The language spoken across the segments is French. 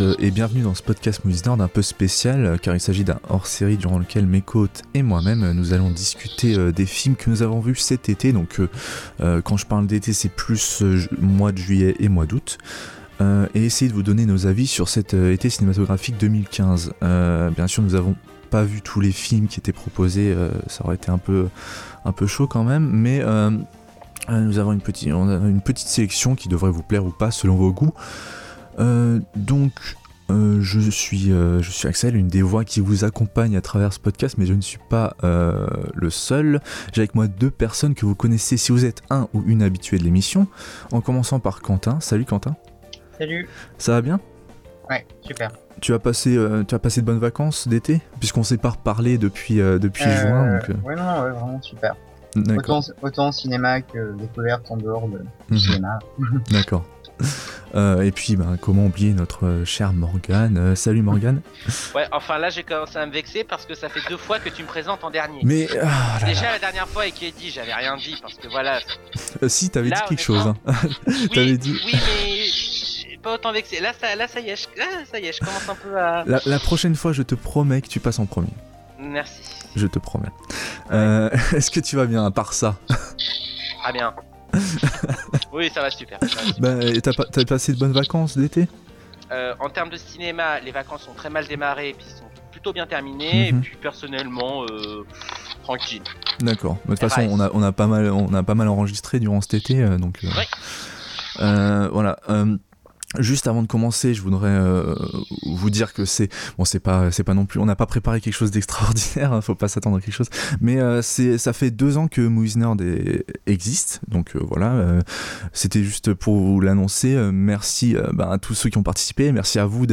euh, et bienvenue dans ce podcast Movies Nord un peu spécial euh, car il s'agit d'un hors-série durant lequel mes côtes et moi-même euh, nous allons discuter des films que nous avons vus cet été. Donc quand je parle d'été c'est plus mois de juillet et mois d'août. Et essayer de vous donner nos avis sur cet été cinématographique 2015 bien sûr nous avons pas vu tous les films qui étaient proposés ça aurait été un peu un peu chaud quand même mais nous avons une petite, une petite sélection qui devrait vous plaire ou pas selon vos goûts. Euh, donc, euh, je, suis, euh, je suis Axel, une des voix qui vous accompagne à travers ce podcast, mais je ne suis pas le seul. J'ai avec moi deux personnes que vous connaissez si vous êtes un ou une habituée de l'émission. En commençant par Quentin. Salut Quentin. Salut. Ça va bien? Ouais, super. Tu as passé, tu as passé de bonnes vacances d'été? Puisqu'on s'est pas reparlé depuis, depuis juin. Donc, Ouais, non, ouais, vraiment super. Autant, autant cinéma que découverte en dehors de, du mhm. cinéma. D'accord. Euh, et puis, bah, comment oublier notre euh, cher Morgane? Euh, Salut Morgane. Ouais, enfin là, j'ai commencé à me vexer parce que ça fait deux fois que tu me présentes en dernier. Mais ah, déjà la dernière fois avec Eddie, j'avais rien dit parce que voilà. si, t'avais dit quelque chose. Hein. oui, dit. Oui, mais pas autant vexé. Là, ça, là, ça y est, ça y est, je commence un peu à. La, prochaine fois, je te promets que tu passes en premier. Merci. Je te promets. Est-ce que tu vas bien à part ça? Ah bien. Oui, ça va super. Bah, t'as passé de bonnes vacances d'été? Euh, En termes de cinéma, les vacances sont très mal démarrées et puis sont plutôt bien terminées. Et mhm. puis personnellement, euh, tranquille. D'accord. De toute façon, on a, on a, pas mal, on a pas mal enregistré durant cet été, euh, donc. voilà. Juste avant de commencer, je voudrais euh, vous dire que c'est bon, c'est pas c'est pas non plus, on n'a pas préparé quelque chose d'extraordinaire, hein, faut pas s'attendre à quelque chose. Mais euh, c'est ça fait deux ans que Movies Nerd existe, donc euh, voilà, c'était juste pour vous l'annoncer. merci bah, à tous ceux qui ont participé, merci à vous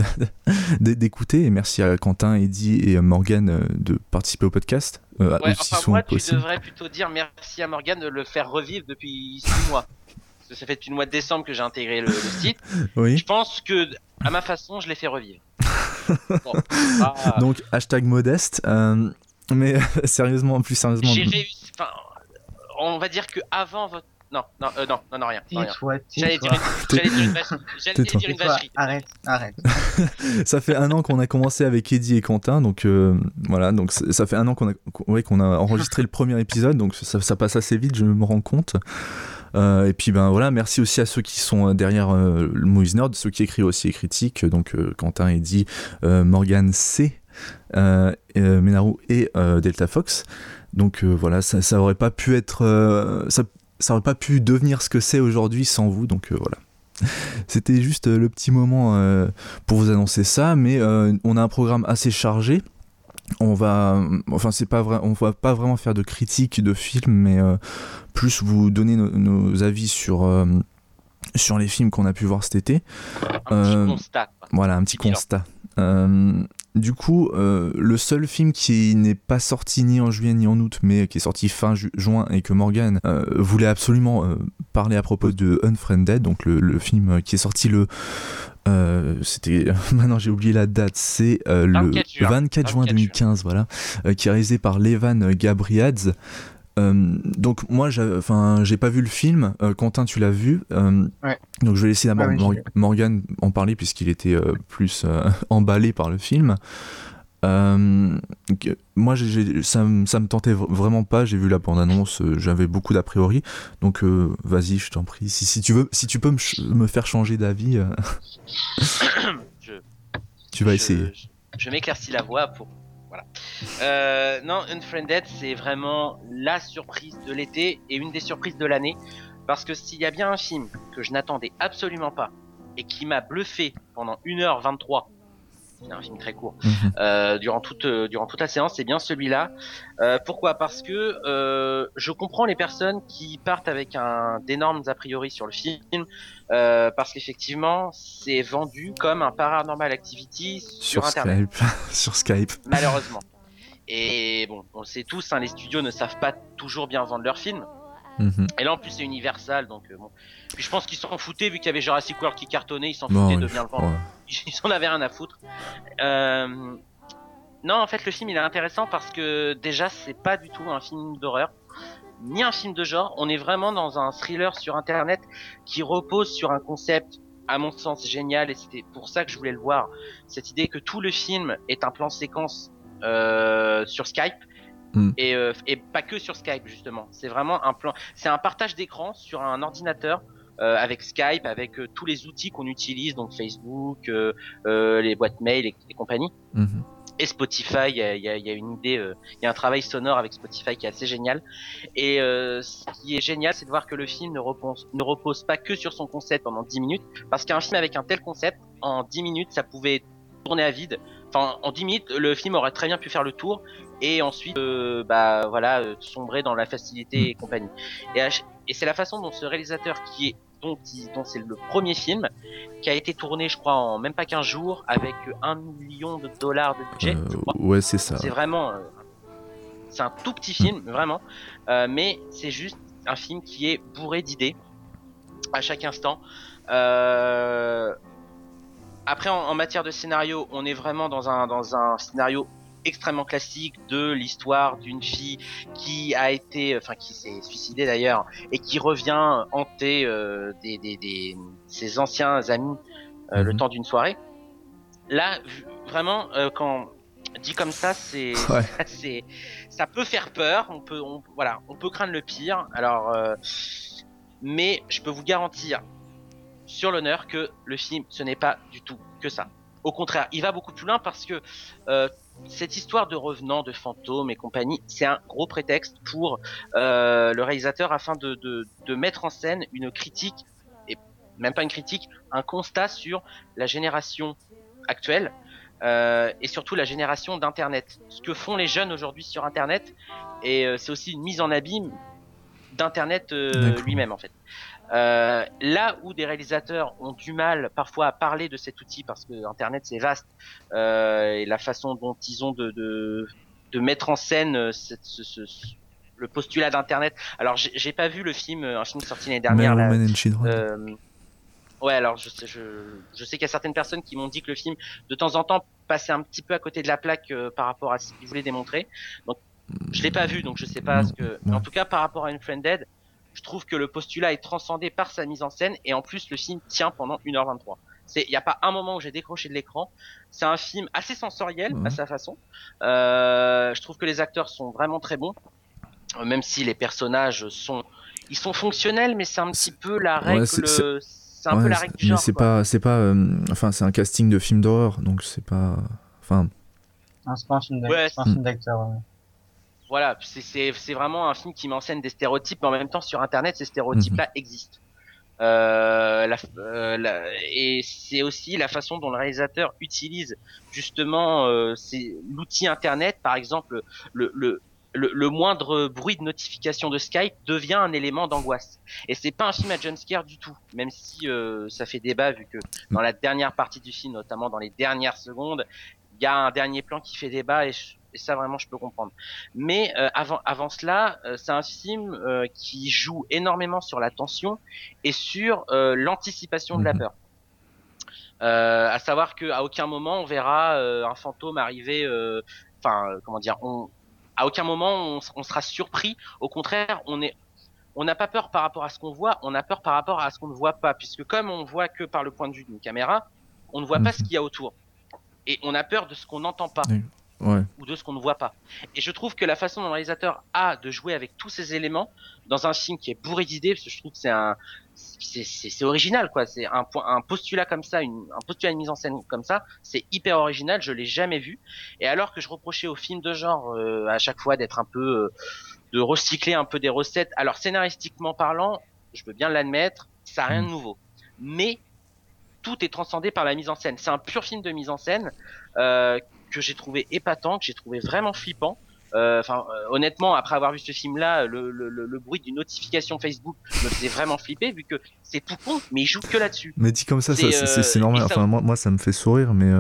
d'écouter et merci à Quentin, Eddy et Morgan de participer au podcast. ouais, enfin, moi, tu devrais plutôt dire merci à Morgan de le faire revivre depuis six mois ça fait depuis le mois de décembre que j'ai intégré le, site. Oui. Je pense que, à ma façon, je l'ai fait revivre. Ah. Donc, hashtag modeste. Euh, mais sérieusement, plus sérieusement. J'ai réussi. Enfin, on va dire que avant votre. Non, non, euh, non, non, non, rien. J'allais dire, une, vacherie. Arrête, arrête. ça fait un an qu'on a commencé avec Eddie et Quentin, donc euh, voilà, donc ça fait un an qu'on a, qu'on a enregistré le premier épisode, donc ça, ça, passe assez vite, je me rends compte. Euh, et puis ben voilà, merci aussi à ceux qui sont euh, derrière euh, le Movies Nerd, ceux qui écrivent aussi les critiques, donc Quentin, Eddy, Morgan C, Menaru et Delta Fox. Donc voilà, ça, ça, aurait pas pu être, ça aurait pas pu devenir ce que c'est aujourd'hui sans vous. Donc voilà. C'était juste le petit moment pour vous annoncer ça, mais on a un programme assez chargé on va enfin c'est pas vrai on va pas vraiment faire de critique de film mais plus vous donner nos avis sur, euh, sur les films qu'on a pu voir cet été. Un petit euh, constat. Voilà, un petit constat. Euh, du coup, le seul film qui n'est pas sorti ni en juillet ni en août, mais qui est sorti fin juin et que Morgan voulait absolument parler à propos de Unfriended, donc le, film qui est sorti le. C'était maintenant j'ai oublié la date, c'est le 24 juin, 2015, voilà, qui est réalisé par Levan Gabriadze. Euh, donc moi, enfin, j'ai pas vu le film. Euh, Quentin, tu l'as vu. Euh, donc je vais laisser d'abord Morgan en parler puisqu'il était plus emballé par le film. Moi, ça, ça, me tentait vraiment pas. J'ai vu la bande-annonce, j'avais beaucoup d'a priori. Donc, vas-y, je t'en prie. Si, si, tu veux, si tu peux me, faire changer d'avis, tu vas essayer. Je, je m'éclaircis la voix pour voilà. Euh, non, Unfriended, c'est vraiment la surprise de l'été et une des surprises de l'année. Parce que s'il y a bien un film que je n'attendais absolument pas et qui m'a bluffé pendant 1h23 c'est un film très court, mhm. euh, durant, toute, euh, durant toute la séance, c'est bien celui-là. Euh, pourquoi? Parce que euh, je comprends les personnes qui partent avec un d'énormes a priori sur le film, parce qu'effectivement, c'est vendu comme un paranormal activity sur, Internet. Skype. sur Skype. Malheureusement. Et bon, on le sait tous, hein, les studios ne savent pas toujours bien vendre leurs films. Mhm. Et là en plus c'est Universal donc bon. Puis je pense qu'ils s'en foutaient vu qu'il y avait Jurassic World qui cartonnait, ils s'en foutaient de bien le vendre. ils en avaient rien à foutre. Euh... Non, en fait, le film il est intéressant parce que déjà c'est pas du tout un film d'horreur ni un film de genre. On est vraiment dans un thriller sur internet qui repose sur un concept à mon sens génial et c'était pour ça que je voulais le voir. Cette idée que tout le film est un plan séquence euh, sur Skype et, euh, et, pas que sur Skype justement. C'est vraiment un plan, c'est un partage d'écran sur un ordinateur euh, avec Skype, avec euh, tous les outils qu'on utilise, donc Facebook, les boîtes mail et, compagnie. Mhm. Et Spotify, il y a, y a, une idée, il y a un travail sonore avec Spotify qui est assez génial. Et ce qui est génial, c'est de voir que le film ne repose, ne repose pas que sur son concept pendant 10 minutes, parce qu'un film avec un tel concept, en 10 minutes, ça pouvait tourner à vide. Enfin, en 10 minutes, le film aurait très bien pu faire le tour et ensuite, bah voilà, sombrer dans la facilité et compagnie. Et, et c'est la façon dont ce réalisateur qui est dont, c'est le premier film qui a été tourné je crois en même pas 15 jours avec un million de dollars de budget euh, ouais c'est ça. C'est vraiment euh, c'est un tout petit film vraiment. Euh, mais c'est juste un film qui est bourré d'idées à chaque instant. Après en, en, matière de scénario on est vraiment dans un dans un scénario extrêmement classique de l'histoire d'une fille qui a été, enfin qui s'est suicidée d'ailleurs, et qui revient hanter euh, des, des, des, ses anciens amis euh, le mhm. temps d'une soirée. Là, vraiment, euh, quand dit comme ça, c'est, c'est, ça peut faire peur. On peut, on, voilà, on peut craindre le pire. Alors, mais je peux vous garantir sur l'honneur que le film, ce n'est pas du tout que ça. Au contraire, il va beaucoup plus loin parce que euh, cette histoire de revenants, de fantômes et compagnie, c'est un gros prétexte pour euh, le réalisateur afin de, de, de, mettre en scène une critique, et même pas une critique, un constat sur la génération actuelle euh, et surtout la génération d'Internet. Ce que font les jeunes aujourd'hui sur Internet, et euh, c'est aussi une mise en abîme d'Internet lui-même en fait. Euh, là où des réalisateurs ont du mal parfois à parler de cet outil parce que Internet c'est vaste euh, et la façon dont ils ont de, de, de mettre en scène euh, cette, ce, ce, le postulat d'Internet. Alors j'ai pas vu le film, un film sorti l'année dernière. Là, euh, ouais, alors je sais, je, je sais qu'il y a certaines personnes qui m'ont dit que le film de temps en temps passait un petit peu à côté de la plaque euh, par rapport à ce qu'il voulait démontrer. Donc je l'ai pas vu, donc je sais pas ce que. Mais en tout cas, par rapport à Unfriended, je trouve que le postulat est transcendé par sa mise en scène et en plus le film tient pendant 1h23. Il n'y a pas un moment où j'ai décroché de l'écran. C'est un film assez sensoriel à sa façon. Euh, je trouve que les acteurs sont vraiment très bons, euh, même si les personnages sont, ils sont fonctionnels, mais c'est un petit peu la règle. c'est un peu la règle du genre. Mais c'est pas, c'est pas, euh, enfin c'est un casting de film d'horreur, donc c'est pas, enfin. c'est pas un film d'acteur voilà, c'est vraiment un film qui m'enseigne des stéréotypes, mais en même temps sur Internet, ces stéréotypes-là mhm. existent. Euh, euh, et c'est aussi la façon dont le réalisateur utilise justement euh, l'outil Internet, par exemple le, le, le, moindre bruit de notification de Skype devient un élément d'angoisse. Et c'est pas un film à jumpscare du tout, même si ça fait débat vu que dans la dernière partie du film, notamment dans les dernières secondes, il y a un dernier plan qui fait débat et et ça vraiment je peux comprendre. Mais euh, avant avant cela, euh, c'est un film euh, qui joue énormément sur la tension et sur l'anticipation de la mhm. peur. à savoir que à aucun moment on verra un fantôme arriver. Enfin, comment dire on, À aucun moment on, sera surpris. Au contraire, on est on n'a pas peur par rapport à ce qu'on voit, on a peur par rapport à ce qu'on ne voit pas, puisque comme on voit que par le point de vue d'une caméra, on ne voit pas ce mhm. qu'il y a autour. Et on a peur de ce qu'on n'entend pas ou de ce qu'on ne voit pas. Et je trouve que la façon dont le réalisateur a de jouer avec tous ces éléments dans un film qui est bourré d'idées, parce que je trouve que c'est un, c'est original quoi. C'est un point, un postulat comme ça, une, un postulat de mise en scène comme ça, c'est hyper original. Je l'ai jamais vu. Et alors que je reprochais aux films de genre euh, à chaque fois d'être un peu, euh, de recycler un peu des recettes. Alors scénaristiquement parlant, je peux bien l'admettre, ça a rien de mm. nouveau. Mais tout est transcendé par la mise en scène. C'est un pur film de mise en scène euh, que j'ai trouvé épatant, que j'ai trouvé vraiment flippant. Euh, enfin, euh, honnêtement, après avoir vu ce film-là, le, le, le, bruit d'une notification Facebook me faisait vraiment flipper, vu que c'est tout con, mais il joue que là-dessus. Mais dit comme ça, c'est euh, normal. Enfin, moi, moi, ça me fait sourire, mais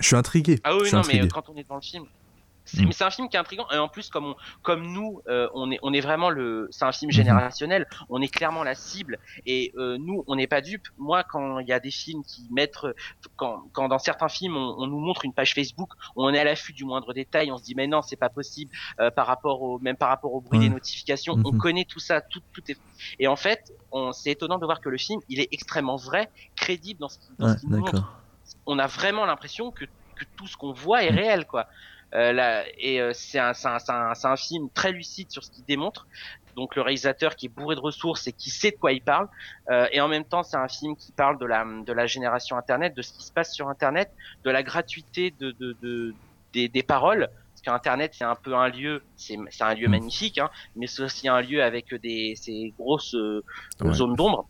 je suis intrigué. Ah oui, non, mais quand on est dans le film, Mm. Mais c'est un film qui est intriguant et en plus comme on, comme nous euh, on est on est vraiment le c'est un film générationnel on est clairement la cible et euh, nous on n'est pas dupes moi quand il y a des films qui mettent quand, quand dans certains films on, nous montre une page Facebook on est à l'affût du moindre détail on se dit mais non c'est pas possible euh, par rapport au même par rapport au bruit des notifications on mhm. connaît tout ça tout tout est et en fait on c'est étonnant de voir que le film il est extrêmement vrai crédible dans ce qu'il montre on a vraiment l'impression que que tout ce qu'on voit est mm. réel quoi là, et euh, c'est un, un, un, film très lucide sur ce qu'il démontre. Donc le réalisateur qui est bourré de ressources et qui sait de quoi il parle. Euh, et en même temps, c'est un film qui parle de la, de la génération Internet, de ce qui se passe sur Internet, de la gratuité de, de, de des, des paroles parce qu'Internet c'est un peu un lieu, c'est un lieu mm. magnifique, hein, mais c'est aussi un lieu avec des ces grosses zones d'ombre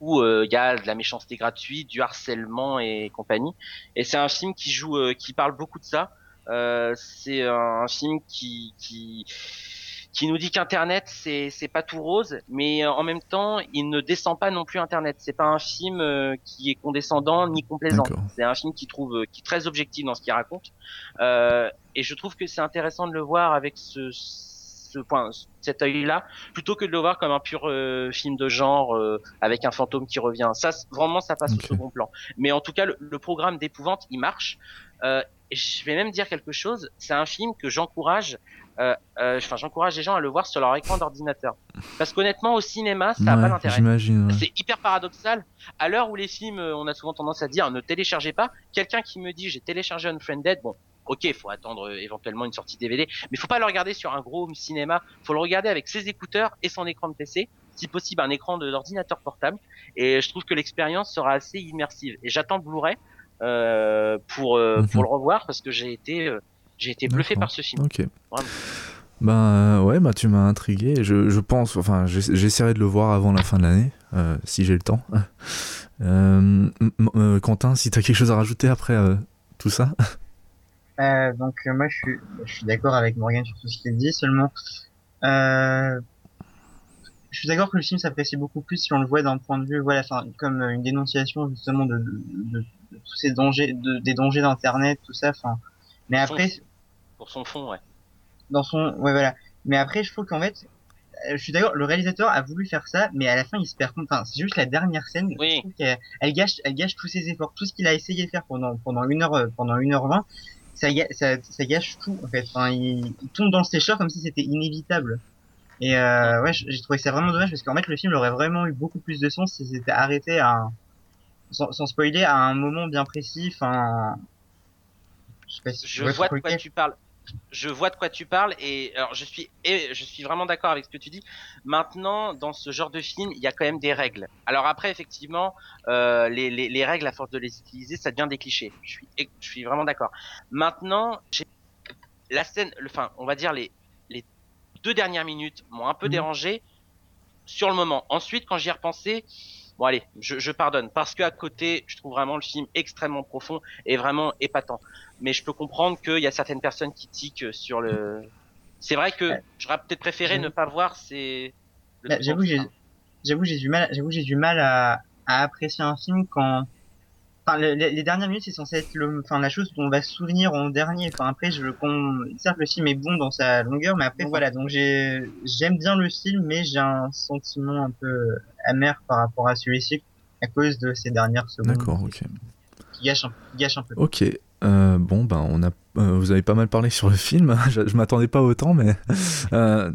où il y a de la méchanceté gratuite, du harcèlement et compagnie. Et c'est un film qui joue, qui parle beaucoup de ça. Euh, c'est un film qui, qui qui nous dit qu'Internet c'est c'est pas tout rose, mais euh, en même temps il ne descend pas non plus Internet. C'est pas un film euh, qui est condescendant ni complaisant. C'est un film qui trouve qui est très objectif dans ce qu'il raconte. Euh, et je trouve que c'est intéressant de le voir avec ce, ce point, cet œil-là, plutôt que de le voir comme un pur film de genre avec un fantôme qui revient. Ça, vraiment, ça passe au second plan. Mais en tout cas, le, le programme d'épouvante, il marche. Euh, je vais même dire quelque chose. C'est un film que j'encourage. Euh, euh, enfin, j'encourage les gens à le voir sur leur écran d'ordinateur. Parce qu'honnêtement, au cinéma, ça n'a pas d'intérêt. C'est hyper paradoxal. À l'heure où les films, euh, on a souvent tendance à dire ne téléchargez pas. Quelqu'un qui me dit j'ai téléchargé Unfriended, bon, ok, il faut attendre euh, éventuellement une sortie DVD, mais il faut pas le regarder sur un gros cinéma. faut le regarder avec ses écouteurs et son écran de PC, si possible un écran d'ordinateur portable. Et je trouve que l'expérience sera assez immersive. Et j'attends Blu-ray euh, pour euh, pour mhm. le revoir parce que j'ai été euh, j'ai été bluffé par ce film. Ok. Ben ouais, bah tu m'as intrigué. Je, je pense, enfin, j'essaierai de le voir avant la fin de l'année, si j'ai le temps. Quentin, si tu as quelque chose à rajouter après tout ça? donc moi, je suis, je suis d'accord avec Morgan sur tout ce qu'il dit. Seulement, je suis d'accord que le film s'apprécie beaucoup plus si on le voit d'un point de vue, voilà, enfin, comme une dénonciation justement de, de, tous ces dangers, de, des dangers d'internet, tout ça. Enfin, mais après, pour son fond, ouais. Dans son, ouais, voilà. Mais après, je trouve qu'en fait, euh, je suis d'accord, le réalisateur a voulu faire ça, mais à la fin, il se perd compte. Enfin, c'est juste la dernière scène. Oui. elle, gâche, elle gâche tous ses efforts, tout ce qu'il a essayé de faire pendant pendant une heure, pendant une heure vingt. Ça, ça, ça, gâche tout en fait. Enfin, il, tombe dans le sécheur comme si c'était inévitable. Et euh, ouais, j'ai trouvé ça vraiment dommage parce qu'en fait, le film aurait vraiment eu beaucoup plus de sens si c'était arrêté à sans, spoiler, à un moment bien précis. Enfin, je, vois de quoi tu parles. Je vois de quoi tu parles et alors je suis et je suis vraiment d'accord avec ce que tu dis. Maintenant, dans ce genre de film, il y a quand même des règles. Alors après, effectivement, euh, les, les, les, règles, à force de les utiliser, ça devient des clichés. Je suis je suis vraiment d'accord. Maintenant, la scène, enfin, on va dire les les deux dernières minutes m'ont un peu mhm. dérangé sur le moment. Ensuite, quand j'y ai repensé, Bon allez, je, je pardonne parce qu'à côté, je trouve vraiment le film extrêmement profond et vraiment épatant. Mais je peux comprendre qu'il y a certaines personnes qui tiquent sur le. C'est vrai que j'aurais peut-être préféré ne pas voir ces. J'avoue, j'ai, j'avoue, j'ai du mal, j'avoue, j'ai du mal à, à apprécier un film quand enfin les, dernières minutes c'est censé être le enfin la chose dont on va se souvenir en dernier enfin après je certes le film est bon dans sa longueur mais après voilà. Donc j'ai j'aime bien le film mais j'ai un sentiment un peu amer par rapport à celui-ci à cause de ces dernières secondes d'accord ok. qui gâche un, gâche un peu. Ok euh, bon ben on a euh, vous avez pas mal parlé sur le film. Je, je m'attendais pas autant mais euh,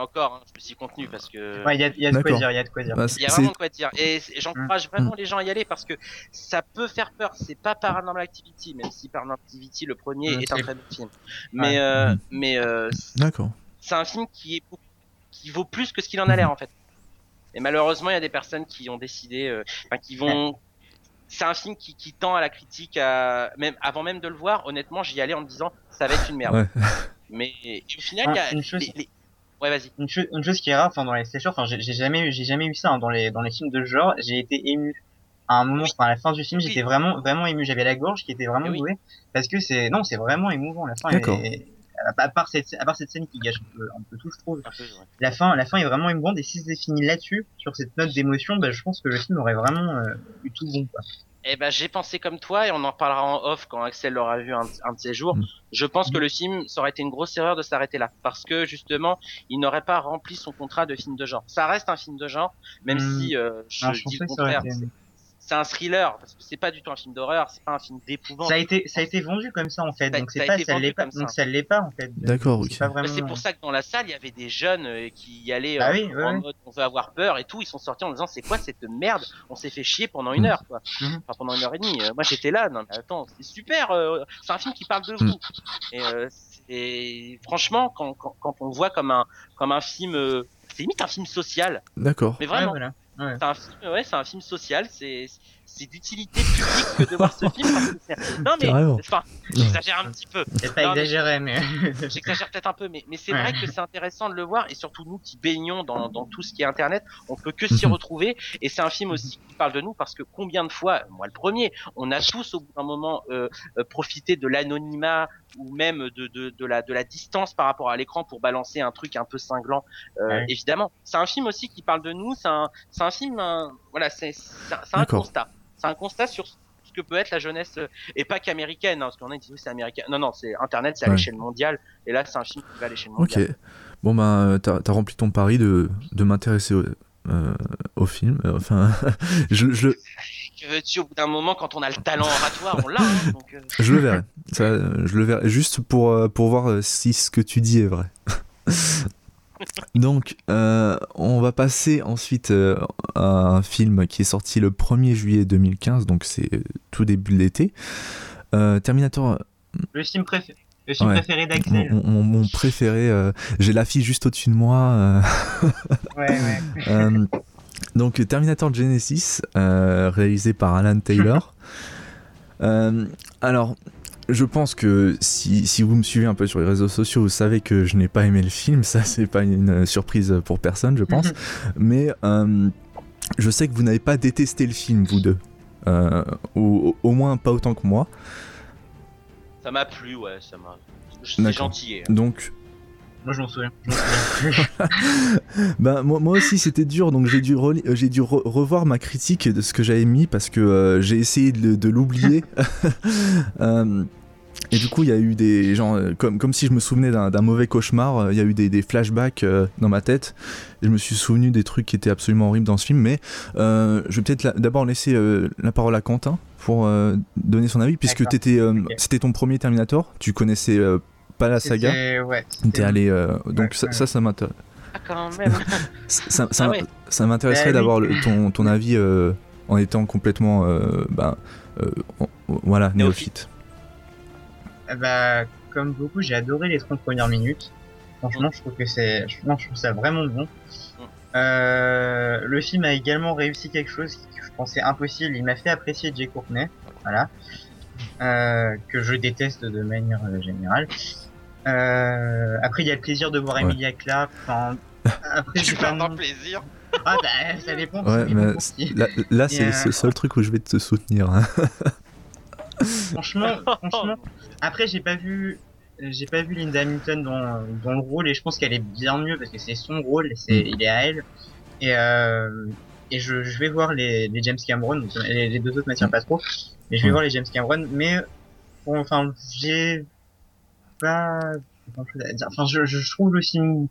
encore, hein, je me suis contenu parce que. Ouais, il y a, y a de quoi dire, il y a de quoi dire. Bah, il y a vraiment de quoi dire. Et j'encourage mm. vraiment les gens à y aller parce que ça peut faire peur. C'est pas Paranormal Activity, même si Paranormal Activity, le premier, est un très bon film. Mais, euh, mm. mais euh, D'accord. c'est un film qui, est, qui vaut plus que ce qu'il en a l'air en fait. Et malheureusement, il y a des personnes qui ont décidé, euh, enfin, qui vont. C'est un film qui, qui tend à la critique, à... même avant même de le voir. Honnêtement, j'y allais en me disant, ça va être une merde. Ouais. Mais au final, il y a les, Ouais, vas-y. Une, une, chose qui est rare, enfin dans les slashers, enfin j'ai jamais eu, j'ai jamais eu ça hein, dans les dans les films de genre. J'ai été ému à un moment, enfin à la fin du film, j'étais vraiment vraiment ému. J'avais la gorge qui était vraiment nouée parce que c'est non, c'est vraiment émouvant. La fin est, à part cette à part cette scène qui gâche un peu, un peu tout, je trouve. La fin la fin est vraiment émouvante et si c'était fini là-dessus sur cette note d'émotion, bah, je pense que le film aurait vraiment euh, eu tout bon. Quoi. Eh ben, j'ai pensé comme toi et on en parlera en off quand Axel l'aura vu un, un, de ces jours. Mm. Je pense que le film, ça aurait été une grosse erreur de s'arrêter là. Parce que, justement, il n'aurait pas rempli son contrat de film de genre. Ça reste un film de genre, même Mm. si euh, je, Non, je dis le contraire. été- C'est- un thriller, parce que c'est pas du tout un film d'horreur, c'est pas un film d'épouvante. Ça a été, ça a été vendu comme ça en fait, Ça- donc ça c'est a pas, ça l'est pas, comme donc ça. l'est pas en fait. D'accord, C'est ok. Bah, vraiment. C'est pour ça que dans la salle, il y avait des jeunes euh, qui y allaient Ah euh, oui, ouais, en ouais. mode on veut avoir peur et tout. Ils sont sortis en disant c'est quoi cette merde? On s'est fait chier pendant une Mm. heure, quoi. Mhm. Enfin, pendant une heure et demie. Euh, moi j'étais là, non mais attends, c'est super. euh, c'est un film qui parle de Mm. vous. Et, euh, franchement, quand, quand, quand on voit comme un, comme un film, euh, c'est limite un film social. D'accord. Mais Ouais, vraiment, voilà. Ouais. c'est un film, ouais, c'est un film social. C'est c'est d'utilité publique que de voir ce film. Parce que c'est- non mais, enfin, j'exagère un petit peu. C'est pas Non, exagéré, mais. J'exagère peut-être un peu, mais, mais c'est Ouais. vrai que c'est intéressant de le voir, et surtout nous qui baignons dans, dans tout ce qui est Internet, on peut que s'y Mhm. retrouver, et c'est un film aussi qui parle de nous, parce que combien de fois, moi le premier, on a tous au bout d'un moment euh, euh, profité de l'anonymat, ou même de, de, de, la, de la distance par rapport à l'écran pour balancer un truc un peu cinglant, euh, Ouais. évidemment. C'est un film aussi qui parle de nous, c'est un, c'est un film, un- voilà, c'est c'est un, c'est un D'accord. constat. C'est un constat sur ce que peut être la jeunesse, euh, et pas qu'américaine, hein, parce qu'on a dit oui, c'est américain. Non, non, c'est Internet, c'est à Ouais. l'échelle mondiale, et là, c'est un film qui va à l'échelle Ok. mondiale. Bon, ben, t'as as rempli ton pari de, de m'intéresser au, euh, au film. Enfin, je, je, le- Que veux-tu, au bout d'un moment, quand on a le talent oratoire, on l'a. Hein, donc, euh, je le verrai. Ça, je le verrai juste pour, euh, pour voir euh, si ce que tu dis est vrai. Donc, euh, on va passer ensuite euh, à un film qui est sorti le 1er juillet 2015, donc c'est tout début de l'été. Euh, Terminator, Le film, préfé- le film Ouais. préféré d'Axel. mon- mon préféré, euh, j'ai l'affiche juste au-dessus de moi. euh, Ouais, ouais. Donc Terminator Genesis, euh, réalisé par Alan Taylor. Euh, alors, je pense que si, si vous me suivez un peu sur les réseaux sociaux, vous savez que je n'ai pas aimé le film. Ça, c'est pas une surprise pour personne, je pense. Mais euh, je sais que vous n'avez pas détesté le film, vous deux. Euh, ou au moins pas autant que moi. ça m'a plu, ouais, ça m'a. C'est gentil. Donc, Moi, je m'en souviens. Bah, moi, moi aussi c'était dur donc j'ai dû, euh, j'ai dû re- revoir ma critique de ce que j'avais mis parce que euh, j'ai essayé de, de l'oublier. Euh, et du coup il y a eu des gens comme, comme si je me souvenais d'un mauvais cauchemar il y a eu des, des flashbacks euh, dans ma tête. Et je me suis souvenu des trucs qui étaient absolument horribles dans ce film mais euh, je vais peut-être la- d'abord laisser euh, la parole à Quentin pour euh, donner son avis puisque euh, c'était ton premier Terminator tu connaissais euh, pas la saga Ouais. T'es allé euh, donc Ouais, ça, ouais. ça, ça m'intéresse Ah, quand même. ça, ça, ça- Ah ouais. ça m'intéresserait Bah d'avoir le- ton, ton avis euh, en étant complètement euh, en- voilà, néophyte. Eh Bah, comme beaucoup, j'ai adoré les 30 premières minutes. Franchement, je trouve que c'est, je- non, je trouve ça vraiment bon. Euh, le film a également réussi quelque chose que je pensais impossible. Il m'a fait apprécier Jay Courtney, voilà, euh, que je déteste de manière euh, générale. Euh, après, il y a le plaisir de voir Ouais. Emilia Clarke. Enfin, après, Tu non- le plaisir. Ah bah, ça dépend. Ouais, mais là, là, c'est le euh, seul truc où je vais te soutenir. hein. Franchement, franchement, Après, j'ai pas vu, j'ai pas vu Linda Hamilton dans, dans le rôle et je pense qu'elle est bien mieux parce que c'est son rôle, c'est, Mm. il est à elle. Et, euh, et je, je vais voir les, les James Cameron, les, les deux autres m'attirent pas trop, mais je vais Mm. voir les James Cameron, mais bon, enfin, j'ai pas grand chose à dire. Enfin, je, je trouve le film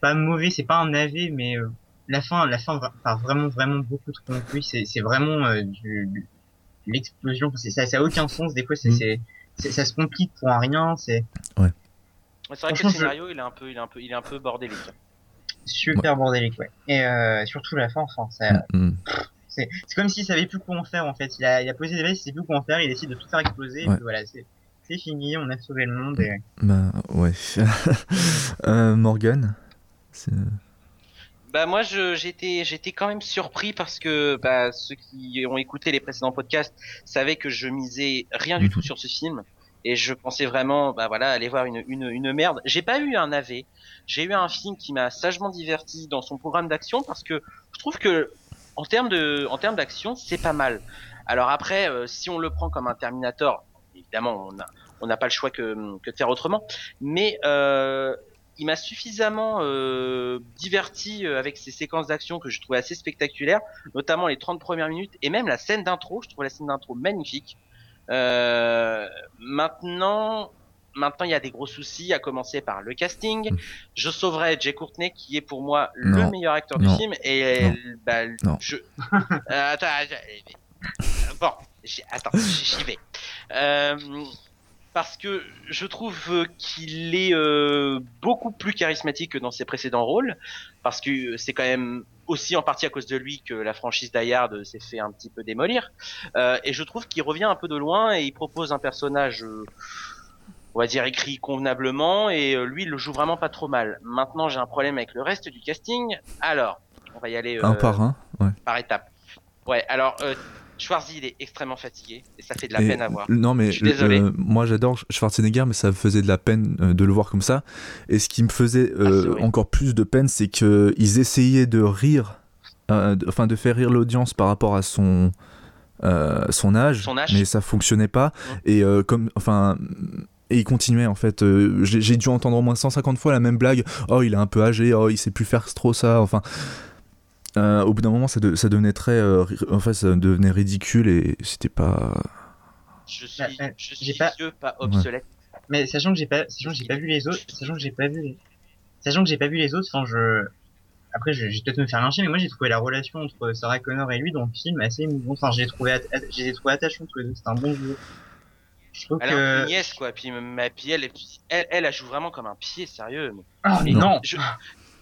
pas mauvais, c'est pas un navet, mais euh, la fin, la fin part vraiment, vraiment beaucoup trop en couille. C'est, c'est vraiment euh, du, du- l'explosion. Ça, ça a aucun sens. Des fois, c'est, Mm. c'est, c'est- ça se complique pour un rien. C'est C'est vrai que le je- scénario, il est un peu, il est un peu, il est un peu bordélique. super bordélique, ouais. Et euh, surtout la fin, enfin, ça, Mm, mm. c'est, c'est comme s'il savait plus quoi en faire en fait. Il a, il a posé des bases, il sait plus quoi en faire. Il décide de tout faire exploser. Et Ouais. puis voilà, c'est, c'est fini. On a sauvé le monde. Et... Bah ouais. euh, Morgan. Bah moi j'étais j'étais quand même surpris parce que bah ceux qui ont écouté les précédents podcasts savaient que je misais rien du Mhm. tout sur ce film et je pensais vraiment bah voilà aller voir une une une merde. J'ai pas eu un AV. J'ai eu un film qui m'a sagement diverti dans son programme d'action parce que je trouve que en termes de en termes d'action, c'est pas mal. Alors après euh, si on le prend comme un Terminator, évidemment on n'a pas le choix que que de faire autrement, mais euh, il m'a suffisamment euh, diverti euh, avec ses séquences d'action que je trouvais assez spectaculaires, notamment les 30 premières minutes et même la scène d'intro. Je trouve la scène d'intro magnifique. Euh, maintenant, maintenant il y a des gros soucis, à commencer par le casting. Mm. Je sauverai Jay Courtney, qui est pour moi Non. le meilleur acteur du film. Et Non. bah, je. Euh, attends, attends, bon, j'y vais. Euh, parce que je trouve qu'il est euh, beaucoup plus charismatique que dans ses précédents rôles, parce que c'est quand même aussi en partie à cause de lui que la franchise Die Hard s'est fait un petit peu démolir. Euh, et je trouve qu'il revient un peu de loin et il propose un personnage, euh, on va dire écrit convenablement, et lui il le joue vraiment pas trop mal. Maintenant j'ai un problème avec le reste du casting. Alors, on va y aller Un par un. Ouais. par étapes. Ouais, alors Schwarzy il est extrêmement fatigué et ça fait de la Et- peine à voir. Non, mais Je suis désolé. euh, moi j'adore Schwarzenegger, mais ça me faisait de la peine euh, de le voir comme ça. Et ce qui me faisait euh, Ah, encore plus de peine, c'est qu'ils essayaient de rire, enfin de faire rire l'audience par rapport à son. son âge, Son âge. mais ça fonctionnait pas et comme enfin et il continuait en fait Euh, j'ai j'ai dû entendre au moins 150 fois la même blague oh il est un peu âgé oh il sait plus faire trop ça enfin euh, au bout d'un moment ça, de- ça devenait très euh, enfin ça devenait ridicule et c'était pas Je suis, Bah, euh, je suis pas- vieux, pas obsolète. Mais sachant que j'ai pas, sachant que j'ai pas vu les autres, sachant que j'ai pas vu les, sachant que j'ai pas vu les autres, enfin je, après je, je vais peut-être me faire lyncher, mais moi j'ai trouvé la relation entre Sarah Connor et lui dans le film assez émouvante. Enfin, j'ai trouvé, j'ai trouvé attachant tous les deux. C'était un bon duo. Je trouve Elle que, peu nièce quoi, puis ma elle, elle, elle, elle joue vraiment comme un pied sérieux. mais- ah mais non, je-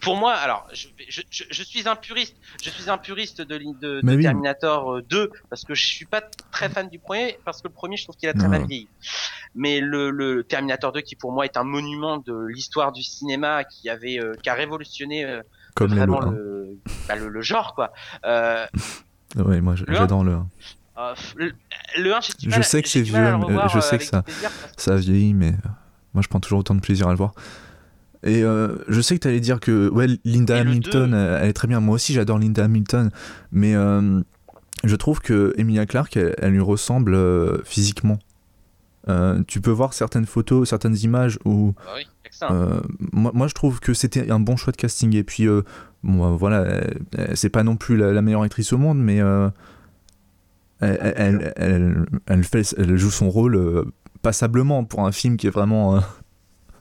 pour moi, alors, je, je, je, je suis un puriste. Je suis un puriste de, l'in- de, de Mais oui. Terminator euh, 2 parce que je suis pas très fan du premier parce que le premier, je trouve qu'il a très mal vieilli. Mais le, le Terminator 2 qui pour moi est un monument de l'histoire du cinéma qui avait euh, qui a révolutionné euh, comme vraiment hein. le, bah, le, le genre quoi. Euh, ouais moi j'adore le 1 euh, le, le 1, j'ai du Je sais que c'est vieux, mais je euh, sais que ça- plaisir ça a vieilli mais euh, moi je prends toujours autant de plaisir à le voir et euh, je sais que tu allais dire que ouais, Linda Et Hamilton deux. elle, est très bien moi aussi j'adore Linda Hamilton mais euh, je trouve que Emilia Clarke elle, elle lui ressemble euh, physiquement Euh, tu peux voir certaines photos certaines images où Bah oui, moi, moi, je trouve que c'était un bon choix de casting. Et puis, euh, bon, euh, voilà, c'est pas non plus la, la meilleure actrice au monde, mais euh, elle, elle, elle, elle fait, elle joue son rôle euh, passablement pour un film qui est vraiment euh,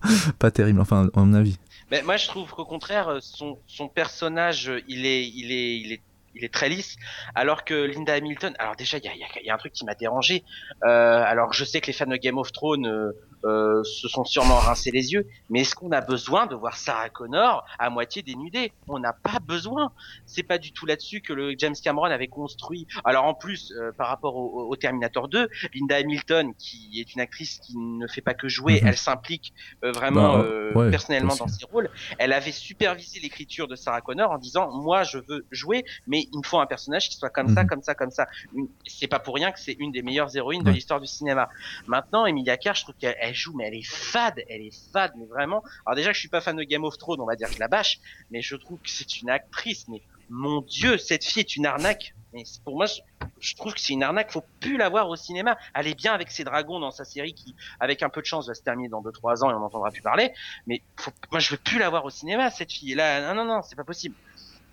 pas terrible, enfin, à mon avis. Mais moi, je trouve qu'au contraire, euh, son, son personnage, euh, il est, il est, il est, il est très lisse, alors que Linda Hamilton. Alors déjà, il y a, un truc qui m'a dérangé. Euh, alors, je sais que les fans de Game of Thrones euh, se sont sûrement rincés les yeux, mais est-ce qu'on a besoin de voir Sarah Connor à moitié dénudée? On n'a pas besoin. C'est pas du tout là-dessus que le James Cameron avait construit. Alors en plus, euh, par rapport au, au Terminator 2, Linda Hamilton, qui est une actrice qui ne fait pas que jouer, Mhm. elle s'implique euh, vraiment Bah, ouais, personnellement dans ses rôles. Elle avait supervisé l'écriture de Sarah Connor en disant moi je veux jouer, mais il me faut un personnage qui soit comme ça, Mhm. comme ça, comme ça. Une- C'est pas pour rien que c'est une des meilleures héroïnes de l'histoire du cinéma. Maintenant, Emilia Clarke, je trouve qu'elle elle joue, mais elle est fade, elle est fade, mais vraiment. Alors déjà, que je suis pas fan de Game of Thrones, on va dire que je la bâche, mais je trouve que c'est une actrice. Mais mon Dieu, cette fille est une arnaque. Mais pour moi, je, je trouve que c'est une arnaque. Faut plus la voir au cinéma. Elle est bien avec ses dragons dans sa série qui, avec un peu de chance, va se terminer dans 2-3 ans et on n'entendra plus parler. Mais faut, moi, je veux plus la voir au cinéma, cette fille. Là, non, non, non, c'est pas possible.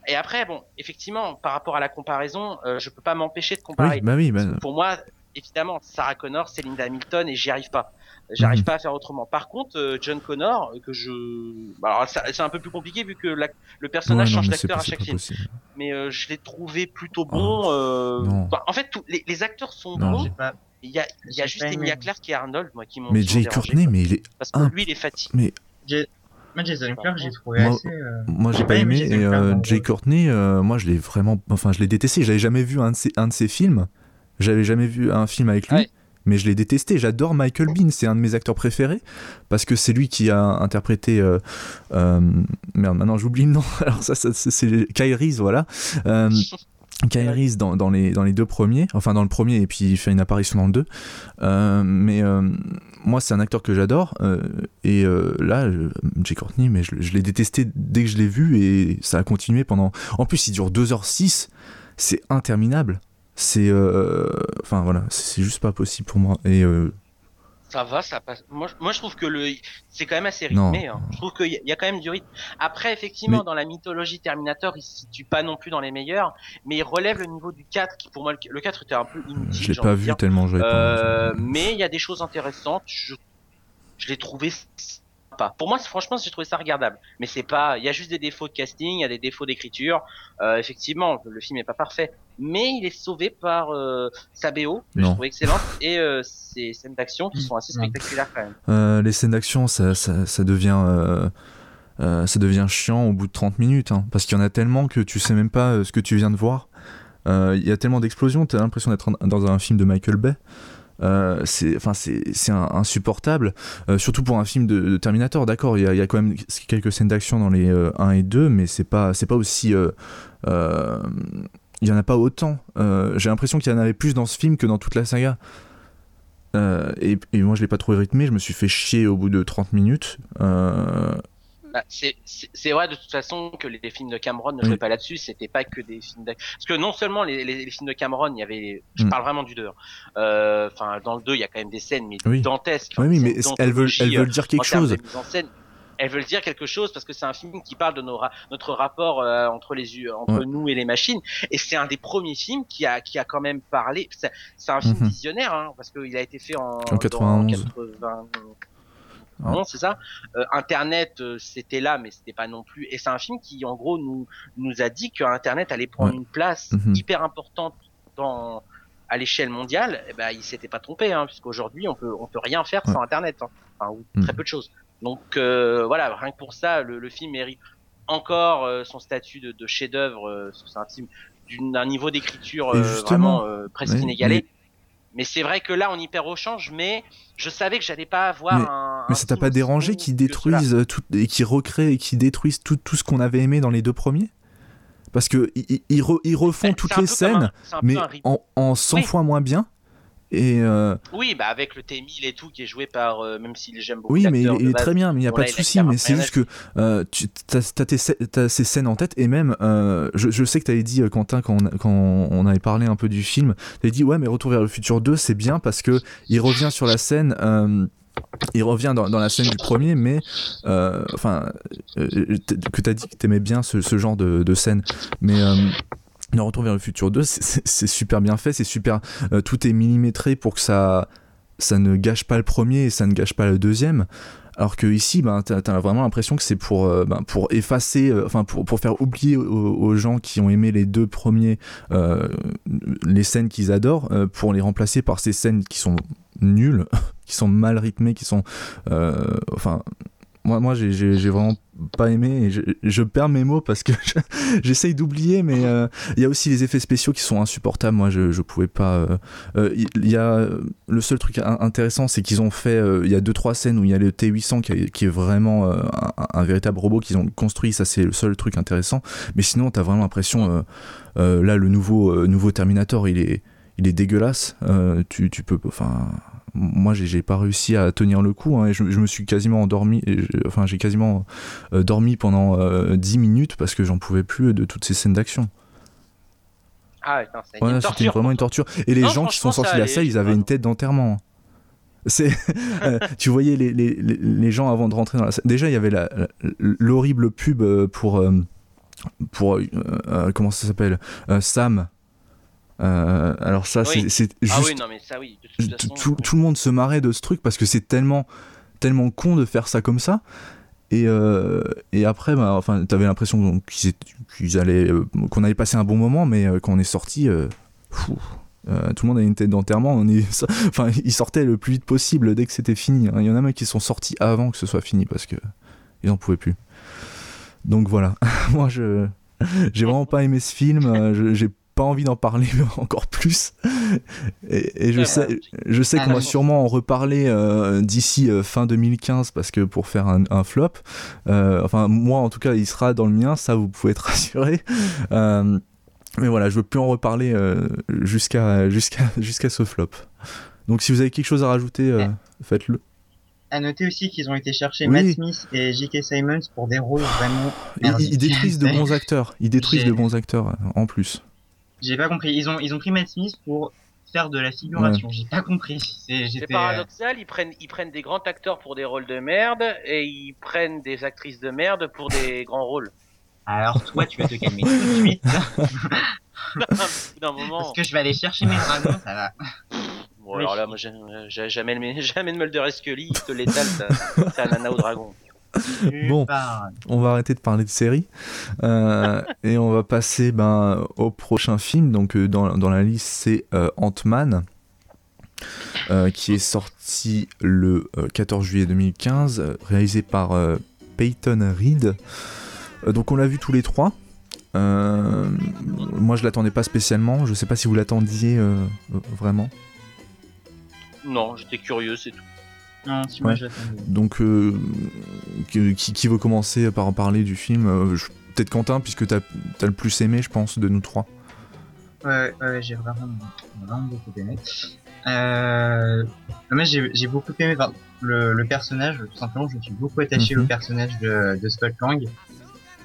Et après, bon, effectivement, par rapport à la comparaison, euh, je peux pas m'empêcher de comparer. Oui, bah oui, bah, Pour moi, évidemment, Sarah Connor, c'est Linda Hamilton et j'y arrive pas. J'arrive Mhm. pas à faire autrement. Par contre, euh, John Connor, que je, bah, alors, c'est un peu plus compliqué vu que la- le personnage ouais, non, change d'acteur à chaque film. possible. Mais euh, je l'ai trouvé plutôt bon. euh, bah, en fait, les, les acteurs sont Non. bons. pas, Il y a, il y a J'ai juste. Emilia Clarke et Arnold, moi, qui m'ont. Mais Jay Courtney, mais il est. Parce que un- lui, il est fatigué. moi Jason Clarke, j'ai trouvé Moi- assez, euh, Moi, j'ai pas aimé. Jason Et euh, Jay. Courtney, euh, moi, je l'ai vraiment. Enfin, je l'ai détesté. J'avais jamais vu un de ses, un de ses films. J'avais jamais vu un film avec lui. Ouais. Mais je l'ai détesté. J'adore Michael Bean. C'est un de mes acteurs préférés. Parce que c'est lui qui a interprété. euh, euh, merde, maintenant j'oublie le nom. Alors, ça, ça, c'est- Kyle Reese, voilà. Euh, Kyle Reese dans, dans, les, dans les deux premiers, enfin dans le premier et puis il fait une apparition dans le deux. Euh, mais moi c'est un acteur que j'adore et là Jay Courtney mais je, je l'ai détesté dès que je l'ai vu et ça a continué pendant... En plus il dure 2h06, c'est interminable. C'est... euh, Enfin voilà, c'est juste pas possible pour moi. Et euh, Ça va, ça passe. Moi, moi je trouve que le, c'est quand même assez rythmé. Hein. Je trouve qu'il y a quand même du rythme. Après, effectivement, dans la mythologie Terminator, il se situe pas non plus dans les meilleurs, mais il relève le niveau du 4, qui pour moi, le 4 était un peu inutile. Je l'ai pas vu tellement je euh, Mais il y a des choses intéressantes. Je, je l'ai trouvé pour moi, franchement, j'ai trouvé ça regardable. Mais c'est pas, il y a juste des défauts de casting, il y a des défauts d'écriture. Euh, effectivement, le film est pas parfait, mais il est sauvé par euh, sa BO, que je trouve excellente, et euh, ses scènes d'action qui sont assez spectaculaires quand même. Euh, les scènes d'action, ça, ça, ça, devient. Ça devient chiant au bout de 30 minutes, hein, parce qu'il y en a tellement que tu sais même pas ce que tu viens de voir. Il y a tellement d'explosions, tu as l'impression d'être dans un film de Michael Bay. Euh, c'est insupportable euh, surtout pour un film de, Terminator d'accord il y, a quand même quelques scènes d'action dans les 1 euh, et 2 mais c'est pas pas aussi il y en a pas autant. J'ai l'impression qu'il y en avait plus dans ce film que dans toute la saga. Et, et, moi je l'ai pas trouvé rythmé je me suis fait chier au bout de 30 minutes bah, c'est vrai de toute façon que les, films de Cameron ne jouaient pas là-dessus, c'était pas que des films d'action. Parce que non seulement les, les, films de Cameron, il y avait, je mm. parle vraiment du 2. Hein. Euh, enfin, dans le 2, il y a quand même des scènes mais dantesques. Oui, mais elles veulent, elles veulent dire quelque chose. elles veulent dire quelque chose parce que c'est un film qui parle de nos notre rapport euh, entre les entre nous et les machines et c'est un des premiers films qui a qui a quand même parlé c'est un film mhm. visionnaire hein, parce qu'il a été fait en, en 91 non, c'est ça. Euh, Internet, euh, c'était là, mais c'était pas non plus. Et c'est un film qui, en gros, nous nous a dit que Internet allait prendre une place mhm. hyper importante dans à l'échelle mondiale. Et eh ben, il s'était pas trompé, hein, puisqu'aujourd'hui, on peut on peut rien faire sans Internet, hein. enfin, ou très mhm. peu de choses. Donc euh, voilà, rien que pour ça, le, le film mérite encore euh, son statut de, de chef-d'œuvre. c'est un film d'un niveau d'écriture vraiment presque inégalé. Mais c'est vrai que là, on y perd au change, mais je savais que j'allais pas avoir un. Mais ça t'a pas dérangé qu'ils détruisent tout, et qu'ils recréent et qu'ils détruisent tout, tout ce qu'on avait aimé dans les deux premiers? Parce que ils, refont toutes les scènes, mais en, en 100 fois moins bien. Et euh, Oui, bah avec le T1000 et tout qui est joué par, euh, même si j'aime beaucoup. Oui, mais il, est très bien, mais il n'y a pas de souci. Mais c'est juste que euh, tu as, ces scènes en tête et même, je, je, sais que tu avais dit, Quentin, quand on, quand on avait parlé un peu du film, tu avais dit, ouais, mais Retour vers le futur 2, c'est bien parce que il revient sur la scène. il revient dans, dans, la scène du premier, mais enfin, que tu as dit que tu aimais bien ce, ce genre de, de scène. Mais le Retour vers le futur 2, c'est super bien fait, c'est super. Euh, tout est millimétré pour que ça, ça ne gâche pas le premier et ça ne gâche pas le deuxième. Alors que ici, ben, tu as, vraiment l'impression que c'est pour, euh, ben, pour effacer, euh, enfin pour, pour, faire oublier aux, gens qui ont aimé les deux premiers les scènes qu'ils adorent, pour les remplacer par ces scènes qui sont nulles, qui sont mal rythmées, qui sont, enfin, moi, moi j'ai vraiment pas aimé et je, perds mes mots parce que j'essaye d'oublier mais euh, il y a aussi les effets spéciaux qui sont insupportables. Moi je, je pouvais pas euh, euh, il y, a le seul truc intéressant c'est qu'ils ont fait il y a deux trois scènes où il y a le T800 qui, est vraiment un, véritable robot qu'ils ont construit. Ça c'est le seul truc intéressant. Mais sinon t'as vraiment l'impression là le nouveau nouveau Terminator il est il est dégueulasse. Tu, tu peux enfin moi j'ai pas réussi à tenir le coup hein, et je, me suis quasiment endormi et enfin j'ai quasiment euh, dormi pendant 10 euh, minutes parce que j'en pouvais plus de toutes ces scènes d'action. Ah c'était vraiment une torture. Et les gens qui sont sortis de la salle ils avaient une tête d'enterrement c'est euh, tu voyais les, les, les, gens avant de rentrer dans la salle. Déjà il y avait l'horrible pub pour pour comment ça s'appelle? Sam euh, alors ça, c'est juste... Ah oui, non, mais ça, oui. tout, le monde se marrait de ce truc parce que c'est tellement, tellement con de faire ça comme ça. Et, euh, et après, bah, enfin, t'avais l'impression qu'ils allaient, euh, qu'on allait passer un bon moment, mais quand on est sorti, tout le monde avait une tête d'enterrement. On est, enfin, ils sortaient le plus vite possible dès que c'était fini. Hein. Il y en a même qui sont sortis avant que ce soit fini parce que ils en pouvaient plus. Donc voilà, moi je, j'ai vraiment pas aimé ce film. J'ai pas envie d'en parler encore plus. Et, je, sais, je sais qu'on va sûrement en reparler euh, d'ici euh, fin 2015 parce que pour faire un, flop, euh, enfin moi en tout cas il sera dans le mien, ça vous pouvez être rassuré. mais voilà, je veux plus en reparler jusqu'à jusqu'à jusqu'à ce flop. Donc si vous avez quelque chose à rajouter, faites-le. À noter aussi qu'ils ont été chercher Matt Smith et J.K. Simons pour des rôles vraiment. Ils, ils détruisent de bons acteurs. Ils détruisent de bons acteurs en plus. J'ai pas compris. Ils ont, ils ont pris Matt Smith pour faire de la figuration. J'ai pas compris. C'est paradoxal, ils prennent, ils prennent des grands acteurs pour des rôles de merde et ils prennent des actrices de merde pour des grands rôles. Alors toi, tu vas te calmer tout de suite. D'un moment. Parce que je vais aller chercher mes dragons, ça va. Bon, alors là, moi, j'ai- j'ai- j'amène mes- j'amène Mulder et Scully, il te l'étale, un nana au dragon. Bon. On va arrêter de parler de séries euh, et on va passer ben, au prochain film. Donc euh, dans, dans la liste c'est euh, Ant-Man euh, qui est sorti le euh, 14 juillet 2015, euh, réalisé par euh, Peyton Reed. Euh, donc on l'a vu tous les trois. Euh, moi je l'attendais pas spécialement. Je sais pas si vous l'attendiez vraiment. Non, j'étais curieux, c'est tout. Non, si moi Ouais. Donc, euh, qui, qui veut commencer par en parler du film Euh, je- Peut-être Quentin, puisque t'as as le plus aimé, je pense, de nous trois. Ouais, ouais, j'ai vraiment, vraiment beaucoup aimé. Euh, moi, j'ai beaucoup aimé enfin, le, le personnage. Tout simplement, je me suis beaucoup attaché Mhm. au personnage de, de Scott Lang.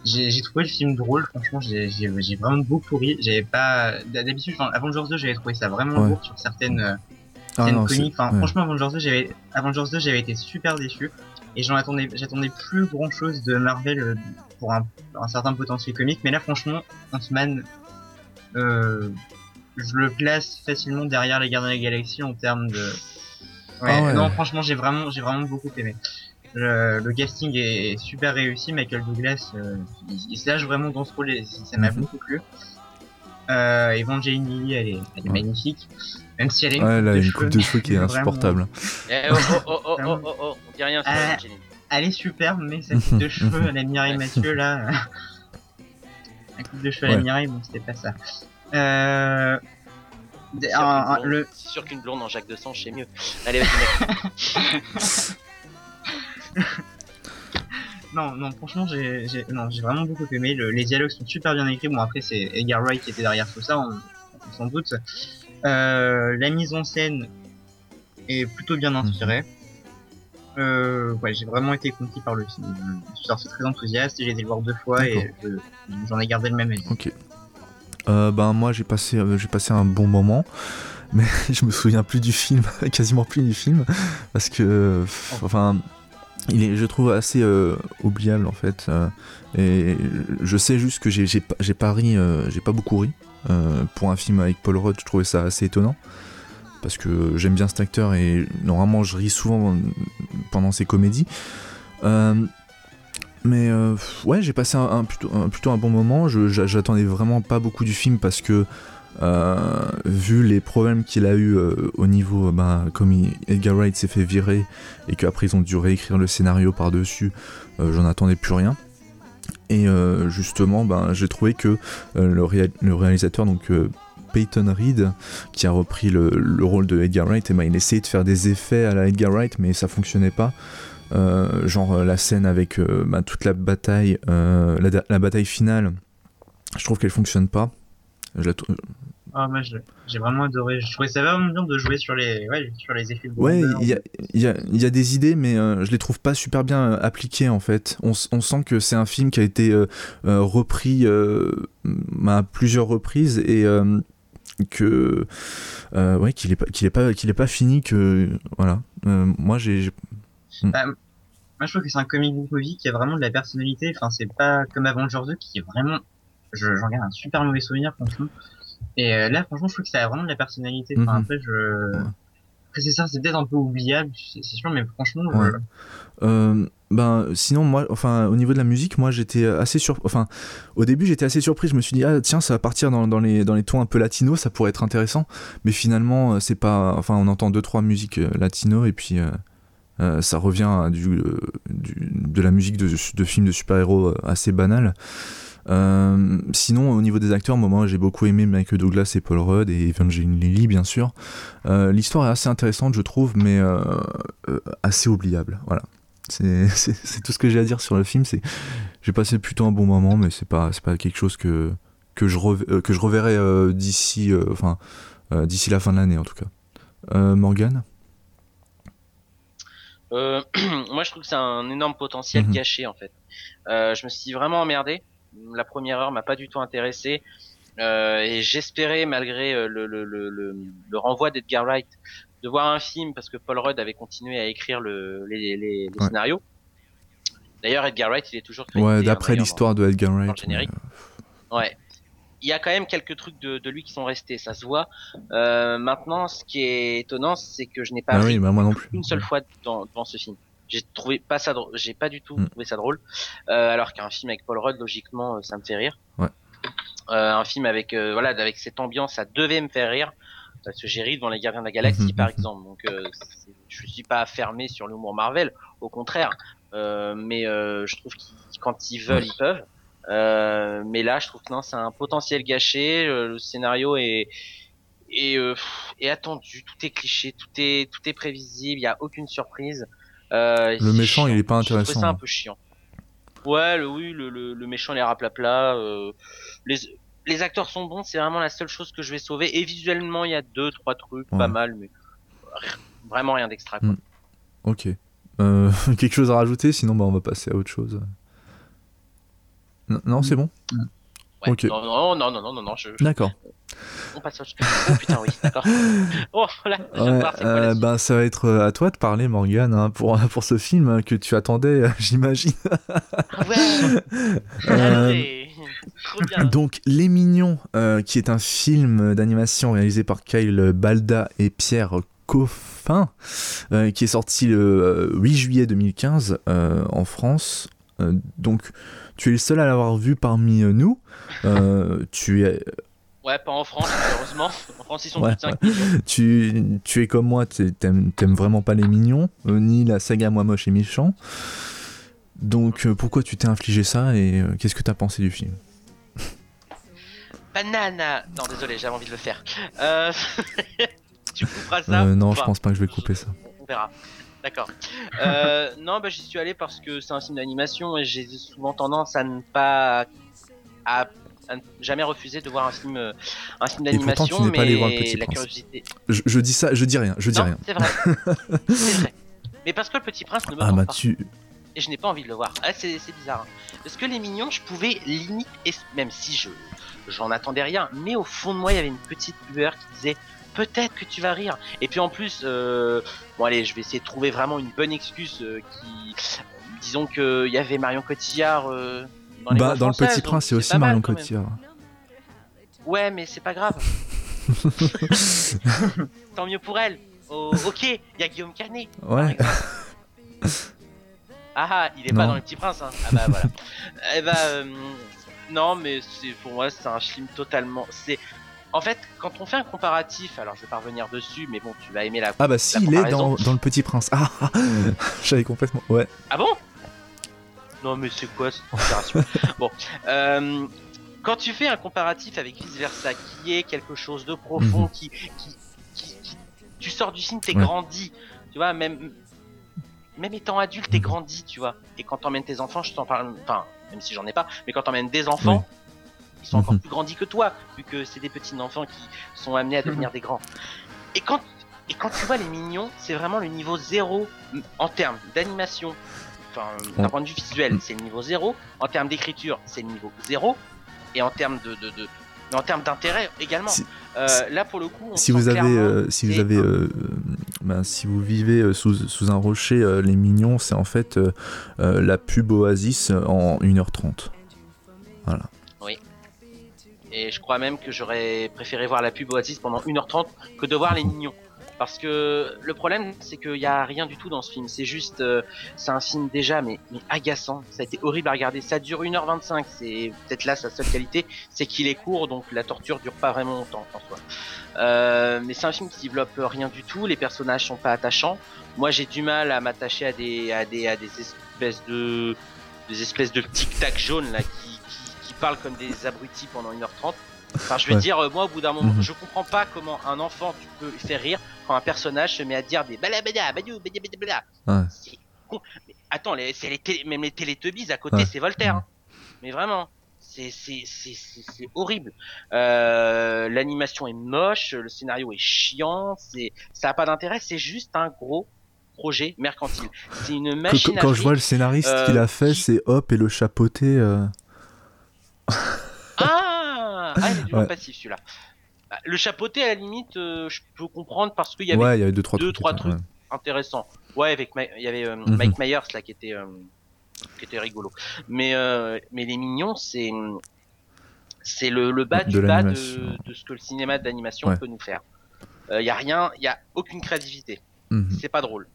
J'ai trouvé le film drôle. Franchement, j'ai vraiment beaucoup ri. J'avais pas d'habitude. enfin, Avengers 2, j'avais trouvé ça vraiment Ouais. lourd sur certaines euh, Ah non. Enfin, ouais. franchement, Avengers 2, j'avais Avengers 2, j'avais été super déçu. Et j'en attendais, j'attendais plus grand chose de Marvel euh, pour un, un certain potentiel comique. Mais là, franchement, Ant-Man, euh, je le place facilement derrière les Gardiens de la Galaxie en termes de. Ouais, Ah ouais. Non, franchement, j'ai vraiment, j'ai vraiment beaucoup aimé. Le, le casting est super réussi. Michael Douglas, euh, il, il se lâche vraiment dans ce rôle et ça m'a Mhm. beaucoup plu. Euh, Evangeline, elle est, magnifique. Même si elle a une, ouais, coupe, là, de une cheveux, coupe de cheveux qui est insupportable. eh, oh, oh, oh, oh dit rien. Euh, elle est superbe, mais sa coupe de cheveux à la Mireille Mathieu, là. la coupe de cheveux ouais. à la Mireille, bon, c'était pas ça. Euh. C'est sûr, le... sûr qu'une blonde en Jacques de Sang, c'est mieux. Allez, vas-y, Non, non, franchement, j'ai j'ai- non, j'ai vraiment beaucoup aimé. Le- les dialogues sont super bien écrits. Bon, après, c'est Edgar Wright qui était derrière tout ça, on, on s'en doute. Euh, la mise en scène est plutôt bien inspirée. Euh, ouais, j'ai vraiment été conquis par le film. Je suis sorti très enthousiaste j'ai été le voir deux fois et je- j'en ai gardé le même avis. Ok. Euh, ben moi j'ai passé euh, j'ai passé un bon moment, mais je me souviens plus du film, quasiment plus du film, parce que pff, enfin il est je trouve assez euh, oubliable en fait, euh, et je sais juste que j'ai pas ri, euh, j'ai pas beaucoup ri pour un film avec Paul Rudd, je trouvais ça assez étonnant. Parce que j'aime bien cet acteur et normalement je ris souvent pendant ses comédies. Mais ouais, j'ai passé un, plutôt, plutôt un bon moment. J'attendais vraiment pas beaucoup du film parce que, euh, vu les problèmes qu'il a eu euh, au niveau, euh, ben, comme Edgar Wright s'est fait virer et qu'après ils ont dû réécrire le scénario par-dessus, j'en attendais plus rien. Et justement, ben, j'ai trouvé que le, réa- le réalisateur, donc Peyton Reed, qui a repris le, le rôle de Edgar Wright, et ben, il essayait de faire des effets à la Edgar Wright, mais ça fonctionnait pas. Genre la scène avec toute la bataille, la bataille finale, je trouve qu'elle fonctionne pas. Je la trou- Ah, moi, j'ai vraiment adoré. Je trouvais ça vraiment bien de jouer sur les, ouais, sur les effets de Ouais, il y a, y a- y a des idées, mais euh, je les trouve pas super bien euh, appliquées en fait. On, on sent que c'est un film qui a été euh, euh, repris à plusieurs reprises et que ouais qu'il est pas qu'il est pas qu'il est pas fini que voilà. Moi j'ai j'ai- Bah, moi, je trouve que c'est un comic book movie qui a vraiment de la personnalité. Enfin, c'est pas comme Avengers 2 qui est vraiment. Je, j'en garde un super mauvais souvenir, franchement. Et euh, là, franchement, je trouve que ça a vraiment de la personnalité. Enfin, Mhm. après, je. Après, c'est ça, c'est peut-être un peu oubliable, c'est sûr, mais franchement, je- Ouais. Euh, ben sinon moi enfin au niveau de la musique moi j'étais assez sur enfin au début j'étais assez surpris je me suis dit ah tiens ça va partir dans, dans les dans les tons un peu latinos ça pourrait être intéressant mais finalement euh, c'est pas enfin on entend deux trois musiques latino et puis euh, euh, ça revient à du, euh, du- de la musique de, de films de super-héros assez banal Euh, sinon au niveau des acteurs moi, moi j'ai beaucoup aimé Michael Douglas et Paul Rudd et Evangeline Lilly bien sûr Euh, l'histoire est assez intéressante je trouve mais euh, assez oubliable voilà c'est tout ce que j'ai à dire sur le film. J'ai passé plutôt un bon moment, mais c'est pas pas quelque chose que que je rev- que je reverrai d'ici enfin d'ici la fin de l'année en tout cas. Morgan. Euh, moi, je trouve que c'est un énorme potentiel Mhm. gâché en fait. Je me suis vraiment emmerdé. La première heure m'a pas du tout intéressé. et j'espérais, malgré le, le, le, le, renvoi d'Edgar Wright, de voir un film parce que Paul Rudd avait continué à écrire le, les, les, les scénarios. D'ailleurs, Edgar Wright, il est toujours crédité. Ouais, d'après l'histoire de Edgar Wright. générique. Ouais. Il y a quand même quelques trucs de, de, lui qui sont restés, ça se voit. Euh, maintenant, ce qui est étonnant, c'est que je n'ai pas ah oui, bah moi non plus. une seule fois dans, dans ce film. J'ai trouvé pas ça, j'ai pas du tout mm. trouvé ça drôle. Euh, alors qu'un film avec Paul Rudd, logiquement, euh, ça me fait rire. Ouais. Euh, un film avec voilà, avec cette ambiance, ça devait me faire rire. Parce que j'ai ri devant les Gardiens de la Galaxie, mm-hmm, par mm-hmm. exemple. Donc, je suis pas fermé sur l'humour Marvel. Au contraire, mais je trouve qu'ils quand ils veulent, ils peuvent. Euh, mais là, je trouve que non, c'est un potentiel gâché. Le scénario est est, est attendu, tout est cliché, tout est tout est prévisible, il y a aucune surprise. Le méchant, il est pas intéressant. C'est un peu chiant. Ouais, le, oui, le, le, le méchant, les raplapla. Euh, les, les acteurs sont bons, c'est vraiment la seule chose que je vais sauver. Et visuellement, il y a deux, trois trucs, pas mal, mais vraiment rien d'extra. Hmm. Ok. Euh, quelque chose à rajouter? Sinon, bah, on va passer à autre chose. Non, c'est bon? Ok. Non, non, non, non, non, non, je... D'accord. On passe. Oh putain, oui, d'accord. Oh, là, euh, bah, ça va être euh, à toi de parler, Morgan, hein, pour, pour ce film que tu attendais, j'imagine. ah ouais bien. Donc, Les Mignons, qui est un film d'animation réalisé par Kyle Balda et Pierre Coffin, euh, qui est sorti le 8 euh, juillet 2015 euh, en France. donc, tu es le seul à l'avoir vu parmi nous. tu es. Ouais, pas en France, malheureusement. En France, ils sont ouais, 5 Tu, tu es comme moi, t'aimes vraiment pas les mignons, ni la saga Moi Moche et Méchant. Donc, pourquoi tu t'es infligé ça et qu'est-ce que t'as pensé du film? Banana Non, désolé, j'avais envie de le faire. Euh... tu couperas ça euh, Non, je pense pas que je vais couper ça. On verra. D'accord. Euh, non, bah, j'y suis allé parce que c'est un film d'animation et j'ai souvent tendance à ne pas. à, jamais refuser de voir un film, euh, un film d'animation. Mais pas allé voir le petit la curiosité. Je, dis ça, je dis rien, je dis rien. C'est vrai. vrai. Mais parce que le petit prince ne me ah, bah, pas. Tu... Et je n'ai pas envie de le voir. Ah, c'est bizarre. Hein. Parce que les mignons, je pouvais limite, même si je j'en attendais rien, mais au fond de moi, il y avait une petite lueur qui disait peut-être que tu vas rire. Et puis en plus, euh, bon allez, je vais essayer de trouver vraiment une bonne excuse euh, qui, disons que il y avait Marion Cotillard euh, dans Bah dans le Petit Prince, c'est aussi Marion Cotillard. Ouais, mais c'est pas grave. Tant mieux pour elle. Oh, ok, il y a Guillaume Canet. Ouais. Ah, ah, il est pas dans le Petit Prince. Hein. Ah bah voilà. eh bah non, mais c'est pour moi c'est un film totalement. C'est en fait, quand on fait un comparatif, alors je vais pas revenir dessus, mais bon, tu vas aimer la. Ah bah si, il est dans, dans, le Petit Prince. Ah, ah, ah. j'avais complètement. Ouais. Ah bon? Non, mais c'est quoi cette comparaison? Bon, euh, quand tu fais un comparatif avec vice versa, qui est quelque chose de profond, mhm. qui, qui, qui, tu sors du film, t'es grandi, tu vois, même même étant adulte, t'es mhm. grandi, tu vois. Et quand t'emmènes tes enfants, je t'en parle, enfin, même si j'en ai pas, mais quand t'emmènes des enfants ils sont encore mhm. plus grandis que toi, vu que c'est des petits enfants qui sont amenés à devenir des grands. Et quand, et quand tu vois les mignons, c'est vraiment le niveau zéro en termes d'animation, d'un point de vue visuel, c'est le niveau zéro. En termes d'écriture, c'est le niveau zéro. Et en termes de, de, de en termes d'intérêt également. Euh, là pour le coup, si vous, avez, euh, si vous avez, euh, ben, si vous vivez sous, sous un rocher, les mignons, c'est en fait la pub Oasis en 1h30. Voilà. Et je crois même que j'aurais préféré voir la pub Oasis pendant 1h30 que de voir les mignons. Parce que le problème, c'est qu'il n'y a rien du tout dans ce film. C'est juste, euh, c'est un film déjà, mais, agaçant. Ça a été horrible à regarder. Ça dure 1h25. C'est peut-être là sa seule qualité, c'est qu'il est court, donc la torture dure pas vraiment longtemps en. Euh, mais c'est un film qui développe rien du tout. Les personnages sont pas attachants. Moi, j'ai du mal à m'attacher à des, des, espèces de, tic-tac jaunes là qui parlent comme des abrutis pendant 1h30. Enfin, je veux dire, euh, moi, au bout d'un moment, mhm. je comprends pas comment un enfant tu peux faire rire quand un personnage se met à dire des balabada, badou, ouais. C'est con. Mais attends, les, les même les Télétubbies à côté, c'est Voltaire. Hein. Mais vraiment, c'est horrible. Euh, L'animation est moche, le scénario est chiant, c'est ça a pas d'intérêt, c'est juste un gros projet mercantile. C'est une machine. Quand, je vois le scénariste qu'il a euh, fait, c'est Hop et le chapeauté. Ah il est toujours Ouais. passif celui-là. Bah, Le chapeauté, à la limite, euh, je peux comprendre parce qu'il y avait ouais, il y avait deux trois deux, trucs. trois ouais. avec Ma- il y avait euh, Mhm. Mike Myers là qui était euh, qui était rigolo. Mais mais les mignons c'est c'est le, le bas De du bas de, de ce que le cinéma d'animation peut nous faire. Il y a rien, il y a aucune créativité. Mhm. C'est pas drôle.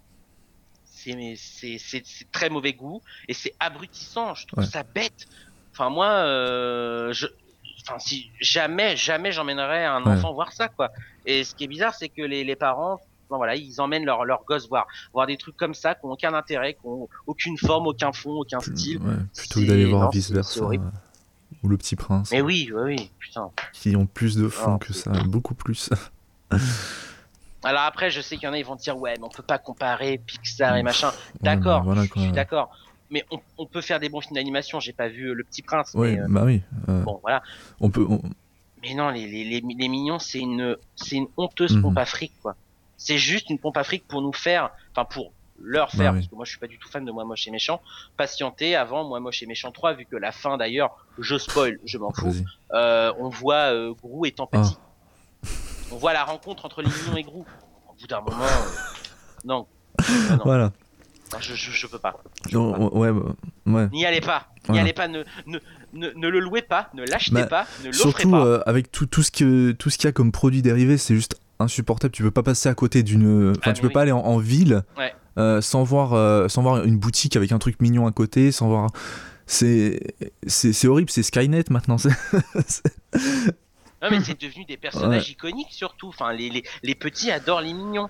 C'est très mauvais goût et c'est abrutissant. Je trouve Ouais. ça bête. Enfin moi euh, je Enfin, si jamais, jamais j'emmènerais un Ouais. enfant voir ça, quoi. Et ce qui est bizarre, c'est que les, les parents, voilà, ils emmènent leur, leur gosse voir, voir des trucs comme ça, qui ont aucun intérêt, qui ont aucune forme, aucun fond, aucun style. Ouais, plutôt que d'aller voir vice versa horrible. ou le petit prince Mais oui, oui, oui, putain. qui ont plus de fond que ça beaucoup plus Alors après, je sais qu'il y en a, ils vont dire, ouais, mais on peut pas comparer Pixar et machin. Ouais, D'accord, voilà, je suis d'accord. Mais on, on peut faire des bons films d'animation. J'ai pas vu Le Petit Prince, ouais mais euh, bah oui euh, bon, voilà. on peut on- Mais non, les, les, les, les mignons, c'est une, c'est une honteuse Mhm. pompe à fric, quoi. C'est juste une pompe à fric pour nous faire, enfin pour leur Bah faire, oui. parce que moi je suis pas du tout fan de Moi Moche et Méchant, patienter avant Moi Moche et Méchant 3, vu que la fin d'ailleurs, je spoil, je m'en fous, euh, on voit euh, Grou étant petit. Ah. On voit la rencontre entre les mignons et Grou. Au bout d'un moment, euh, non, voilà non, je, je, je peux pas. Ouais bah, ouais N'y allez pas, n'y Voilà. allez pas, ne, ne, ne, ne le louez pas, ne l'achetez Bah, pas, ne l'offrez surtout pas. euh, avec tout, tout ce que tout ce qu'il y a comme produit dérivé c'est juste insupportable tu peux pas passer à côté d'une enfin Ah, tu mais peux pas aller en, en ville Ouais. euh, sans voir euh, sans voir une boutique avec un truc mignon à côté sans voir c'est c'est horrible c'est Skynet maintenant c'est Non mais c'est devenu des personnages iconiques surtout. Enfin les, les, les petits adorent les mignons.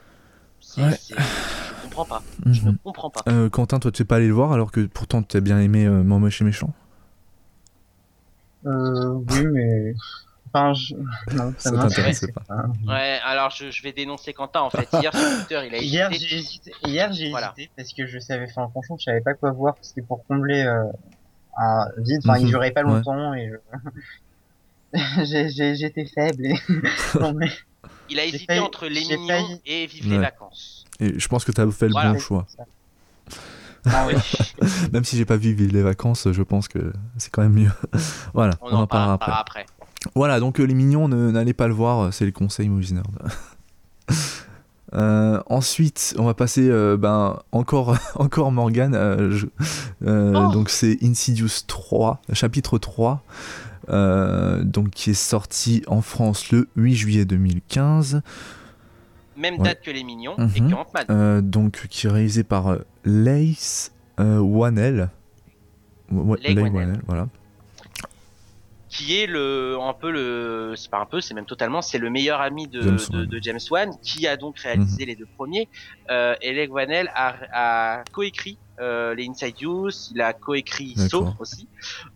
Ouais. Je comprends pas. Je ne Mhm. comprends pas. Euh, Quentin toi tu es pas allé le voir alors que pourtant t'as bien aimé euh, moche et méchant Euh, oui, mais. Enfin, je... non, ça ça m'intéresse pas pas. Ouais, alors je, je vais dénoncer Quentin en fait. Hier sur Twitter, il a Hier, hésité. j'ai hésité. Hier, j'ai Voilà. hésité parce que je savais, enfin, franchement, je savais pas quoi voir. C'était pour combler euh, un vide. Enfin, il Mhm. durait pas Ouais. longtemps et je... j'étais faible. Et... non, mais Il a hésité failli- entre les mignons failli- et Vive les Ouais. vacances. et je pense que t'as fait le Voilà. bon choix Ah oui. même si j'ai pas vu Vive les vacances je pense que c'est quand même mieux voilà On, on, en en parlera après après. Voilà, donc euh, les mignons, n'allez pas le voir, euh, c'est le conseil Movies Nerd. Euh, ensuite, on va passer euh, ben, encore, encore Morgan. euh, je- euh, Oh. Donc c'est Insidious 3, chapitre 3, euh, donc qui est sorti en France le 8 juillet 2015. Même Ouais. date que les mignons et Mhm. que Ant-Man. euh, donc qui est réalisé par euh, Lace Whannell. Whannell, voilà. qui est le un peu le c'est pas un peu c'est même totalement c'est le meilleur ami de James de, Wan. de James Wan qui a donc réalisé les deux premiers et Whannell a, a coécrit euh, les Inside Use il a coécrit Saw D'accord. aussi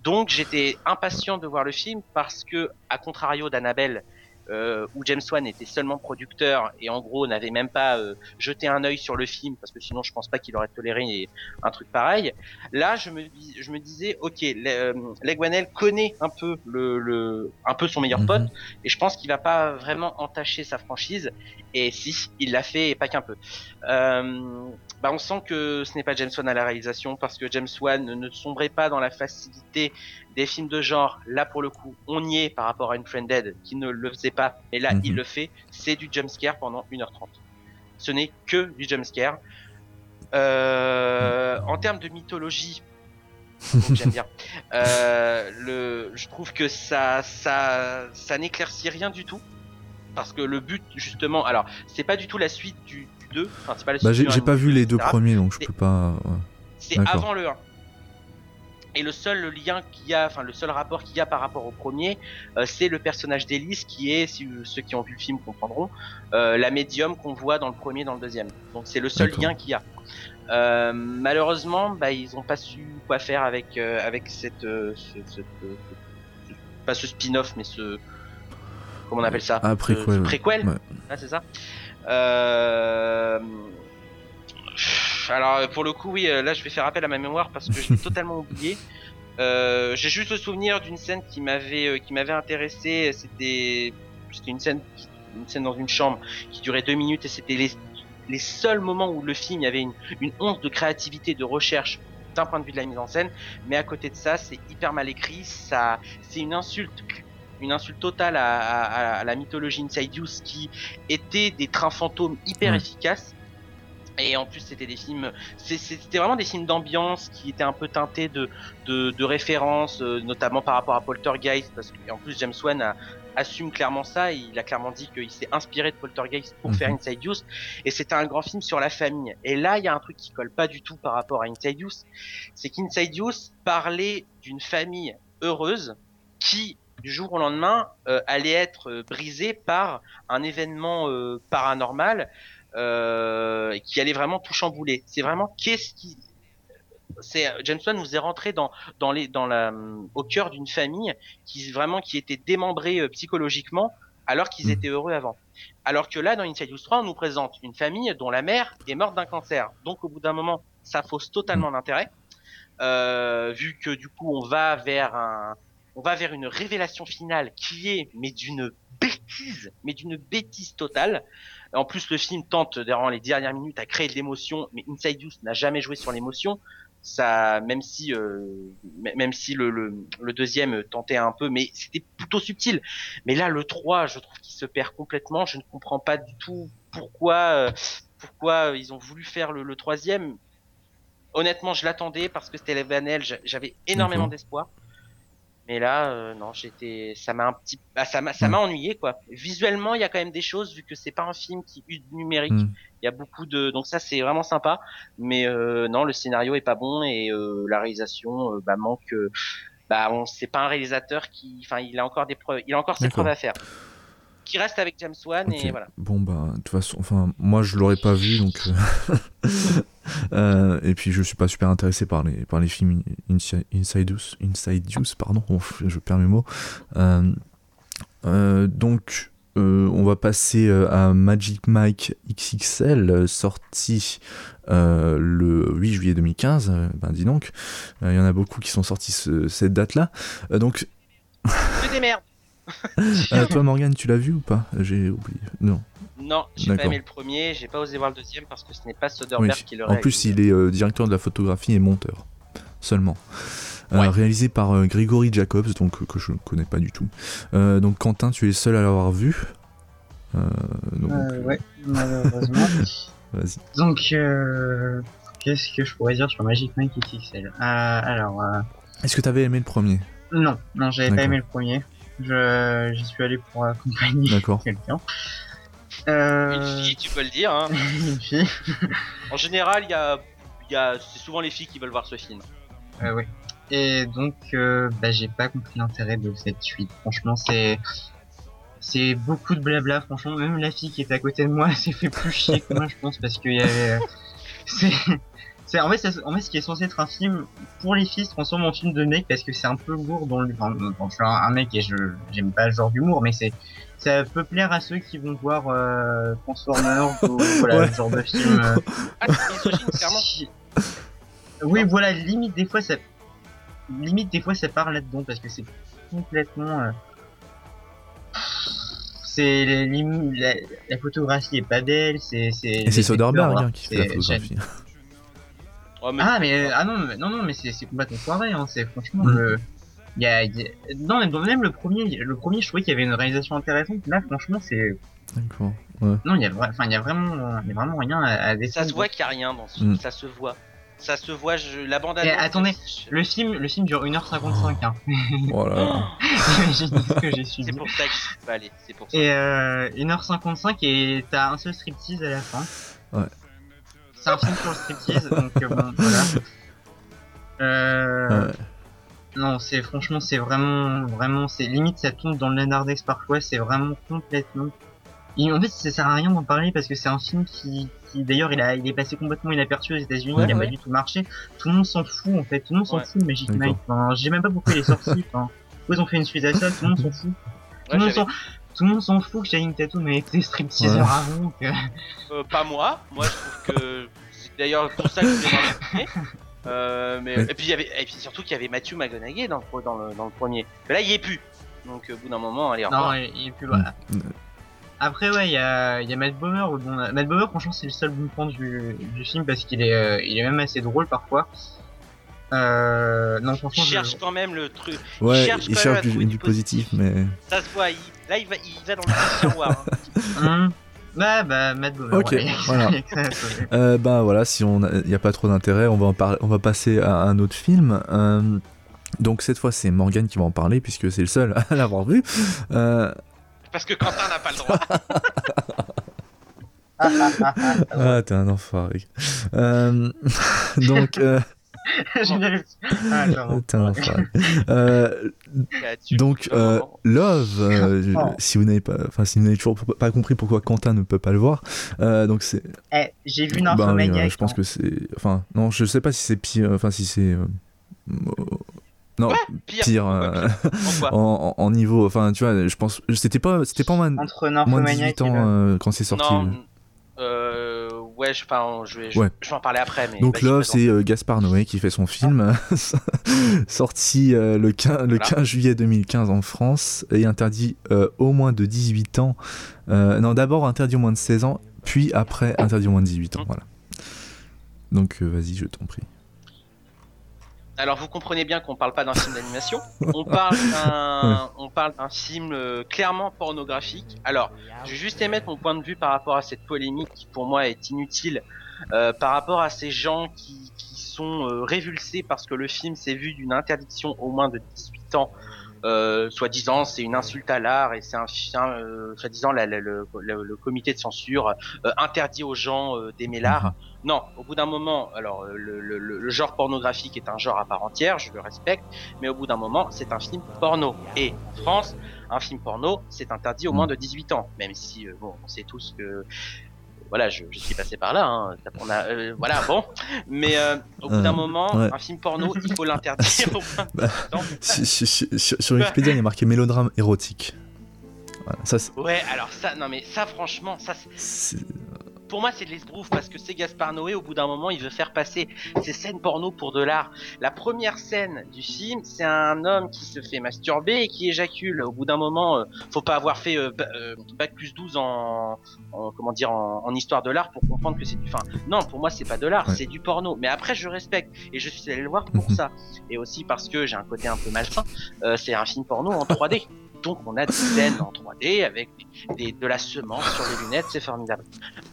donc j'étais impatient de voir le film parce que à contrario d'Annabelle euh, où James Wan était seulement producteur et en gros n'avait même pas euh, jeté un œil sur le film parce que sinon je pense pas qu'il aurait toléré un truc pareil. Là, je me, dis- je me disais, ok, Le- Leigh Whannell connaît un peu le, le, un peu son meilleur Mhm. pote et je pense qu'il va pas vraiment entacher sa franchise. Et si, il l'a fait et pas qu'un peu. Euh, bah, on sent que ce n'est pas James Wan à la réalisation parce que James Wan ne sombrait pas dans la facilité des films de genre. Là, pour le coup, on y est par rapport à une Friended qui ne le faisait pas, mais là, Mhm. il le fait. C'est du jumpscare pendant 1h30. Ce n'est que du jumpscare. Euh, en termes de mythologie, j'aime bien. Euh, le, je trouve que ça, ça, ça n'éclaircit rien du tout. Parce que le but, justement, alors, c'est pas du tout la suite du 2. Enfin, c'est pas la suite Bah, j'ai du j'ai 1, pas vu les deux premiers, donc je peux pas. ouais. C'est avant le 1. Et le seul lien qu'il y a, enfin le seul rapport qu'il y a par rapport au premier, euh, c'est le personnage d'Elise qui est, si ceux qui ont vu le film comprendront, euh, la médium qu'on voit dans le premier, dans le deuxième. Donc c'est le seul lien qu'il y a. Euh, malheureusement, bah, ils ont pas su quoi faire avec euh, avec cette, euh, ce, ce- ce- ce- pas ce spin-off, mais ce comment on appelle ça? Ah, Ce- préquel, préquel. Ouais. Ah, c'est ça. Euh... Alors pour le coup, oui, euh, là je vais faire appel à ma mémoire parce que j'ai totalement oublié. Euh, j'ai juste le souvenir d'une scène qui m'avait qui m'avait intéressé. C'était c'était une scène une scène dans une chambre qui durait deux minutes et c'était les les seuls moments où le film il y avait une une once de créativité, de recherche d'un point de vue de la mise en scène. Mais à côté de ça, c'est hyper mal écrit. Ça c'est une insulte une insulte totale à, la mythologie Insidious qui était des trains fantômes hyper efficaces. Et en plus, c'était des films, c'était vraiment des films d'ambiance qui étaient un peu teintés de, de, références, euh, notamment par rapport à Poltergeist, parce qu'en plus James Wan assume clairement ça. Il a clairement dit qu'il s'est inspiré de Poltergeist pour faire mhm. Insidious, et c'était un grand film sur la famille. Et là, il y a un truc qui colle pas du tout par rapport à Insidious, c'est qu'Insidious parlait d'une famille heureuse qui du jour au lendemain euh, allait être euh, brisée par un événement paranormal euh, qui allait vraiment tout chambouler. C'est vraiment qu'est-ce qui c'est James Wan nous est rentré dans dans les dans la au cœur d'une famille qui vraiment qui était démembrée psychologiquement alors qu'ils mmh. étaient heureux avant. Alors que là dans Inside 3 on nous présente une famille dont la mère est morte d'un cancer. Donc au bout d'un moment ça fausse totalement mmh. l'intérêt euh, vu que du coup on va vers un on va vers une révélation finale qui est mais d'une bêtise mais d'une bêtise totale en plus, le film tente, durant les dernières minutes, à créer de l'émotion, mais Inside Youth n'a jamais joué sur l'émotion. Ça, même si, euh, même si le, le, deuxième tentait un peu, mais c'était plutôt subtil. Mais là, le 3, je trouve qu'il se perd complètement. Je ne comprends pas du tout pourquoi, euh, pourquoi ils ont voulu faire le, le troisième. Honnêtement, je l'attendais parce que c'était Vanel. J'avais énormément d'espoir. Mais là, euh, non, j'étais, ça m'a un petit, bah, ça m'a, ça m'a ennuyé quoi. Visuellement, il y a quand même des choses vu que c'est pas un film qui use numérique. Hmm. Il y a beaucoup de, donc ça c'est vraiment sympa. Mais euh, non, le scénario est pas bon et euh, la réalisation bah, manque. bah, on, c'est pas un réalisateur qui, enfin, il a encore des preuves, il a encore ses preuves à faire qui reste avec James Wan et voilà. Bon bah de toute façon, enfin moi je l'aurais pas vu donc euh, et puis je suis pas super intéressé par les par les films Inside Inside Use pardon, je perds mes mots. Euh, euh, donc on va passer à Magic Mike XXL sorti le 8 juillet 2015. ben dis donc, il y en a beaucoup qui sont sortis cette date là. donc que des merdes. Euh, toi, Morgan, tu l'as vu ou pas J'ai oublié. Non. Non, j'ai pas aimé le premier, j'ai pas osé voir le deuxième parce que ce n'est pas Soderbergh qui le En plus, il est euh, directeur de la photographie et monteur seulement. Euh, réalisé par Grigory Jacobs, donc que je ne connais pas du tout. donc Quentin, tu es le seul à l'avoir vu? ouais, malheureusement. Vas-y. Donc, qu'est-ce que je pourrais dire sur Magic Mike XXL Alors. Est-ce que tu avais aimé le premier? Non, non, j'avais pas aimé le premier. Je, j'y suis allé pour accompagner quelqu'un. Euh... Une fille, tu peux le dire. Hein. une fille. en général, il y a, y a, c'est souvent les filles qui veulent voir ce film. Euh, oui. Et donc, euh, bah, j'ai pas compris l'intérêt de cette suite. Franchement, c'est c'est beaucoup de blabla. Franchement, même la fille qui était à côté de moi s'est fait plus chier que moi, je pense, parce qu'il y avait. c'est en fait, en fait, ce qui est censé être un film pour les filles se transforme en film de mec parce que c'est un peu lourd dans le. Enfin, je suis un, mec et je j'aime pas le genre d'humour, mais c'est ça peut plaire à ceux qui vont voir euh, Transformers ou voilà ce genre de film. Euh. Ah. Oui, voilà, limite des fois ça, limite des fois ça part là-dedans parce que c'est complètement. Euh, c'est la, la, photographie est pas belle, c'est c'est. Et c'est Soderbergh hein, qui fait la photographie. Ah mais ah non non non mais c'est complètement foiré hein. c'est franchement mm. le y, a, non même, le premier le premier je trouvais qu'il y avait une réalisation intéressante là franchement c'est D'accord. Ouais. Non, il y a enfin il y a vraiment il y a vraiment rien à, à Ça se voit qu'il y a rien dans ce film, mm. ça se voit. Ça se voit, je... la bande annonce. attendez, le film le film dure 1h55 hein. Voilà. c'est pour ça que je suis pas allé, c'est pour ça. Et euh, 1h55 et t'as un seul striptease à la fin. Ouais c'est un film sur le striptease, donc euh, bon, voilà. Euh... Non, c'est franchement, c'est vraiment, vraiment, c'est limite, ça tombe dans le Leonardex parfois, c'est vraiment complètement. Et en fait, ça sert à rien d'en parler parce que c'est un film qui, qui d'ailleurs, il a, il est passé complètement inaperçu aux États-Unis, il a pas du tout marché. Tout le monde s'en fout en fait, tout le monde s'en fout de Magic Mike. Enfin, j'ai même pas pourquoi il est sorti. Enfin, ils ont fait une suite à ça, tout le monde s'en fout. Tout le monde s'en tout le monde s'en fout que Shining Tatum ait été stripteaseur avant. Que... Euh, pas moi. Moi, je trouve que c'est d'ailleurs pour ça que je l'ai euh, mais et puis il y avait et puis surtout qu'il y avait Matthew McConaughey dans le dans le, dans le premier. là, il y est plus. Donc au bout d'un moment, allez. Non, il, est plus là. Après ouais, il y a, y a Matt Bomer. Bon, Matt Bomer, franchement, c'est le seul bon point du, du film parce qu'il est, euh, il est même assez drôle parfois. Euh, non, franchement, Il je- cherche quand même le truc. Ouais, cherche il quand cherche même du, trouver du du positif, mais. Ça se voit, il- là il va, il va dans le tiroir. hein. Hum. Ouais, bah, Matt. Ok, ouais. voilà. Euh, bah voilà, si on n'y a pas trop d'intérêt, on va en parler, on va passer à un autre film. Euh, donc cette fois c'est Morgan qui va en parler puisque c'est le seul à l'avoir vu. Euh, Parce que Quentin n'a pas le droit. ah t'es un enfoiré. Euh, donc euh. Ah. Euh, donc euh. Love, euh, je- Oh. si vous n'avez pas, enfin si vous n'avez toujours pas compris pourquoi Quentin ne peut pas le voir, euh, donc c'est Eh, j'ai vu Ben oui, Nymphomaniac. ouais, je pense que c'est. Enfin, non, je sais pas si c'est pire. Enfin, si c'est. euh, Non, Pire? pire. Euh, pire Pourquoi en, en- en niveau. Enfin, tu vois, je pense. C'était pas, c'était pas moins, Entre moins de Nymphomaniac 18 et ans le- euh, quand c'est sorti. Non, euh, ouais, je, enfin, je vais, je, Ouais. je vais en parler après. Mais Donc là, c'est euh, Gaspard Noé qui fait son film, sorti euh, le, 15, le Voilà. 15 juillet 2015 en France et interdit euh, au moins de 18 ans. Non, d'abord interdit au moins de 16 ans, puis après interdit au moins de 18 ans. Mhm. Voilà. Donc vas-y, je t'en prie. Alors vous comprenez bien qu'on parle pas d'un film d'animation, on parle d'un, on parle d'un film euh, clairement pornographique. Alors, je vais juste émettre mon point de vue par rapport à cette polémique qui pour moi est inutile, euh, par rapport à ces gens qui, qui sont euh, révulsés parce que le film s'est vu d'une interdiction au moins de 18 ans. Euh, soi-disant c'est une insulte à l'art et c'est un film, euh, soi-disant la- la- le, le- le comité de censure euh, interdit aux gens euh, d'aimer l'art. Non, au bout d'un moment, alors euh, le, le- le- le genre pornographique est un genre à part entière, je le respecte, mais au bout d'un moment, c'est un film porno. Et en France, un film porno, c'est interdit au moins de 18 ans, même si euh, bon, on sait tous que voilà, je, je suis passé par là, hein, on a, euh, voilà, bon, mais euh, au bout Euh, d'un moment, ouais. un film porno, il faut l'interdire au moins de 18 ans. Sur, sur- sur- Wikipédia, il y a marqué mélodrame érotique. Voilà, ça, Ouais, alors ça, non mais ça, franchement, ça, c'est- pour moi c'est de l'esbrouf parce que c'est Gaspard Noé au bout d'un moment il veut faire passer ces scènes porno pour de l'art. La première scène du film c'est un homme qui se fait masturber et qui éjacule. Au bout d'un moment euh, faut pas avoir fait euh, euh, bac plus 12 en, en- comment dire en, en histoire de l'art pour comprendre que c'est du enfin non pour moi c'est pas de l'art Ouais. c'est du porno mais après je respecte et je suis allé le voir pour Mhm. ça et aussi parce que j'ai un côté un peu malsain euh, c'est un film porno en 3D donc on a des scènes en 3D avec des, de la semence sur les lunettes c'est formidable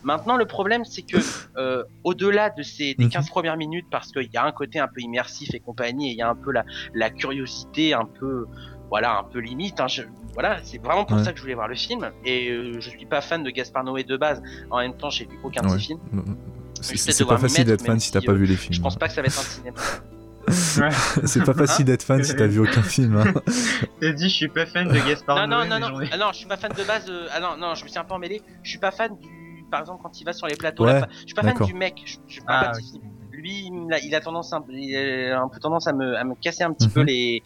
Maintenant, le problème, c'est que euh, au-delà de ces des Mhm. 15 premières minutes, parce qu'il y a un côté un peu immersif et compagnie, et il y a un peu la, la curiosité, un peu voilà, un peu limite. Hein, je- voilà, c'est vraiment pour Ouais. ça que je voulais voir le film. Et euh, je suis pas fan de Gaspard Noé de base. En même temps, j'ai vu aucun de Ouais. ses films. c'est pas facile d'être fan si t'as pas euh, vu les Je films. pense pas que ça va être un cinéma. Ouais. C'est pas facile d'être fan si t'as vu aucun film. hein. T'as dit, je suis pas fan de Gaspard non, non, Noé, non, non, ai- ah non, je suis pas fan de base. euh, ah non, non, je me suis un peu emmêlé. Je suis pas fan du. Par exemple, quand il va sur les plateaux, Ouais, fa- je suis pas fan du mec. Je, je suis pas Ah, fan. Lui, il a, il a tendance un, peu- il a un peu tendance à me, à me casser un petit Mhm. peu les,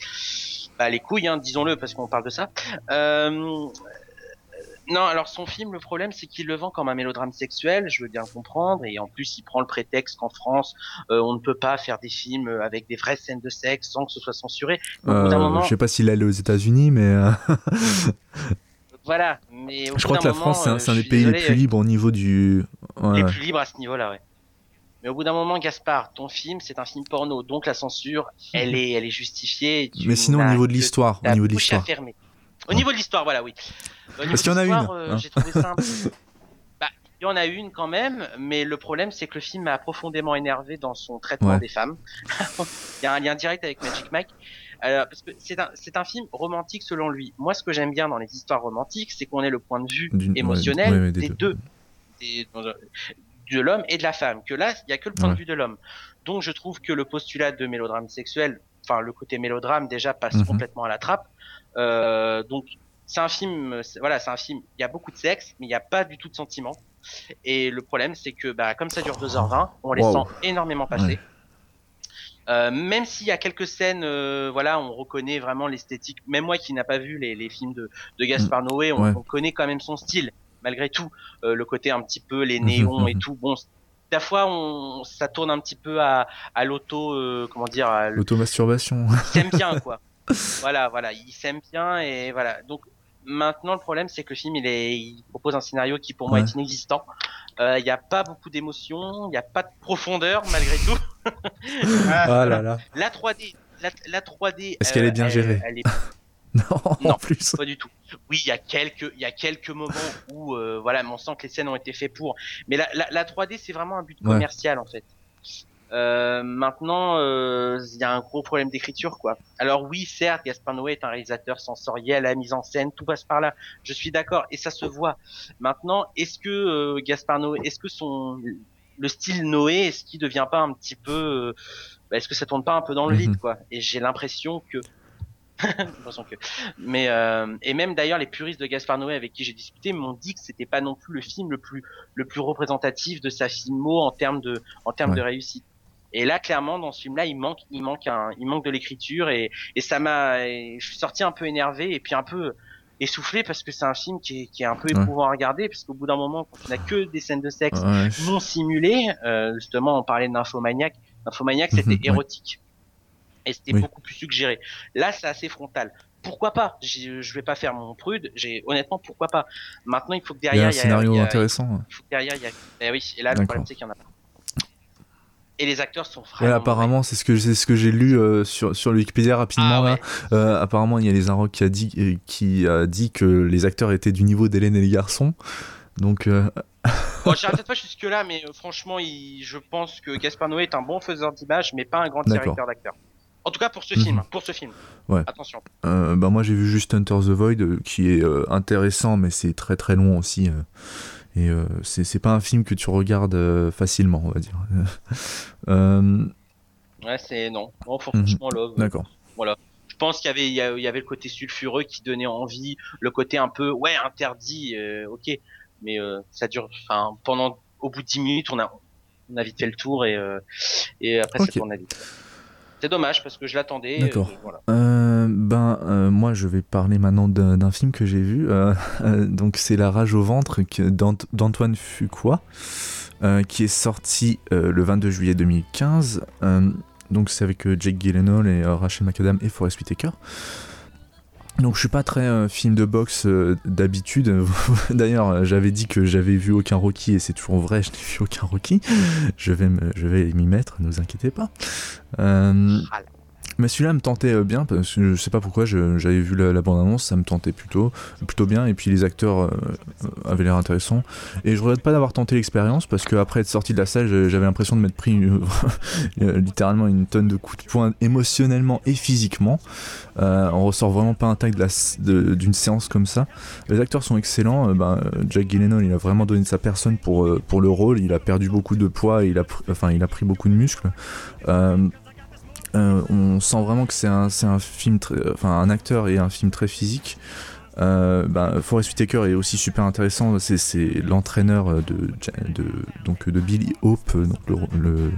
bah, les couilles, hein, disons-le, parce qu'on parle de ça. Euh, non, alors son film, le problème, c'est qu'il le vend comme un mélodrame sexuel. Je veux bien comprendre, et en plus, il prend le prétexte qu'en France, euh, on ne peut pas faire des films avec des vraies scènes de sexe sans que ce soit censuré. D'un Euh, moment- je sais pas s'il allait aux États-Unis, mais euh, Voilà, mais au je bout crois que la moment, France, c'est un, euh, des pays désolé, les plus libres au niveau du. Ouais, les plus libres à ce niveau-là, ouais. Mais au bout d'un moment, Gaspard, ton film, c'est un film porno, donc la censure, elle est, elle est justifiée. Mais sinon, au niveau de l'histoire, au niveau de l'histoire. Au niveau de l'histoire, voilà, oui. Au Parce qu'il y en a une, euh, hein. J'ai trouvé ça un peu- Bah, il y en a une quand même, mais le problème, c'est que le film m'a profondément énervé dans son traitement Ouais. des femmes. il y a un lien direct avec Magic Mike. Euh, parce que c'est un, c'est un film romantique selon lui. Moi, ce que j'aime bien dans les histoires romantiques, c'est qu'on ait le point de vue émotionnel ouais, ouais, des, deux, Des- de l'homme et de la femme. Que là, il y a que le point Ouais. de vue de l'homme. Donc, je trouve que le postulat de mélodrame sexuel, enfin le côté mélodrame déjà passe Mhm. complètement à la trappe. Euh, donc, c'est un film, voilà, c'est un film. Il y a beaucoup de sexe, mais il n'y a pas du tout de sentiment. Et le problème, c'est que, bah, comme ça dure 2h20, on les Wow. sent énormément passer. Ouais. Euh, même s'il y a quelques scènes, euh, voilà, on reconnaît vraiment l'esthétique. Même moi qui n'a pas vu les, les films de, de Gaspard Noé, on, Mm. Ouais. on connaît quand même son style, malgré tout. Euh, le côté un petit peu les Mhm, néons et mhm. tout. Bon, des fois, on, ça tourne un petit peu à, à l'auto, euh, comment dire, L'automasturbation. il s'aime bien quoi. voilà, voilà, il s'aime bien et voilà. Donc Maintenant, le problème, c'est que le film, il, est, il propose un scénario qui, pour moi, est inexistant. Euh, il n'y a pas beaucoup d'émotions, il n'y a pas de profondeur, malgré tout. ah là là. La 3D, la, 3D. Est-ce qu'elle est bien gérée non, non, plus. pas du tout. Oui, il y a quelques, il y a quelques moments où, voilà, on sent que les scènes ont été faites pour. Mais la, la, 3D, c'est vraiment un but commercial, en fait. Euh, maintenant, euh, il y a un gros problème d'écriture, quoi. Alors oui, certes, Gaspar Noé est un réalisateur sensoriel, la mise en scène, tout passe par là. Je suis d'accord, et ça se voit. Maintenant, est-ce que euh, Gaspar Noé, est-ce que son le style Noé, est-ce qu'il devient pas un petit peu, bah, est-ce que ça tourne pas un peu dans le vide, mhm. quoi? Et j'ai l'impression que que. Mais et même d'ailleurs les puristes de Gaspar Noé avec qui j'ai discuté m'ont dit que c'était pas non plus le film le plus le plus représentatif de sa filmo en termes de en termes de réussite. Et là, clairement, dans ce film-là, il manque, il manque un, il manque de l'écriture et, et ça m'a, je suis sorti un peu énervé et puis un peu essoufflé parce que c'est un film qui est, qui est un peu éprouvant à regarder parce qu'au bout d'un moment, quand on a que des scènes de sexe non simulées, euh, justement, on parlait d'infomaniac. Infomaniac, c'était mhm, érotique et c'était beaucoup plus suggéré. Là, c'est assez frontal pourquoi pas? Je vais pas faire mon prude. J'ai honnêtement pourquoi pas? Maintenant, il faut que derrière il y a un scénario intéressant. Il faut que derrière il y a. Eh oui. Et là, le problème c'est qu'il y en a pas et les acteurs sont. Ouais, apparemment, c'est ce que c'est ce que j'ai lu euh, sur sur Wikipédia rapidement. Ah, euh, apparemment, il y a les Inrocks qui a dit euh, qui a dit que les acteurs étaient du niveau d'Hélène et les garçons. Donc. Euh... bon, peut-être pas jusque là, mais franchement, je pense que Gaspar Noé est un bon faiseur d'image, mais pas un grand directeur d'acteurs. En tout cas pour ce film, mhm. pour ce film. Ouais. Attention. bah moi j'ai vu juste Hunter the Void qui est intéressant mais c'est très très long aussi. Et euh, c'est pas un film que tu regardes euh, facilement, on va dire. Euh, ouais, c'est non. Non, mhm. franchement, Love. D'accord. Voilà. Je pense qu'il y avait il y avait le côté sulfureux qui donnait envie, le côté un peu ouais interdit, ok, mais ça dure. Enfin, pendant au bout de 10 minutes, on a on a vite fait le tour et et après c'est on a vite. C'est dommage parce que je l'attendais. D'accord. Euh, ben, euh, moi, je vais parler maintenant d'un film que j'ai vu. Euh, donc, c'est La rage au ventre d'Antoine Fuqua, qui est sorti le 22 juillet 2015. donc, c'est avec Jake Gyllenhaal et Rachel McAdam et Forest Whitaker. Donc je suis pas très euh, film de boxe euh, d'habitude. D'ailleurs, j'avais dit que j'avais vu aucun Rocky et c'est toujours vrai, je n'ai vu aucun Rocky. Je vais je vais m'y mettre, ne vous inquiétez pas. Mais celui-là me tentait euh, bien, parce que je sais pas pourquoi, j'avais vu la, bande-annonce, ça me tentait plutôt, plutôt bien, et puis les acteurs euh, euh, avaient l'air intéressants. Et je regrette pas d'avoir tenté l'expérience, parce qu'après être sorti de la salle, j'avais l'impression de m'être pris littéralement une tonne de coups de poing émotionnellement et physiquement. on ressort vraiment pas intact d'une séance comme ça. Les acteurs sont excellents, ben, Jack Gyllenhaal, il a vraiment donné de sa personne pour, pour le rôle, il a perdu beaucoup de poids, et il a, enfin, il a pris beaucoup de muscles. Euh, on sent vraiment que c'est un, acteur et un film très physique. Euh, bah, Forest Whitaker est aussi super intéressant. C'est l'entraîneur de, Billy Hope, donc le,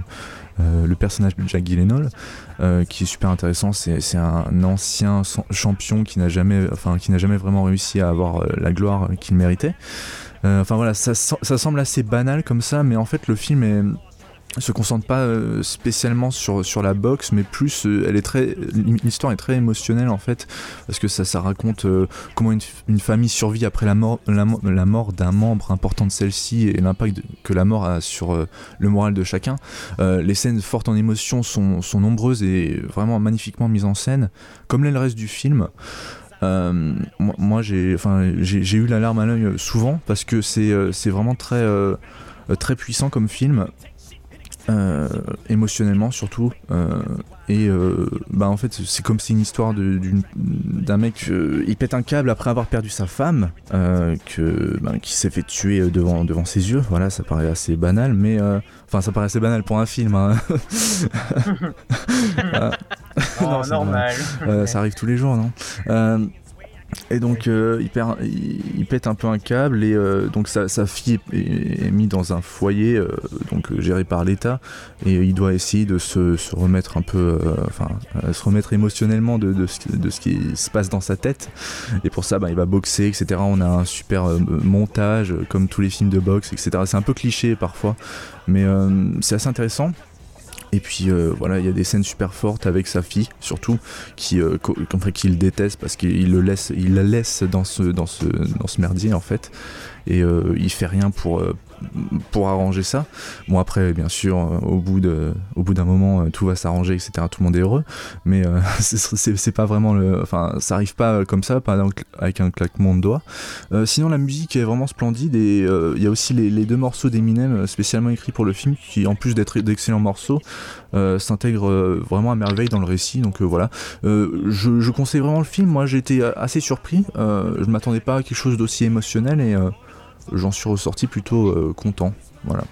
le, personnage de Jack Gyllenhaal, qui est super intéressant. C'est un ancien champion qui n'a jamais, vraiment réussi à avoir la gloire qu'il méritait. enfin voilà, ça semble assez banal comme ça, mais en fait le film est se concentre pas euh, spécialement sur, sur la boxe, mais plus euh, elle est très l'histoire est très émotionnelle en fait parce que ça, ça raconte euh, comment une, une, famille survit après la mort la, mort d'un membre important de celle-ci et l'impact que la mort a sur le moral de chacun. les scènes fortes en émotion sont, sont, nombreuses et vraiment magnifiquement mises en scène, comme le reste du film. moi, j'ai enfin j'ai eu la larme à l'œil souvent parce que c'est c'est vraiment très très puissant comme film euh, émotionnellement surtout. Euh, et euh, bah en fait c'est comme si une histoire d'un mec il pète un câble après avoir perdu sa femme que bah, qui s'est fait tuer devant devant ses yeux. Voilà ça paraît assez banal mais enfin ça paraît assez banal pour un film. Hein. oh, normal. ça arrive tous les jours non? Et donc euh, il, pète un peu un câble et euh, donc sa, fille est, mise dans un foyer euh, donc géré par l'État et il doit essayer de se, remettre un peu, enfin se remettre émotionnellement de, ce, qui se passe dans sa tête. Et pour ça, bah, il va boxer, etc. On a un super montage comme tous les films de boxe, etc. C'est un peu cliché parfois, mais c'est assez intéressant. Et puis euh, voilà, il y a des scènes super fortes avec sa fille, surtout, qui, euh, co- enfin, déteste parce qu'il le laisse, il la laisse dans ce, dans ce, dans ce merdier en fait, et euh, il fait rien pour, euh, pour arranger ça. Bon après, bien sûr, euh, au bout d'un moment, euh, tout va s'arranger, etc. Tout le monde est heureux, mais euh, c'est- pas vraiment le, enfin, ça arrive pas comme ça, pas avec un claquement de doigts. Sinon, la musique est vraiment splendide et il y a aussi les, deux morceaux d'Eminem spécialement écrits pour le film qui, en plus d'être d'excellents morceaux, s'intègrent vraiment à merveille dans le récit. Donc voilà, je, je conseille vraiment le film. Moi, j'ai été assez surpris. Je m'attendais pas à quelque chose d'aussi émotionnel et j'en suis ressorti plutôt euh, content. Voilà.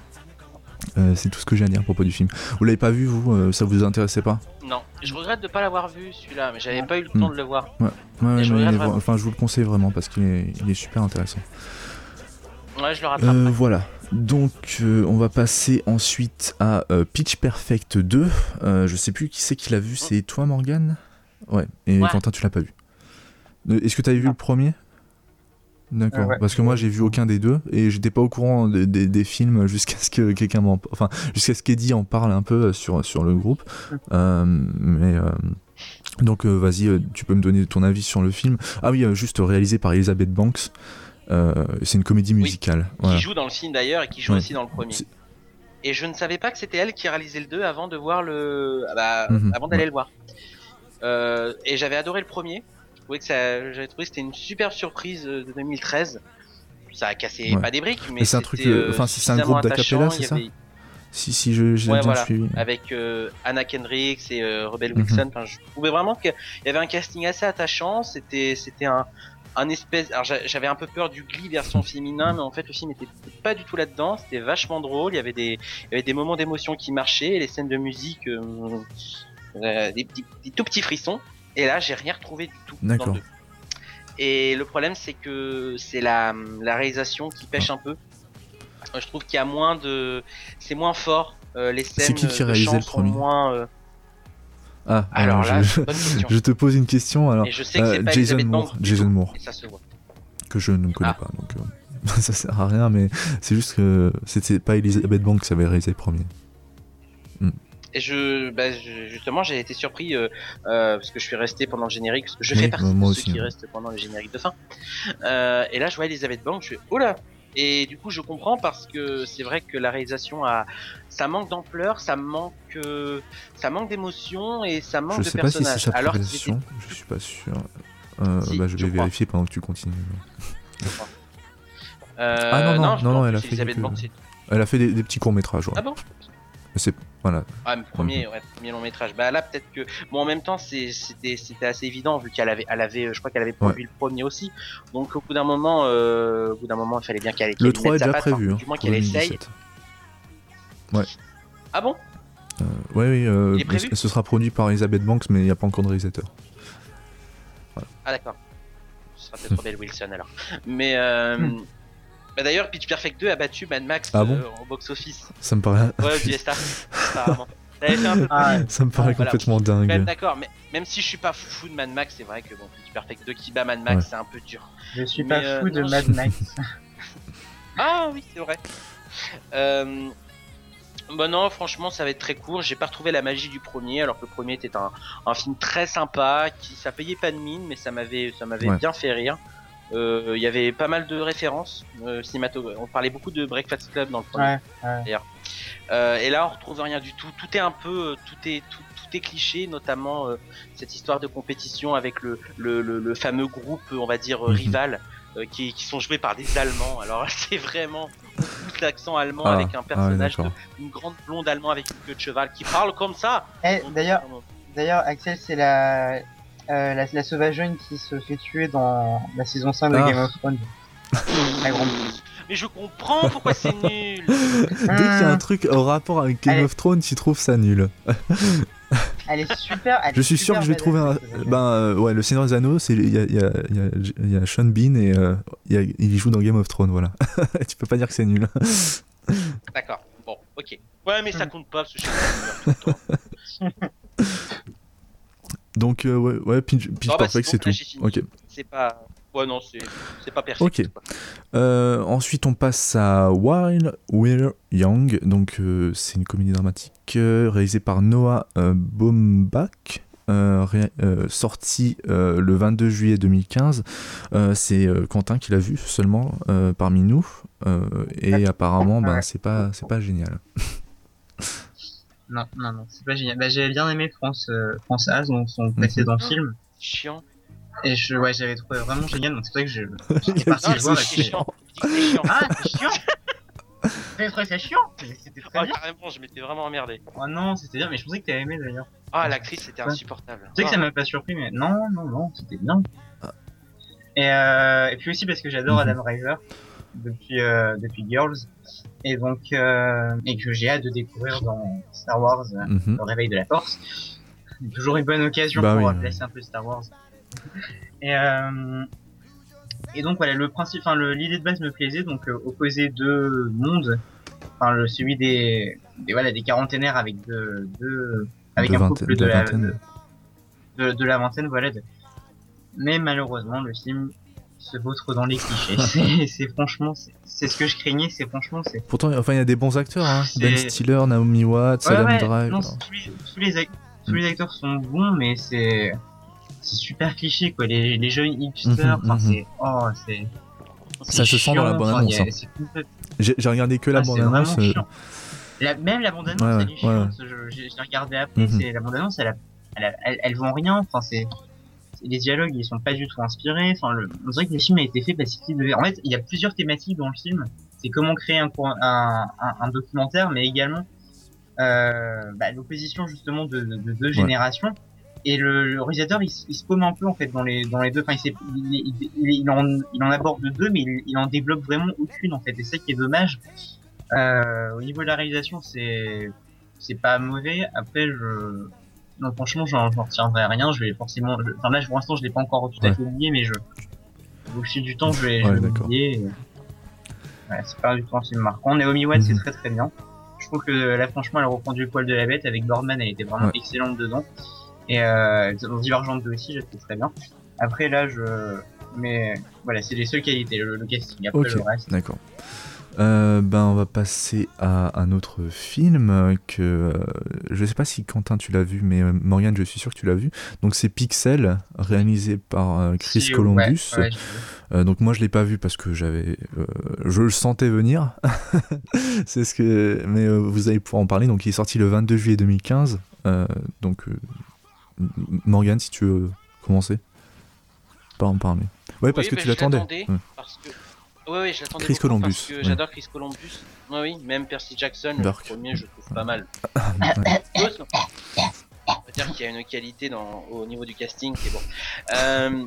Euh, c'est tout ce que j'ai à dire à propos du film. Vous l'avez pas vu, vous euh, Ça vous intéressait pas? Non, je regrette de pas l'avoir vu celui-là, mais j'avais pas eu le Hmm. temps de le voir. Ouais, ouais, je mais est- vraiment. enfin, je vous le conseille vraiment parce qu'il est, il est super intéressant. Ouais, je le rattrape. Euh, voilà. Donc, euh, on va passer ensuite à euh, Pitch Perfect 2. Euh, je sais plus qui c'est qui l'a vu. C'est toi, Morgan Ouais. Et Ouais. Quentin, tu l'as pas vu. Est-ce que tu avais vu le premier? D'accord. Ouais. Parce que moi, j'ai vu aucun des deux et j'étais pas au courant des- des- des films jusqu'à ce que quelqu'un m'en, enfin, jusqu'à ce qu'Eddie en parle un peu sur sur le groupe. Euh, mais euh, donc, euh, vas-y, euh, tu peux me donner ton avis sur le film. Ah oui, euh, juste réalisé par Elizabeth Banks. Euh, c'est une comédie musicale. Voilà. Qui joue dans le film d'ailleurs et qui joue Ouais. aussi dans le premier. C'est- Et je ne savais pas que c'était elle qui réalisait le 2 avant de voir le. ah bah, Mhm, avant d'aller ouais. le voir. Euh, et j'avais adoré le premier. Je trouvais que ça, j'avais trouvé que c'était une super surprise euh, de 2013. Ça a cassé Ouais. pas des briques, mais Mais c'est un truc, euh, enfin, c'est un groupe d'acapella, c'est ça avait- Si, si, je, j'ai Ouais, bien voilà. suivi. avec euh, Anna Kendrick et euh, Rebel Mhm. Wilson. Enfin, je trouvais vraiment qu'il y avait un casting assez attachant. C'était, c'était un, un espèce. Alors j'a- j'avais un peu peur du Glee version féminin, mais en fait le film était pas du tout là-dedans. C'était vachement drôle. Il y avait des, il y avait des moments d'émotion qui marchaient, et les scènes de musique, euh, des, petits, des tout petits frissons. Et là, j'ai rien retrouvé du tout. dans le D'accord. Et le problème, c'est que c'est la, la réalisation qui pêche un peu. Euh, Je trouve qu'il y a moins de, c'est moins fort. euh, les scènes qui qui de réalisait le premier moins. euh, Ah, alors euh, là, je, c'est une bonne question. je te pose une question alors. Et je sais que euh, c'est pas Jason Moore, Jason Moore. Et ça se voit. que je ne connais Ah. pas, donc euh, ça sert à rien, mais c'est juste que c'était pas Elizabeth Banks qui avait réalisé le premier. Et je, bah, je- justement, j'ai été surpris euh, euh, parce que je suis resté pendant le générique. Parce que je Oui, fais partie bah, de ceux aussi, qui hein. restent pendant le générique de fin. Euh, et là, je vois Elizabeth Banks. Je fais oh là. Et du coup, je comprends parce que c'est vrai que la réalisation a, ça manque d'ampleur, ça manque, ça manque d'émotion et ça manque Je de sais pas si c'est personnages. sa Alors que progression, je suis pas sûr. Si, bah, je je vais crois. vérifier pendant que tu continues. Euh, Ah, non, non, je non, non, elle a fait Elizabeth quelques- Banks, c'est- Elle a fait des, des petits courts métrages. Ah bon? C'est voilà. Ah, mais premier, ouais, premier long métrage. Bah là, peut-être que. Bon, en même temps, c'était assez évident vu qu'elle avait, elle avait, je crois qu'elle avait produit le premier aussi. Donc au bout d'un moment, euh, au bout d'un moment, il fallait bien qu'elle. Le qu'elle 3 est mette sa déjà patte, prévu. hein, hein, du moins qu'elle essaye. 2017. Ah bon? Euh, ouais, oui, euh, ce sera produit par Elizabeth Banks, mais il n'y a pas encore de réalisateur. Ah d'accord. Ce sera peut-être Wilson alors. Mais euh, bah, d'ailleurs, Pitch Perfect 2 a battu Mad Max Ah bon euh, au box office. Ça me paraît, Ouais, du apparemment. Un Ah, ça me paraît complètement quand même dingue. d'accord, mais même si je suis pas fou de Mad Max, c'est vrai que bon, Pitch Perfect 2 qui bat Mad Max, Ouais. c'est un peu dur. je suis Mais, pas euh, fou de non, Mad Max. Ah oui, c'est vrai. Euh... Bah non, franchement, ça va être très court. J'ai pas retrouvé la magie du premier, alors que le premier était un, un film très sympa, qui ça payait pas de mine, mais ça m'avait ça m'avait Ouais. bien fait rire. Euh, Il y avait pas mal de références euh, cinématographiques. On parlait beaucoup de Breakfast Club dans le premier. Ouais, ouais. Euh, et là, on retrouve rien du tout. Tout est un peu, tout est, tout, tout est cliché, notamment euh, cette histoire de compétition avec le, le, le, le fameux groupe, on va dire euh, Mhm. rival, euh, qui, qui sont joués par des Allemands. Alors c'est vraiment pousse l'accent allemand Ah, avec un ah personnage, de- une grande blonde allemand avec une queue de cheval qui parle comme ça. Eh, d'ailleurs, d'ailleurs, Axel, c'est la, euh, la, la sauvageonne qui se fait tuer dans la saison 5 de Ah. Game of Thrones. la grande. Mais je comprends pourquoi c'est nul. Dès qu'il y a un truc au rapport avec Game Allez. of Thrones, tu trouves ça nul. Elle est super. elle Je est suis sûr super que je vais trouver un. badass, cette sauvageonne. Ben euh, ouais, le Seigneur des Anneaux, c'est il y a, il y, a, il y, a, il y a Sean Bean et euh, il, y a- il joue dans Game of Thrones, voilà. tu peux pas dire que c'est nul. D'accord. Bon, ok. Ouais, mais ça Hmm. compte pas parce que je suis tout le temps. Donc euh, ouais, ouais Pitch, Pitch Non, bah, Perfect, c'est tout. Ok. C'est pas. Ouais, non, c'est pas perfect. Ok. Euh, ensuite, on passe à While We're Young. Donc, euh, c'est une comédie dramatique réalisée par Noah Baumbach. euh, euh, euh, le 22 juillet 2015. Euh, c'est Quentin qui l'a vu seulement parmi nous. Et apparemment, ben, c'est pas, c'est pas génial. Non, non, non, c'est pas génial. Bah, j'avais bien aimé France, euh, France Az, donc son précédent film. Chiant. Et je, ouais, j'avais trouvé vraiment génial, donc c'est vrai que je, j'étais parti Non, le voir. c'est chiant. C'est chiant. Ah, c'est chiant J'avais trouvé ça chiant Mais C'était très Oh, bien. carrément, je m'étais vraiment emmerdé. Oh non, c'était bien, mais je pensais que t'avais aimé d'ailleurs. Ah, l'actrice, c'était Ouais. insupportable. Tu sais que ça Ah. m'a pas surpris, mais non, non, non, c'était bien. Et, euh, et puis aussi parce que j'adore Mhm. Adam Driver depuis, euh, depuis Girls. Et donc, euh, et que j'ai hâte de découvrir dans Star Wars euh, Mhm. le réveil de la force. Toujours une bonne occasion Bah pour oui, placer un peu Star Wars. Et, et donc voilà, le principe, enfin l'idée de base me plaisait, donc opposer deux mondes, enfin le celui des, des voilà des quarantenaires avec deux, deux avec De un vingtaine- couple de de, la vingtaine. de, de la vingtaine, voilà. Mais malheureusement, le film se vautre dans les clichés. C'est- franchement, c'est- ce que je craignais. C'est franchement, c'est Pourtant, enfin, il y a des bons acteurs. Hein. Ben Stiller, Naomi Watts, Ouais, Adam ouais, Driver. non, tous les, tous les, tous les acteurs sont bons, mais c'est c'est super cliché quoi. Les, les jeunes hipsters, Mhm, enfin mhm. c'est oh c'est Ça se sent dans la chiant, bande-annonce, enfin, il y a- hein. J'ai regardé que la ah, c'est bande-annonce. vraiment euh. La- même la bande annonce Ouais, elle est chiante. Je, l'ai regardé après. Mhm. La bande annonce, elle, a- elle, a- elle, elle vend rien. Enfin c'est- les dialogues ils sont pas du tout inspirés. Enfin le, on dirait que le film a été fait parce qu'il devait. En fait il y a plusieurs thématiques dans le film. C'est comment créer un, cour- un, un, un documentaire, mais également euh, bah, l'opposition justement de, de, de deux générations. Et le, le réalisateur, il, il se paume un peu en fait dans les dans les deux. Enfin, il, en, il en aborde deux, mais il, en développe vraiment aucune en fait. Et c'est ça qui est dommage. Euh, au niveau de la réalisation, c'est c'est pas mauvais. Après, je franchement, j'en retiendrai rien. Je vais forcément. je- Enfin là, pour l'instant, je l'ai pas encore tout à fait oublié, mais je au fil du temps, je vais, Ouais, l'oublier. et- Ouais, c'est pas du tout un film marquant. Naomi Watts, c'est Mhm. très très bien. Je trouve que là, franchement, elle reprend du poil de la bête avec Boardman, elle était vraiment Ouais. excellente dedans. Et euh, dans Divergente 2 aussi, trouve très bien. Après, là, je. Mais voilà, c'est les seules qualités, le, le casting. Après, le reste. D'accord. Euh, ben, on va passer à un autre film que euh, je sais pas si Quentin tu l'as vu, mais euh, Morgane, je suis sûr que tu l'as vu. Donc c'est Pixel, réalisé par euh, Chris Si, Columbus. ouais, Euh, donc moi je l'ai pas vu parce que j'avais, je le sentais venir. c'est ce que, mais vous allez pouvoir en parler. Donc il est sorti le 22 juillet 2015. Euh, donc Morgane, si tu veux commencer par en parler. Ouais, parce Oui, que bah, tu l'attendais. l'attendais, Ouais. Parce que... Ouais, ouais, je l'attendais Chris beaucoup Columbus, Parce que j'adore Chris Columbus. Ouais, oui, même Percy Jackson, le premier, je trouve pas mal. Ouais. On va dire qu'il y a une qualité dans, au niveau du casting qui est bon. Euh,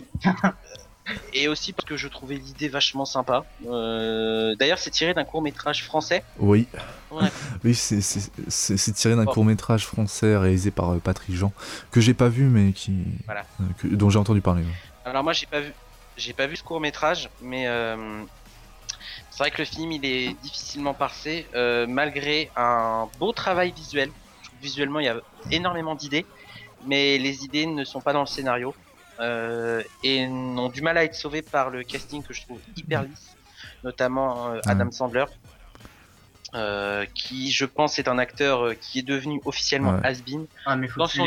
et aussi parce que je trouvais l'idée vachement sympa. Euh, D'ailleurs, c'est tiré d'un court métrage français. Oui. Ouais. Oui, c'est- tiré d'un court métrage français réalisé par euh, Patrick Jean, que j'ai pas vu mais qui, Voilà. que- dont j'ai entendu parler. ouais. Alors moi, j'ai pas vu, j'ai pas vu ce court métrage, mais c'est vrai que le film il est difficilement parsé, euh, malgré un beau travail visuel. Je trouve que visuellement, il y a énormément d'idées, mais les idées ne sont pas dans le scénario euh, et ont du mal à être sauvées par le casting que je trouve hyper lisse, notamment euh, Adam Sandler. euh, qui je pense est un acteur euh, qui est devenu officiellement Ouais. has-been Ah, mais faut dans son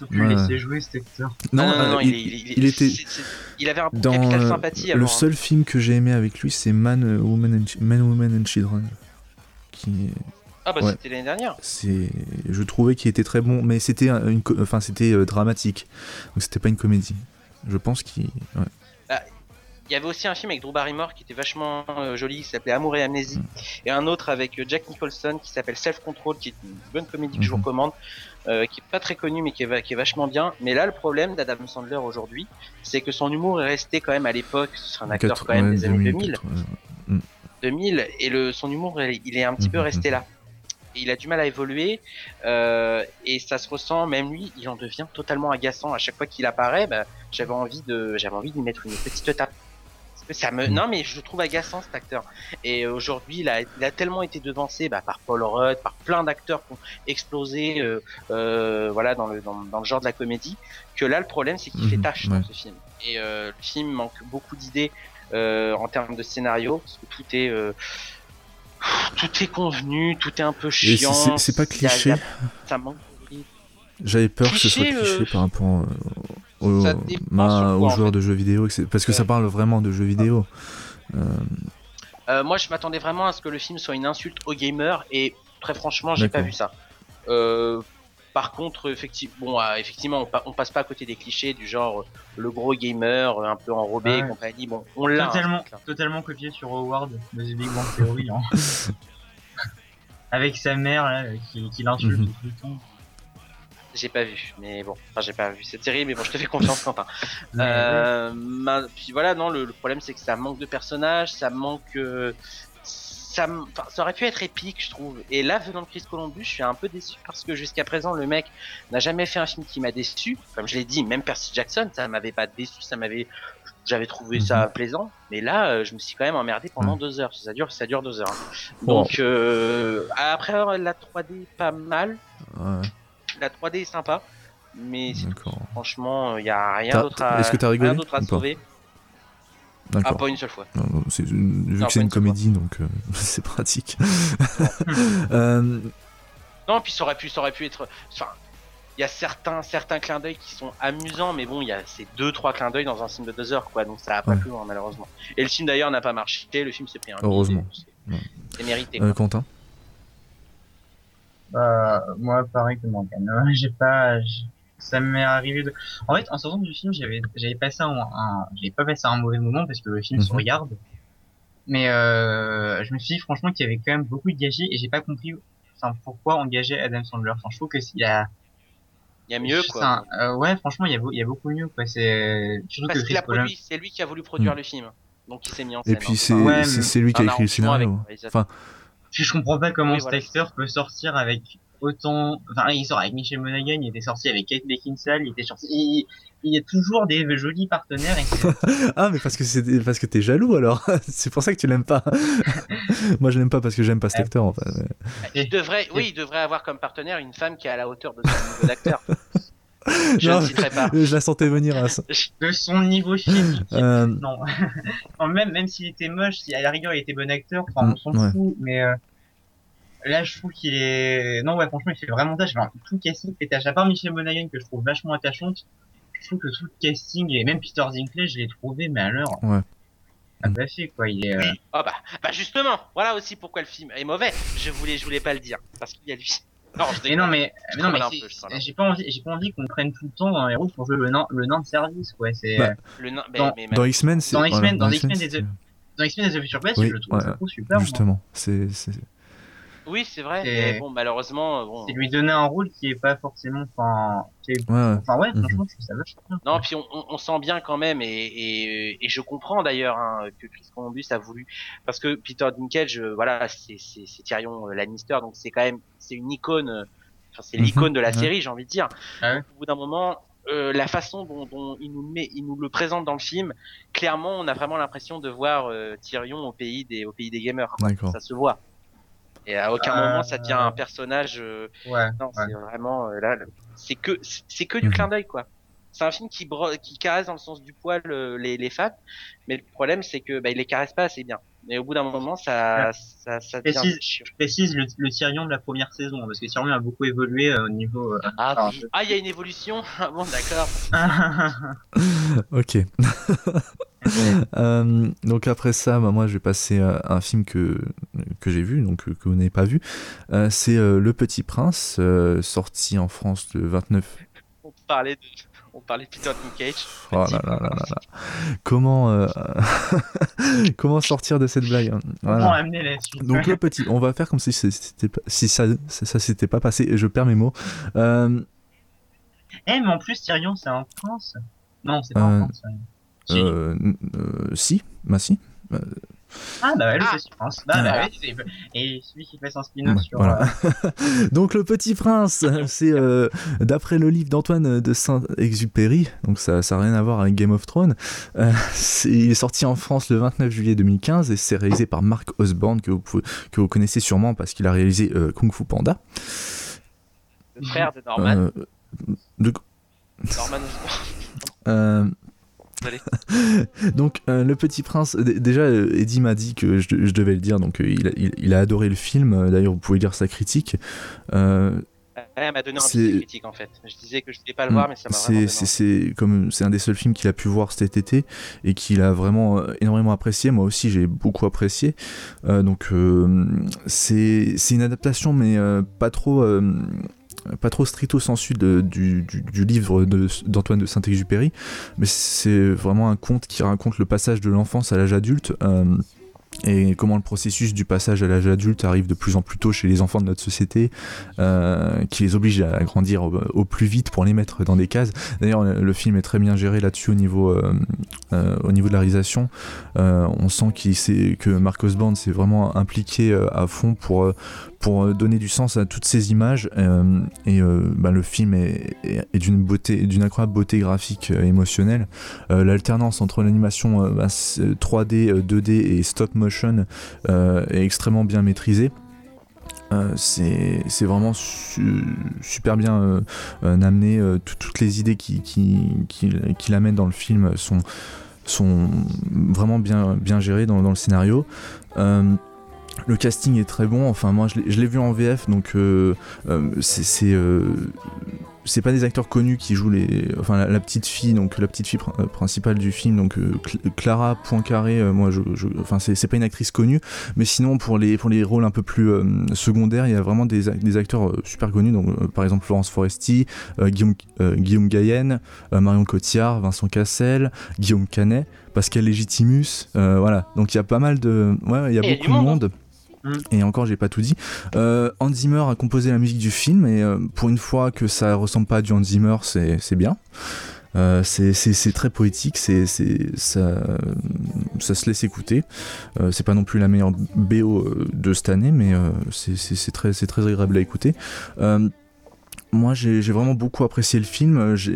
faut plus Ouais. laisser jouer cet acteur. Non, non, non, euh, non, il, il, est- il est- il était c'est- c'est- il avait un dans capital euh, sympathie le avant, hein. seul film que j'ai aimé avec lui, c'est Man, euh, Woman, and, Man, Woman and Children. Qui, Ah bah Ouais. c'était l'année dernière. c'est, je trouvais qu'il était très bon, mais c'était un- une, enfin c'était euh, dramatique, donc c'était pas une comédie. Je pense qu'il, ouais. Il y avait aussi un film avec Drew Barrymore qui était vachement euh, joli, qui s'appelait Amour et Amnésie, et un autre avec euh, Jack Nicholson qui s'appelle Self Control, qui est une bonne comédie que je vous Mhm. recommande, euh, qui est pas très connue mais qui est, va- qui est vachement bien. Mais là, le problème d'Adam Sandler aujourd'hui, c'est que son humour est resté quand même à l'époque, c'est un acteur quand même des années 2000, 2000, 80, 2000, et le son humour il est un petit peu Mhm, resté là. Il a du mal à évoluer euh, et ça se ressent même lui il en devient totalement agaçant. À chaque fois qu'il apparaît bah, j'avais envie de j'avais envie de lui mettre une petite tape Ça me... Non, mais je le trouve agaçant cet acteur. Et aujourd'hui, il a, il a tellement été devancé bah, par Paul Rudd, par plein d'acteurs qui ont explosé euh, euh, voilà, dans, le, dans, dans, le genre de la comédie, que là, le problème, c'est qu'il fait Mhm, tâche ouais. dans ce film. Et euh, le film manque beaucoup d'idées en termes de scénario, parce que tout est. tout est convenu, tout est un peu chiant. c'est- pas cliché. a- ça manque de rythme. J'avais peur que ce soit Cliché, par rapport euh, quoi, aux en joueurs fait. de jeux vidéo, parce que ça parle vraiment de jeux vidéo. Euh, moi, je m'attendais vraiment à ce que le film soit une insulte aux gamers et très franchement, j'ai pas vu ça. Euh, par contre, effectivement, bon, euh, effectivement, on, pa- on passe pas à côté des clichés du genre euh, le gros gamer euh, un peu enrobé et Ouais. compagnie. Bon, on l'a. hein, Totalement, totalement copié sur Howard de The Big Bang Theory. hein. Avec sa mère là, qui, qui l'insulte Mhm. tout le temps. J'ai pas vu, mais bon, enfin, j'ai pas vu cette série, mais bon, je te fais confiance, Quentin. Euh, ma- Puis voilà, non, le, le problème c'est que ça manque de personnages, ça manque. euh, Ça, ça aurait pu être épique, je trouve. Et là, venant de Chris Columbus, je suis un peu déçu parce que jusqu'à présent, le mec n'a jamais fait un film qui m'a déçu. Comme je l'ai dit, même Percy Jackson, ça m'avait pas déçu, ça m'avait, j'avais trouvé ça plaisant. Mais là, euh, je me suis quand même emmerdé pendant Mhm. deux heures. Ça dure, ça dure deux heures. hein. Donc euh, après la 3D pas mal, Ouais, la 3D est sympa, mais. Franchement, il y a rien d'autre à, est-ce que t'as rigolé rien d'autre à ou pas sauver. Ah, pas une seule fois. Non, non, c'est une- vu Non, que c'est une comédie, donc euh, c'est pratique. Euh, Non, puis ça aurait pu, ça aurait pu être. Enfin, il y a certains, certains clins d'œil qui sont amusants, mais bon, il y a ces deux, trois clins d'œil dans un film de deux heures, quoi. Donc ça a pas Ouais. plus loin, malheureusement. Et le film d'ailleurs n'a pas marché. Le film s'est pris un. Heureusement. c'est- Ouais. C'est mérité. euh. Quentin? Bah, moi, pareil que Morgan. Euh, J'ai pas, ça m'est arrivé de. En fait, en sortant du film, j'avais, j'avais passé un, un- j'avais pas passé un mauvais moment parce que le film se Mhm. regarde. Mais euh, je me suis dit franchement qu'il y avait quand même beaucoup de gâchis et j'ai pas compris, enfin, pourquoi engager Adam Sandler. Enfin, je trouve que s'il y a, Il y a mieux, quoi. un- euh, ouais, franchement, il y a, il y a beaucoup mieux, quoi. C'est surtout Parce qu'il a produit, c'est lui qui a voulu produire Mm. le film. Donc il s'est mis en Et scène. puis hein. c'est Ouais, c'est- mais- c'est lui qui a Un écrit le scénario. Enfin, Puis je comprends pas comment Oui, cet voilà. acteur peut sortir avec autant. Enfin, il sort avec Michel Monaghan, il était sorti avec Kate Beckinsale, il était sorti. Il, il y a toujours des jolis partenaires. Et Ah, mais parce que c'est parce que t'es jaloux alors. c'est pour ça que tu l'aimes pas. Moi, je l'aime pas parce que j'aime pas cet acteur. Enfin, Il devrait, oui, il devrait avoir comme partenaire une femme qui est à la hauteur de son niveau d'acteur. Je Non, ne citerai pas. Je la sentais venir à ça. de son niveau physique. Euh, Non. Même même s'il était moche, si à la rigueur il était bon acteur, enfin Mm, on s'en ouais. fout. Mais euh, là, je trouve qu'il est. Non, ouais, franchement, il fait vraiment tâche. Enfin, tout le casting fait tâche. À part Michel Monaghan que je trouve vachement attachante, je trouve que tout le casting et même Peter Dinklage, je l'ai trouvé, mais alors. Ouais. Ah bah fait quoi, il est. euh, Ah bah, bah justement, voilà aussi pourquoi le film est mauvais. Je voulais, je voulais pas le dire parce qu'il y a lui. Non, je Mais non, mais, non, peu. j'ai pas envie, j'ai pas envie qu'on prenne tout le temps un héros pour jouer le nain, le nain de service, quoi. C'est, Bah, le nain, mais, dans- mais Dans X-Men, c'est Dans voilà, X-Men, dans X-Men, des- dans X-Men ouais, c'est c'est- oui, c'est vrai. Mais bon, malheureusement, bon. C'est lui donner un rôle qui est pas forcément, enfin, est- ouais, enfin ouais, Mhm. franchement, je ça. Non, puis on, on, on sent bien quand même, et, et, et je comprends d'ailleurs hein, que Chris Columbus a voulu, parce que Peter Dinklage, euh, voilà, c'est c'est- c'est Tyrion euh, Lannister, donc c'est quand même, c'est une icône, euh, enfin c'est Mhm, l'icône de la ouais. série, j'ai envie de dire. Ah ouais. Au bout d'un moment, euh, la façon dont, dont il nous le met, il nous le présente dans le film, clairement, on a vraiment l'impression de voir euh, Tyrion au pays des, au pays des gamers. D'accord. Ça se voit. Et à aucun Euh, moment ça devient un personnage. euh, Ouais. non, Ouais. c'est vraiment euh, là, le- c'est que c'est que du Mhm. clin d'œil quoi. C'est un film qui bro- qui caresse dans le sens du poil euh, les les femmes, mais le problème c'est que bah, il les caresse pas assez bien. Et au bout d'un moment ça ça ça devient Précise. chiant. Je précise le, le Tyrion de la première saison, parce que Tyrion a beaucoup évolué euh, au niveau. euh, Ah enfin, oui. Ah il y a une évolution. Ah bon d'accord. Ok. Euh, donc après ça, bah, moi je vais passer à un film que, que j'ai vu, donc euh, que vous n'avez pas vu. Euh, c'est euh, Le Petit Prince, euh, sorti en France le 29. On parlait de on parlait de Peter Dinklage. Oh là là là là là. Comment, euh, comment sortir de cette blague hein Comment Voilà. amener la suite Donc le petit, on va faire comme si c'est- c'était pas- si ça ça, ça s'était pas passé. et Je perds mes mots. Euh, Eh, mais en plus, Tyrion, c'est un prince. Non, c'est pas Euh, prince. ouais. Si. euh, euh, si, bah si. Euh, Ah bah ouais, le Ah. Petit Prince. Bah, bah Ah. oui, c'est- et celui qui fait son spin-off Ouais, sur. voilà. euh, Donc le Petit Prince, c'est euh, d'après le livre d'Antoine de Saint-Exupéry, donc ça n'a rien à voir avec Game of Thrones. Euh, il est sorti en France le 29 juillet 2015 et c'est réalisé par Mark Osborne que vous, pouvez- que vous connaissez sûrement parce qu'il a réalisé euh, Kung Fu Panda. Le frère de Norman. Euh, de- Norman euh, Allez. donc euh, le Petit Prince, déjà euh, Eddie m'a dit que je, je devais le dire, donc euh, il, a, il- il a adoré le film. D'ailleurs vous pouvez lire sa critique. Euh, Elle m'a donné envie C'est- de critique en fait. Je disais que je voulais pas le Mm. voir, mais ça m'a vraiment C'est comme c'est un des seuls films qu'il a pu voir cet été et qu'il a vraiment euh, énormément apprécié. Moi aussi, j'ai beaucoup apprécié. Euh, donc euh, c'est c'est une adaptation, mais euh, pas trop. Euh, pas trop stricto sensu de- du, livre d'Antoine de, Saint-Exupéry, mais c'est vraiment un conte qui raconte le passage de l'enfance à l'âge adulte euh, et comment le processus du passage à l'âge adulte arrive de plus en plus tôt chez les enfants de notre société, euh, qui les oblige à grandir au, plus vite pour les mettre dans des cases. D'ailleurs, le, film est très bien géré là-dessus au niveau, euh, euh, au niveau de la réalisation. Euh, on sent que Marcos Band s'est vraiment impliqué euh, à fond pour, euh, pour euh, donner du sens à toutes ces images. euh, et euh, bah, le film est, d'une incroyable beauté graphique euh, émotionnelle. L'alternance entre l'animation euh, bah, c'est 3D, euh, 2D et stop motion est extrêmement bien maîtrisée. C'est vraiment su- super bien amené. tout- toutes les idées qui, qui, qu'il amène dans le film sont, vraiment bien, gérées dans le scénario. Le casting est très bon. Enfin, moi, je l'ai- vu en VF, donc euh, euh, c'est c'est, euh, c'est pas des acteurs connus qui jouent les, enfin la, la petite fille, donc la petite fille pr- euh, principale du film, donc euh, Cl- Clara Poincaré. euh, moi, je, je- enfin c'est pas une actrice connue, mais sinon pour les pour les rôles un peu plus euh, secondaires, il y a vraiment des, des acteurs super connus. Donc par exemple Florence Foresti, Guillaume Guillaume Marion Cotillard, Vincent Cassel, Guillaume Canet, Pascal Légitimus. euh, voilà, donc il y a pas mal de, ouais, il y a Et il y a beaucoup de monde, monde. Mm. Et encore, j'ai pas tout dit. Euh, Hans Zimmer a composé la musique du film, et euh, pour une fois que ça ressemble pas à du Hans Zimmer, c'est bien. Euh, c'est- très poétique, c'est ça, ça se laisse écouter. Euh, c'est pas non plus la meilleure BO euh, de cette année, mais euh, c'est- très, très agréable à écouter. Moi, j'ai vraiment beaucoup apprécié le film. Je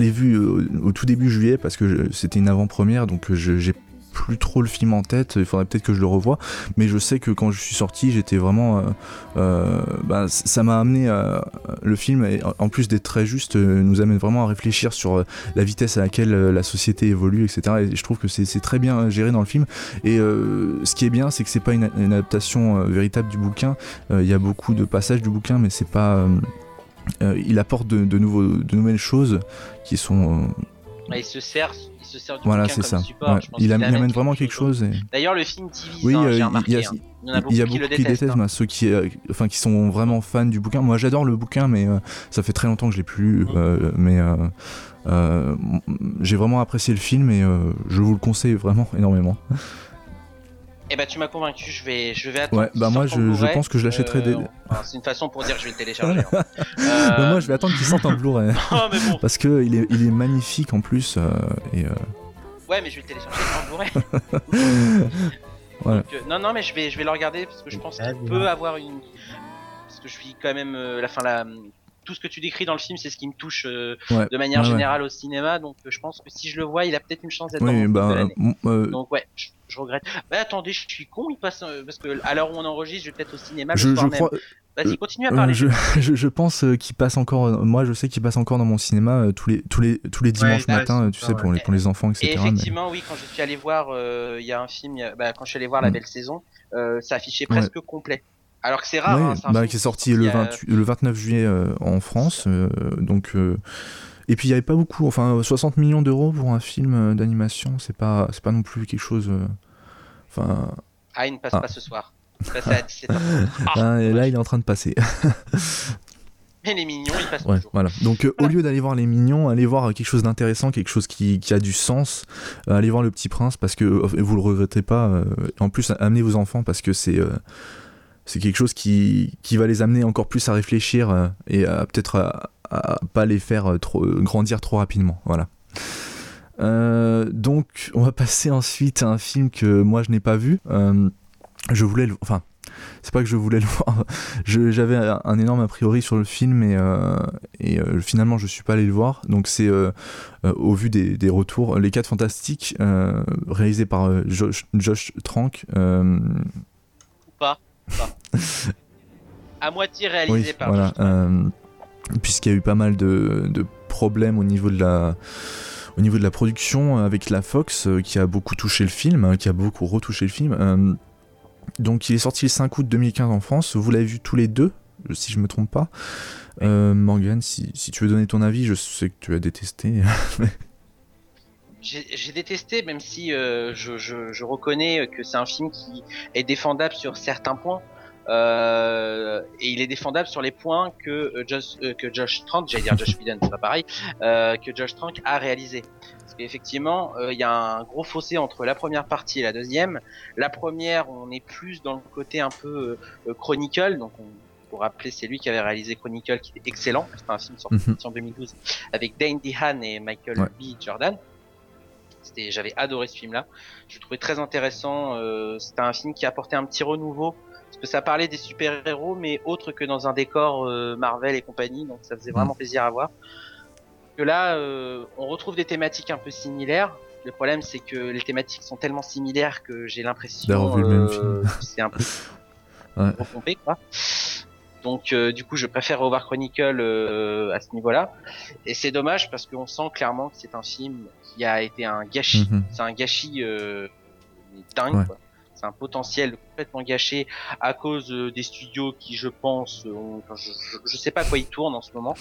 l'ai vu au tout début juillet parce que c'était une avant-première, donc j'ai plus trop le film en tête. Il faudrait peut-être que je le revoie, mais je sais que quand je suis sorti, j'étais vraiment. euh, euh, bah, ça m'a amené à le film, et en- plus d'être très juste, euh, nous amène vraiment à réfléchir sur la vitesse à laquelle la société évolue, etc. Et je trouve que c'est très bien géré dans le film. Et ce qui est bien, c'est que c'est pas une, adaptation véritable du bouquin. Il y a beaucoup de passages du bouquin, mais c'est pas. il apporte de, de de nouvelles choses qui sont. il se sert, se sert du voilà, bouquin c'est comme ça. support. Ouais. Il, amène vraiment quelque chose. et- D'ailleurs, le film divise. Oui, hein, j'ai il- remarqué. il y a- hein. Il y en a beaucoup, y a qui beaucoup qui détestent. détestent, hein. moi, ceux qui, euh, enfin, qui sont vraiment fans du bouquin. Moi, j'adore le bouquin, mais euh, ça fait très longtemps que je l'ai plus lu. Mm. euh, mais j'ai vraiment apprécié le film et je vous le conseille vraiment énormément. Eh bah, tu m'as convaincu. Je vais, je vais attendre. Ouais, bah moi, je, je pense que je l'achèterai. dès- Euh, c'est une façon pour dire que je vais le télécharger. hein. Bah, moi, je vais attendre qu'il sorte en Blu-ray Oh, mais bon. parce que il est, il est magnifique en plus. euh, et euh, Ouais, mais je vais le télécharger en Blu-ray. Voilà. Donc, euh, non, non, mais je vais, je vais le regarder parce que je pense Ah, qu'il peut avoir une. Parce que je suis quand même. euh, la fin, la. Tout ce que tu décris dans le film, c'est ce qui me touche euh, ouais. de manière Ouais, ouais. générale au cinéma. Donc, je pense que si je le vois, il a peut-être une chance d'être dans Oui, de bah, Donc ouais, je, je regrette. Bah attendez, je suis con, il passe euh, parce que à l'heure où on enregistre, je vais peut-être au cinéma je, crois, Vas-y, euh, continue à Euh, parler. je, je, je pense euh, qu'il passe encore. euh, Moi, je sais qu'il passe encore dans mon cinéma euh, tous les tous les tous les dimanches Ouais, matins. euh, tu sais pour les pour les enfants, etc. Et mais- effectivement, oui, quand je suis allé voir, euh, il y a un film, a- bah, quand je suis allé voir La Mm. Belle Saison, euh, ça affichait presque complet. Alors que c'est rare. Ouais, hein, bah, qui est sorti le, il y a- 28 le 29 juillet euh, en France. euh, donc, euh, et puis il n'y avait pas beaucoup, enfin 60 millions d'euros pour un film euh, d'animation, c'est pas, c'est pas non plus quelque chose. euh, Enfin, Ah, il ne passe Ah. pas ce soir. Il passe à 17h. Ah, et là il est en train de passer. Mais les mignons, ils passent Ouais, toujours. voilà. Donc euh, au lieu d'aller voir les mignons, allez voir quelque chose d'intéressant, quelque chose qui, qui a du sens. Euh, allez voir le Petit Prince parce que vous le regrettez pas. euh, en plus, amenez vos enfants parce que c'est c'est quelque chose qui, qui va les amener encore plus à réfléchir et à peut-être à, à pas les faire euh, trop, euh, grandir trop rapidement. Voilà. donc, on va passer ensuite à un film que moi je n'ai pas vu. je voulais le, enfin, c'est pas que je voulais le voir. J'avais un énorme a priori sur le film et, euh, et euh, finalement je suis pas allé le voir. Donc c'est euh, au vu des, des, retours, Les 4 Fantastiques, réalisé par Josh, Josh, Trank. Ou pas, à moitié réalisé par voilà, Puisqu'il y a eu pas mal de, de, problèmes au niveau de la au niveau de la production avec la Fox qui a beaucoup touché le film, hein, qui a beaucoup retouché le film. Donc il est sorti le 5 août 2015 en France, vous l'avez vu tous les deux, si je me trompe pas. Euh, Morgan, si, tu veux donner ton avis, je sais que tu as détesté. J'ai détesté, même si euh, je, reconnais que c'est un film qui est défendable sur certains points. Euh, et il est défendable sur les points que Josh, que Josh Trank, j'allais dire Josh Whedon, c'est pas pareil, que Josh Trank a réalisé effectivement, euh, il y a un gros fossé entre la première partie et la deuxième. La première, on est plus dans le côté un peu euh, Chronicle, donc on, pour rappeler, c'est lui qui avait réalisé Chronicle, qui était excellent. C'est un film sorti mhm. en 2012 avec Dane DeHaan et Michael B. Jordan. C'était, j'avais adoré ce film-là. Je le trouvais très intéressant. Euh, c'était un film qui apportait un petit renouveau parce que ça parlait des super-héros, mais autre que dans un décor Marvel et compagnie. Donc ça faisait vraiment mhm. plaisir à voir que là, euh, on retrouve des thématiques un peu similaires. Le problème, c'est que les thématiques sont tellement similaires que j'ai l'impression euh, c'est un peu ouais. quoi. Donc, euh, du coup, je préfère revoir Chronicle euh, à ce niveau-là. Et c'est dommage parce qu'on sent clairement que c'est un film qui a été un gâchis. Mhm. C'est un gâchis dingue. C'est un potentiel complètement gâché à cause des studios qui, je pense, je, je, sais pas quoi ils tournent en ce moment.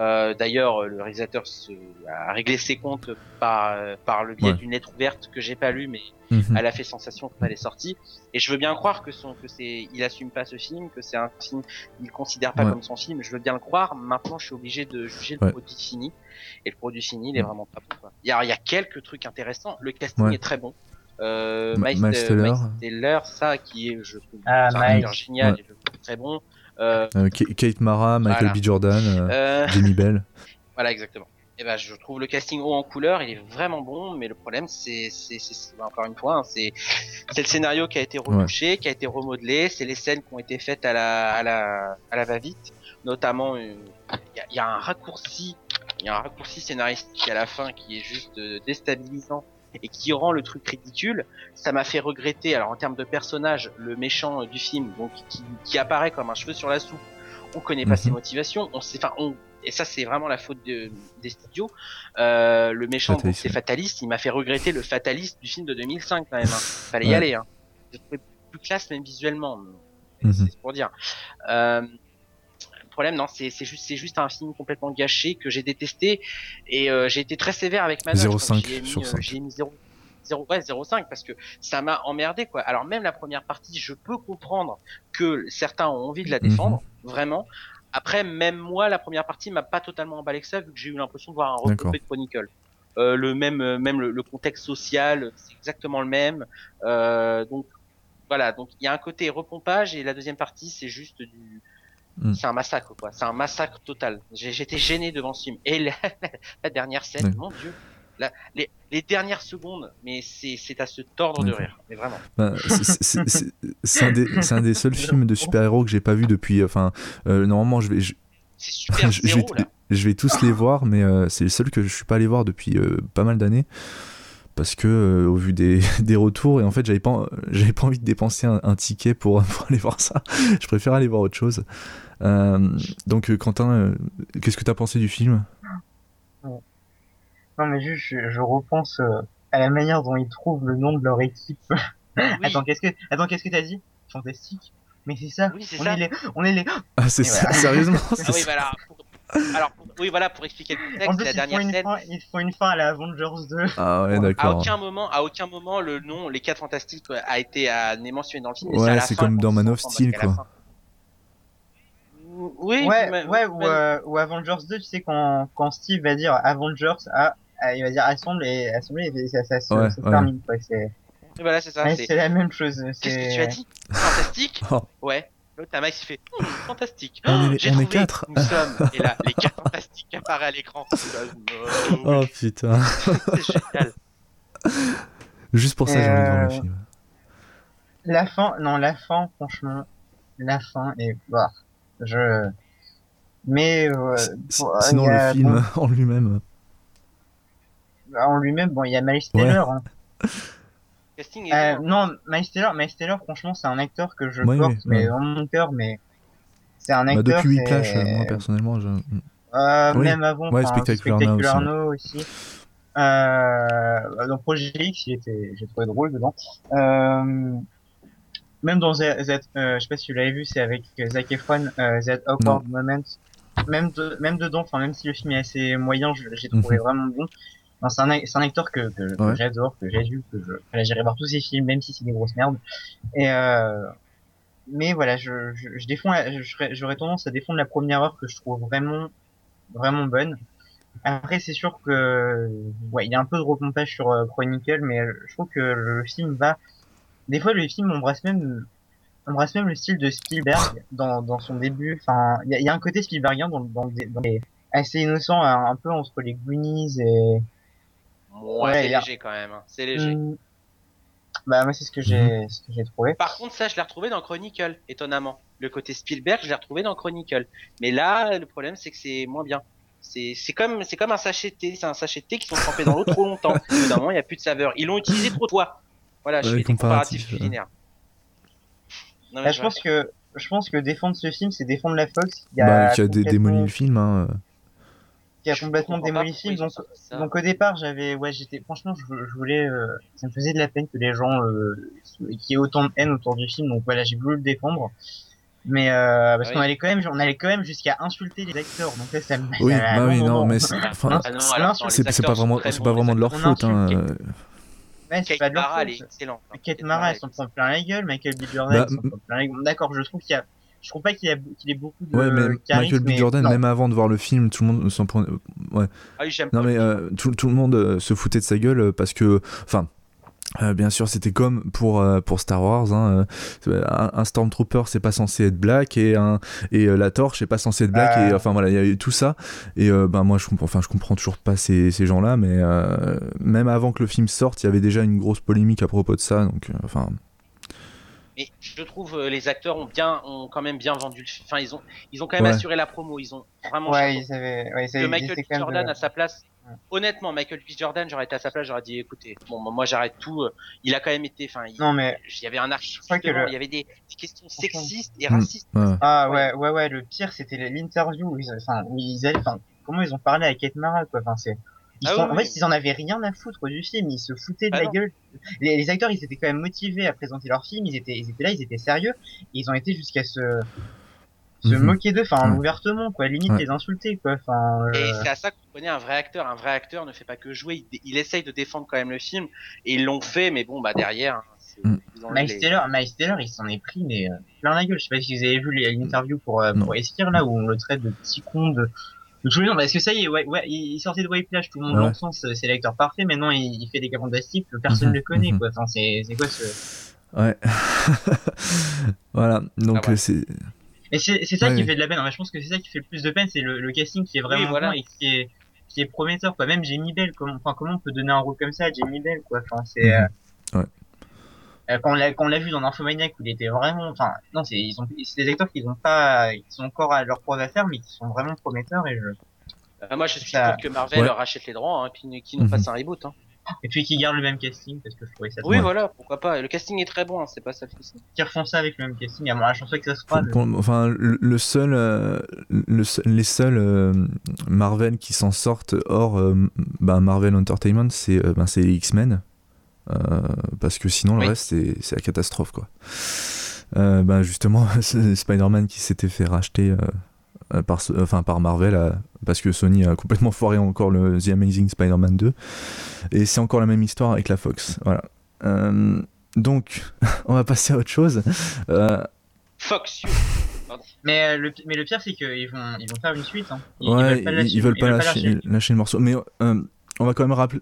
Euh, D'ailleurs, le réalisateur se, a réglé ses comptes par, par le biais d'une lettre ouverte que j'ai pas lue, mais mhm. elle a fait sensation quand elle est sortie. Et je veux bien croire que son, que c'est, il assume pas ce film, que c'est un film, il considère pas comme son film. Je veux bien le croire. Maintenant, je suis obligé de juger le produit fini. Et le produit fini, il est vraiment pas bon. Il y a, il y a quelques trucs intéressants. Le casting est très bon. Euh, Miles, Teller, ça qui est, je trouve, ah, génial, et je très bon. Euh, euh, Kate Mara, Michael B. Jordan, euh, Jamie Bell. Voilà, exactement. Et eh ben, je trouve le casting haut en couleur, il est vraiment bon, mais le problème, c'est, c'est, encore une fois, hein, c'est, c'est le scénario qui a été retouché, qui a été remodelé, c'est les scènes qui ont été faites à la, à la, à la va-vite, notamment, il y, y, a un raccourci, il y a un raccourci scénaristique à la fin qui est juste déstabilisant et qui rend le truc ridicule. Ça m'a fait regretter, alors en termes de personnage, le méchant euh, du film, donc qui, qui apparaît comme un cheveu sur la soupe. On connaît pas ses mhm. motivations, on sait, enfin, on, et ça c'est vraiment la faute de, des studios. Euh, le méchant, c'est fataliste. Il m'a fait regretter le fataliste du film de 2005 quand même. Hein. Fallait y aller. Hein. Je trouvais plus classe même visuellement. Mhm. C'est pour dire. Euh, problème, non, c'est juste, c'est juste un film complètement gâché que j'ai détesté et euh, j'ai été très sévère avec ma note. 0,5 sur 5. J'ai mis 0, 0 ouais, 0,5 parce que ça m'a emmerdé quoi. Alors même la première partie, je peux comprendre que certains ont envie de la défendre, mhm. vraiment. Après, même moi, la première partie m'a pas totalement emballé que ça, vu que j'ai eu l'impression de voir un recoupé de Chronicle. Euh, le même, euh, même le, contexte social, c'est exactement le même. Euh, donc voilà, donc il y a un côté repompage et la deuxième partie, c'est juste du, Mm. C'est un massacre, quoi. C'est un massacre total. J'étais gêné devant ce film. Et la, dernière scène, mon dieu. les, les, dernières secondes, mais c'est à se tordre de rire, mais vraiment. Bah, c'est un, des, un des seuls films de super-héros que j'ai pas vu depuis. Enfin, euh, normalement, je vais. Je, super je, je, vais, je, vais, tous les voir, mais euh, c'est le seul que je suis pas allé voir depuis euh, pas mal d'années parce que euh, au vu des, des, retours et en fait j'avais pas j'avais pas envie de dépenser un, ticket pour, pour, aller voir ça je préfère aller voir autre chose euh, donc euh, Quentin qu'est-ce que tu as pensé du film? Non mais juste je, repense à la manière dont ils trouvent le nom de leur équipe attends qu'est-ce que attends qu'est-ce que t'as dit? Fantastique mais c'est ça. Oui, on, ça. Est les... on est les. Ah, c'est ça, sérieusement. ah, oui, voilà. Alors, oui, voilà, pour expliquer le contexte, la dernière scène. Fin, il faut une fin à la Avengers 2. Ah ouais, d'accord. À aucun moment, à aucun moment, le nom, les 4 fantastiques, a été à, n'est mentionné dans le film. Ouais, c'est comme dans Man of Steel, quoi. Oui, ouais, ouais ou, euh, ou, Avengers 2, tu sais, quand, quand Steve va dire Avengers, ah, il va dire assemble et assemble et ça, ça, ça, ouais, se termine, quoi. C'est... Voilà, c'est ça. C'est la même chose. Qu'est-ce que tu as dit? Fantastique? Oh. Ouais. L'autre, Max, il fait hmm, fantastique. On est, oh, on est quatre. Nous sommes, et là, les quatre fantastiques apparaît à l'écran. Oh putain. C'est génial. Juste pour ça, j'ai envie de voir le Euh, film. La fin, non, la fin, franchement, la fin est, bah, je, mais, euh, pour- Sinon, le film bon, en lui-même. en lui-même, bon, il y a Miles Taylor, hein. Casting est Euh, bon. non, Miles Taylor, Miles Taylor, franchement, c'est un acteur que je Oui, porte, oui, mais ouais. dans mon cœur, mais c'est un Bah, acteur. depuis c'est- Whiplash, euh, moi personnellement, je... Euh, Oui. Même avant, Ouais, Spectacular Now aussi. Euh, dans Projet X, j'ai trouvé drôle dedans. Euh, même dans Z, Z- euh, je sais pas si tu l'avais vu, c'est avec Zac Efron, euh, That Awkward Moment. Même, de- même dedans, enfin, même si le film est assez moyen, je- j'ai trouvé vraiment bon. C'est un, un acteur que, que, que Ouais. j'adore, que j'adulte, que je, voilà, j'irai voir tous ses films, même si c'est des grosses merdes. Et, euh, mais voilà, je, je, je défends, j'aurais tendance à défendre la première heure que je trouve vraiment, vraiment bonne. Après, c'est sûr que, ouais, il y a un peu de repompage sur euh, Chronicle, mais euh, je trouve que le film va, des fois, le film embrasse même, embrasse même le style de Spielberg dans, dans son début. Enfin, il y a, il y a un côté Spielbergien dans, dans, dans les, assez innocent, un, un peu entre les Goonies et, Ouais, Ouais, c'est a- léger quand même. hein. C'est léger. Hmm. Bah, moi, c'est ce que j'ai, ce que j'ai trouvé. Par contre, ça, je l'ai retrouvé dans Chronicle, étonnamment. Le côté Spielberg, je l'ai retrouvé dans Chronicle. Mais là, le problème, c'est que c'est moins bien. C'est c'est comme, c'est comme un sachet de thé. C'est un sachet de thé qui sont trempés dans l'eau trop longtemps. Évidemment, il n'y a plus de saveur. Ils l'ont utilisé trop de fois. Voilà, je fais des comparatif, comparatifs ouais. culinaires. Non, mais Bah, je pense que, je pense que défendre ce film, c'est défendre la Fox. qui a Bah, qui a complètement- démoli le film. Hein. Qui a je complètement démoli le film. Donc, donc au départ, j'avais, ouais, j'étais, franchement, je, je voulais, euh, ça me faisait de la peine que les gens, euh, qui aient autant de haine autour du film. Donc voilà, j'ai voulu le défendre. Mais euh, parce Ah qu'on allait quand même, on allait quand même jusqu'à insulter les acteurs. Donc là, ça me. Oui, ça- bah oui, non, mais c'est Ah enfin, c'est- pas vraiment, c'est pas vraiment de leur faute. Hein. euh. Ouais, c'est Kate pas de leur Mara, elle faute. est excellente. hein. Kate Mara, elle s'en prend plein la gueule. Michael B. Jordan, Bah, s'en prend plein la gueule. D'accord, je trouve qu'il y a, je trouve pas qu'il y a, qu'il ait beaucoup de Ouais, mais charisme, Michael B. mais Jordan, non. même avant de voir le film, tout le monde s'en prenait. Ouais. Ah oui, j'aime Non pas. mais euh, tout, tout le monde euh, se foutait de sa gueule euh, parce que, enfin, euh, bien sûr c'était comme pour euh, pour Star Wars. Hein, euh, un, un Stormtrooper c'est pas censé être black et un et euh, la torche c'est pas censé être black Ah. et enfin voilà il y a eu tout ça et euh, ben moi je comprends, enfin je comprends toujours pas ces, ces gens là mais euh, même avant que le film sorte il y avait déjà une grosse polémique à propos de ça donc euh, enfin Mais je trouve euh, les acteurs ont bien, ont quand même bien vendu le film. Enfin, ils ont, ils ont quand même Ouais. assuré la promo. Ils ont vraiment. Ouais, ils avaient, ouais, ils que avaient Michael B. Jordan de- à sa place. Ouais. Honnêtement, Michael B. Jordan, j'aurais été à sa place, j'aurais dit, écoutez, bon, moi j'arrête tout. euh, Il a quand même été, enfin, il, Non mais il y avait un archi, crois que le- il y avait des, des questions sexistes et Hmm. racistes. ouais. Ah Ouais. ouais, ouais, le pire c'était l'interview où ils, enfin, où ils enfin, comment ils ont parlé à Kate Mara, quoi, enfin, c'est, ils Ah sont, oui, en fait, ils en avaient rien à foutre du film, ils se foutaient de Ah la non. gueule. Les, les acteurs, ils étaient quand même motivés à présenter leur film, ils étaient, ils étaient là, ils étaient sérieux, et ils ont été jusqu'à se, se Mhm. moquer d'eux, enfin, Ouais. ouvertement, quoi, limite Ouais. les insulter, quoi, enfin, Et euh, c'est à ça qu'on connaît un vrai acteur. Un vrai acteur ne fait pas que jouer, il, il essaye de défendre quand même le film. Et ils l'ont fait, mais bon, bah derrière, hein, ont Miles les- Taylor, Miles Taylor, il s'en est pris, mais euh, plein la gueule. Je sais pas si vous avez vu l'interview pour, euh, pour Esquire, là, où on le traite de petit con de, de tous les noms. Parce que ça y est, ouais, ouais, il sortait de Whiplash, tout le monde Ouais. l'encense, c'est l'acteur parfait, maintenant il, il fait des fantastiques que personne Mhm, ne connaît, mhm. quoi. Enfin, c'est, quoi ce... Ouais. voilà, donc Ah ouais. euh, c'est. Et c'est, ça Ouais, qui fait de la peine. Enfin, je pense que c'est ça qui fait le plus de peine, c'est le, le casting qui est vraiment Oui, voilà. bon et qui est, qui est prometteur, quoi. Même Jamie Bell, comment, enfin, comment on peut donner un rôle comme ça à Jamie Bell, quoi. Enfin, c'est, Mhm. euh, Ouais. Euh, quand on l'a quand on l'a vu dans Nymphomaniac où il était vraiment enfin non c'est ils ont c'est des acteurs qui ont pas qui sont encore à leur preuve à faire mais qui sont vraiment prometteurs et je Euh, moi, je suis Ça- pour que Marvel Ouais. leur achète les droits, hein, puis qu'ils nous fassent un reboot. Hein. et puis qui gardent le même casting parce que je trouvais ça Oui, Ouais. voilà, pourquoi pas. Le casting est très bon, hein, c'est pas ça le souci. qui refont ça avec le même casting à mon la chance que ça se pour- enfin, le, seul, euh, le seul- les seuls euh, Marvel qui s'en sortent hors euh, bah, Marvel Entertainment, c'est euh, ben, c'est les X-Men. Euh, parce que sinon, le Oui. reste, c'est la catastrophe. Quoi. Bah, justement, Spider-Man qui s'était fait racheter euh, par, enfin, par Marvel parce que Sony a complètement foiré encore le The Amazing Spider-Man 2. Et c'est encore la même histoire avec la Fox. Voilà. Euh, donc, on va passer à autre chose. Euh, Fox You. mais euh, le mais le pire c'est qu'ils vont ils vont faire une suite hein. ils, ouais, ils veulent pas lâcher, ils veulent pas lâcher, lâcher. lâcher le morceau. Mais on va quand même rappeler.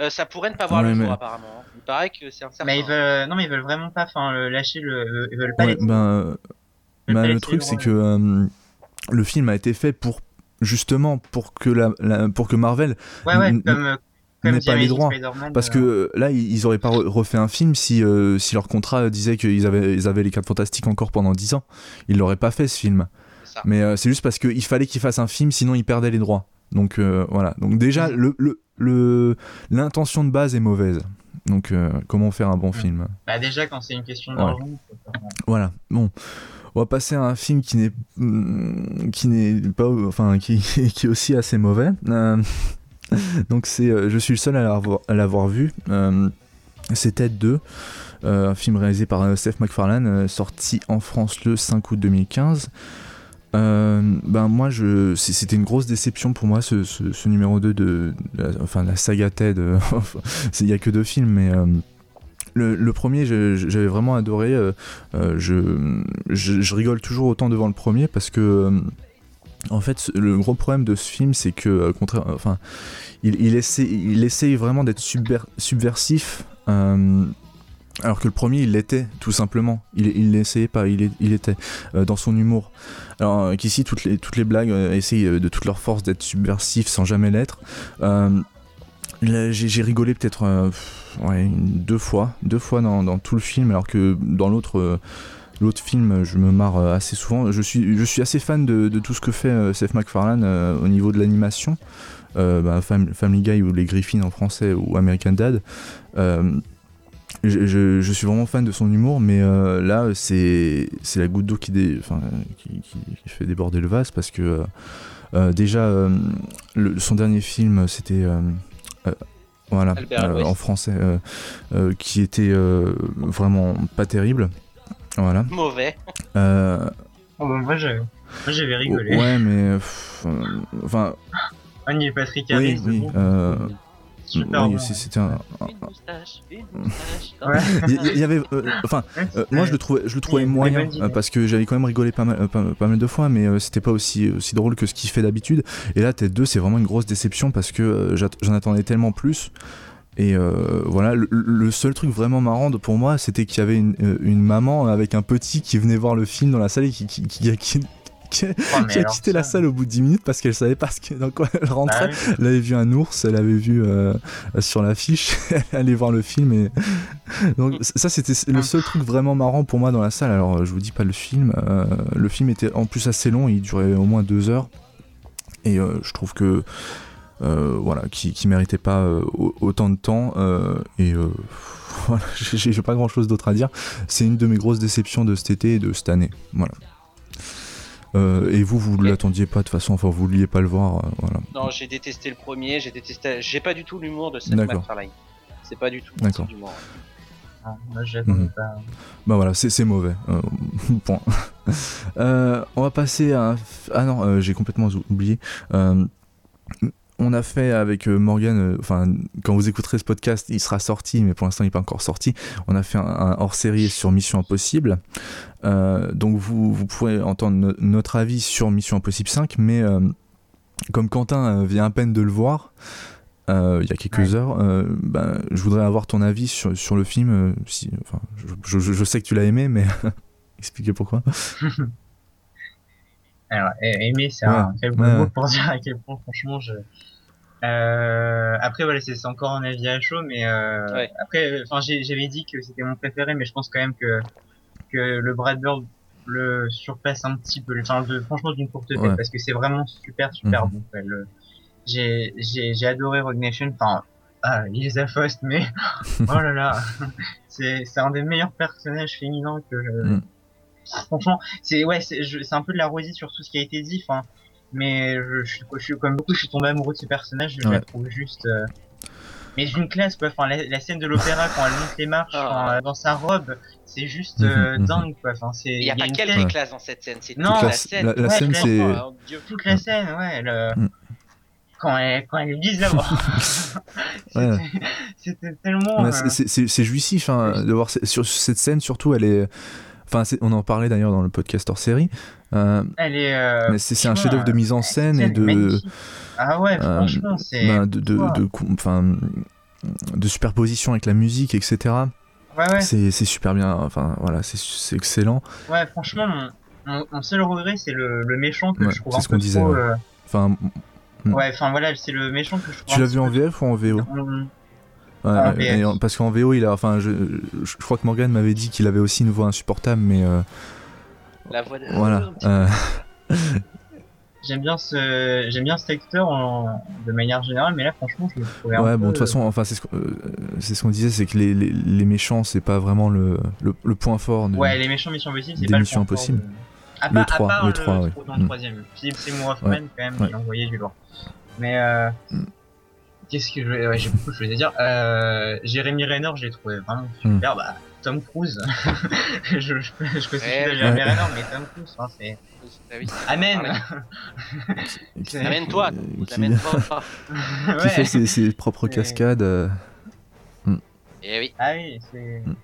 Euh, ça pourrait ne pas voir Ouais, le jour, mais- apparemment. hein. Il paraît que c'est un certain. mais ils veulent non mais ils veulent vraiment pas enfin le- lâcher le, le- ils veulent pas Ouais, laisser- ben, euh, veulent bah, pas le truc, c'est que euh, le film a été fait pour justement pour que la, pour que Marvel ouais, ouais, comme, n'ait pas les droits. parce que là ils auraient pas refait un film si si leur contrat disait qu'ils avaient ils avaient les quatre fantastiques encore pendant 10 ans. Ils l'auraient pas fait ce film. Mais c'est juste parce qu'il fallait qu'ils fassent un film sinon ils perdaient les droits. Donc voilà. Donc déjà le, le l'intention de base est mauvaise donc, euh, comment faire un bon film Bah déjà, quand c'est une question d'argent. Voilà. Bon, on va passer à un film qui n'est mm, qui n'est pas, enfin, qui, qui, est aussi assez mauvais. Euh, donc c'est, euh, je suis le seul à l'avoir, vu. c'est Ted 2. un film réalisé par Seth MacFarlane, sorti en France le 5 août 2015. Euh, ben moi je c'était une grosse déception pour moi ce, numéro 2 de, enfin la saga Ted euh, il y a que deux films mais euh, le, premier j'avais vraiment adoré je, rigole toujours autant devant le premier parce que en fait le gros problème de ce film c'est que contraire enfin il, essaie, il essaye vraiment d'être subversif alors que le premier, il l'était, tout simplement. Il, l'essayait pas, il, était euh, dans son humour. Alors euh, qu'ici, toutes les, blagues euh, essayent de toute leur force d'être subversifs sans jamais l'être. j'ai rigolé peut-être deux fois, deux fois dans, tout le film, alors que dans l'autre film, je me marre assez souvent. Je suis, je suis assez fan de, tout ce que fait Seth MacFarlane au niveau de l'animation. Bah, Family Guy ou Les Griffins en français ou American Dad je, suis vraiment fan de son humour, mais euh, là, c'est la goutte d'eau qui, qui, fait déborder le vase parce que euh, euh, déjà, son dernier film, c'était. voilà, en français, qui était vraiment pas terrible. Voilà. Mauvais. Oh, bah, moi, j'avais rigolé. Ouais, mais. Enfin. Y est Patrick Harris. Oui, oui oui, c'était un. Il y, avait, euh, enfin, euh, moi je le trouvais, je le trouvais moyen euh, parce que j'avais quand même rigolé pas mal, pas, mal de fois, mais c'était pas aussi aussi drôle que ce qu'il fait d'habitude. Et là, Tête 2, c'est vraiment une grosse déception parce que j'en attendais tellement plus. Et voilà, le, seul truc vraiment marrant pour moi, c'était qu'il y avait une, une, maman avec un petit qui venait voir le film dans la salle et qui, qui, qui, qui, a quitté la salle au bout de 10 minutes parce qu'elle savait pas ce que, dans quoi elle rentrait. Bah elle avait vu un ours, elle avait vu euh, sur l'affiche, elle allait voir le film et donc ça c'était le ah. seul truc vraiment marrant pour moi dans la salle. Alors je vous dis pas le film, euh, le film était en plus assez long, il durait au moins deux heures et euh, je trouve que voilà, qui, qui méritait pas autant de temps et voilà, j'ai pas grand chose d'autre à dire. C'est une de mes grosses déceptions de cet été et de cette année. Voilà. Euh, et vous, vous ne l'attendiez pas de toute façon, enfin vous vouliez pas le voir. Euh, voilà. Non, j'ai détesté le premier, j'ai détesté. J'ai pas du tout l'humour de cette McFarlane. C'est pas du tout. D'accord. Ah, moi, mhm. pas. Bah voilà, c'est mauvais. Euh, point. on va passer à. Ah non, j'ai complètement oublié on a fait avec euh, Morgan, euh, enfin, quand vous écouterez ce podcast, il sera sorti, mais pour l'instant, il n'est pas encore sorti. On a fait un, hors-série sur Mission Impossible. Euh, donc, vous, vous pourrez entendre notre avis sur Mission Impossible 5, mais comme Quentin vient à peine de le voir, il y a quelques heures, ben, je voudrais avoir ton avis sur, sur le film. si, enfin, je, je, sais que tu l'as aimé, mais expliquez pourquoi. Alors, aimer, c'est un très bon mot pour dire à quel point, franchement, je, euh, après voilà c'est encore un avis à chaud mais euh, après enfin j'avais dit que c'était mon préféré mais je pense quand même que que le Brad Bird le surpasse un petit peu enfin de, franchement d'une courte tête parce que c'est vraiment super super mhm. bon j'ai j'ai j'ai adoré Rogue Nation enfin ah, Lisa Faust mais oh là là c'est c'est un des meilleurs personnages féminins que je... franchement c'est ouais c'est un peu de la rosée sur tout ce qui a été dit enfin mais je, je, je, suis comme beaucoup, je suis tombé amoureux de ce personnage, je la trouve juste. Euh, mais d'une classe quoi, enfin la, scène de l'opéra quand elle monte les marches ah. dans sa robe, c'est juste mhm, euh, mhm. dingue quoi. Enfin c'est. Il y a, pas quelques classe dans cette scène, c'est non la, scène. La, scène c'est. toute la scène, ouais. Le... Mm. Quand elle, quand elle lise la c'était tellement. Euh, c'est jouissif hein, de voir sur cette scène surtout, elle est Enfin, on en parlait d'ailleurs dans le podcast hors série. Euh, Elle est. Euh, mais c'est un chef-d'œuvre de mise en scène, et de. Ah ouais, euh, franchement, c'est. Ben, de, de, de, de, superposition avec la musique, etc. Ouais, ouais. C'est super bien. Enfin, voilà, c'est excellent. Ouais, franchement, mon, seul regret, c'est le, le, méchant que je trouve un ce peu disait, trop. Enfin. Ouais, enfin voilà, c'est le méchant que je trouve. tu l'as vu en VF ou en VO En- parce qu'en VO, il a, enfin, je, je crois que Morgan m'avait dit qu'il avait aussi une voix insupportable, mais euh, La voix de... voilà. euh, J'aime bien ce, j'aime bien cet acteur en- de manière générale, mais là franchement, je le trouvais un ouais, peu. bon, de toute façon, enfin, c'est ce qu'on euh, c'est ce qu'on disait, c'est que les, les, les méchants, c'est pas vraiment le, le, le point fort. de- Ouais, les méchants Mission Impossible, c'est pas Missions le point fort Impossibles. de- À Le part, à 3, part le 3, ouais. dans le Mm. troisième. Philippe Seymour Hoffman, Ouais. quand même, Ouais. il envoyait du lourd. Mais euh, Mm. Qu'est-ce que je voulais- ouais, j'ai beaucoup de choses à dire. Euh, Jérémy Renner, je l'ai trouvé vraiment Mm. super. Bah, Tom Cruise. je, je, je, citer Ouais. Jérémy Ouais. Renner, mais Tom Cruise, hein, c'est. Ah. Amen. Amène-toi, qui, Amène-toi qui fait ses, ses propres cascades. euh, Et oui. Ah oui, c'est. Mm.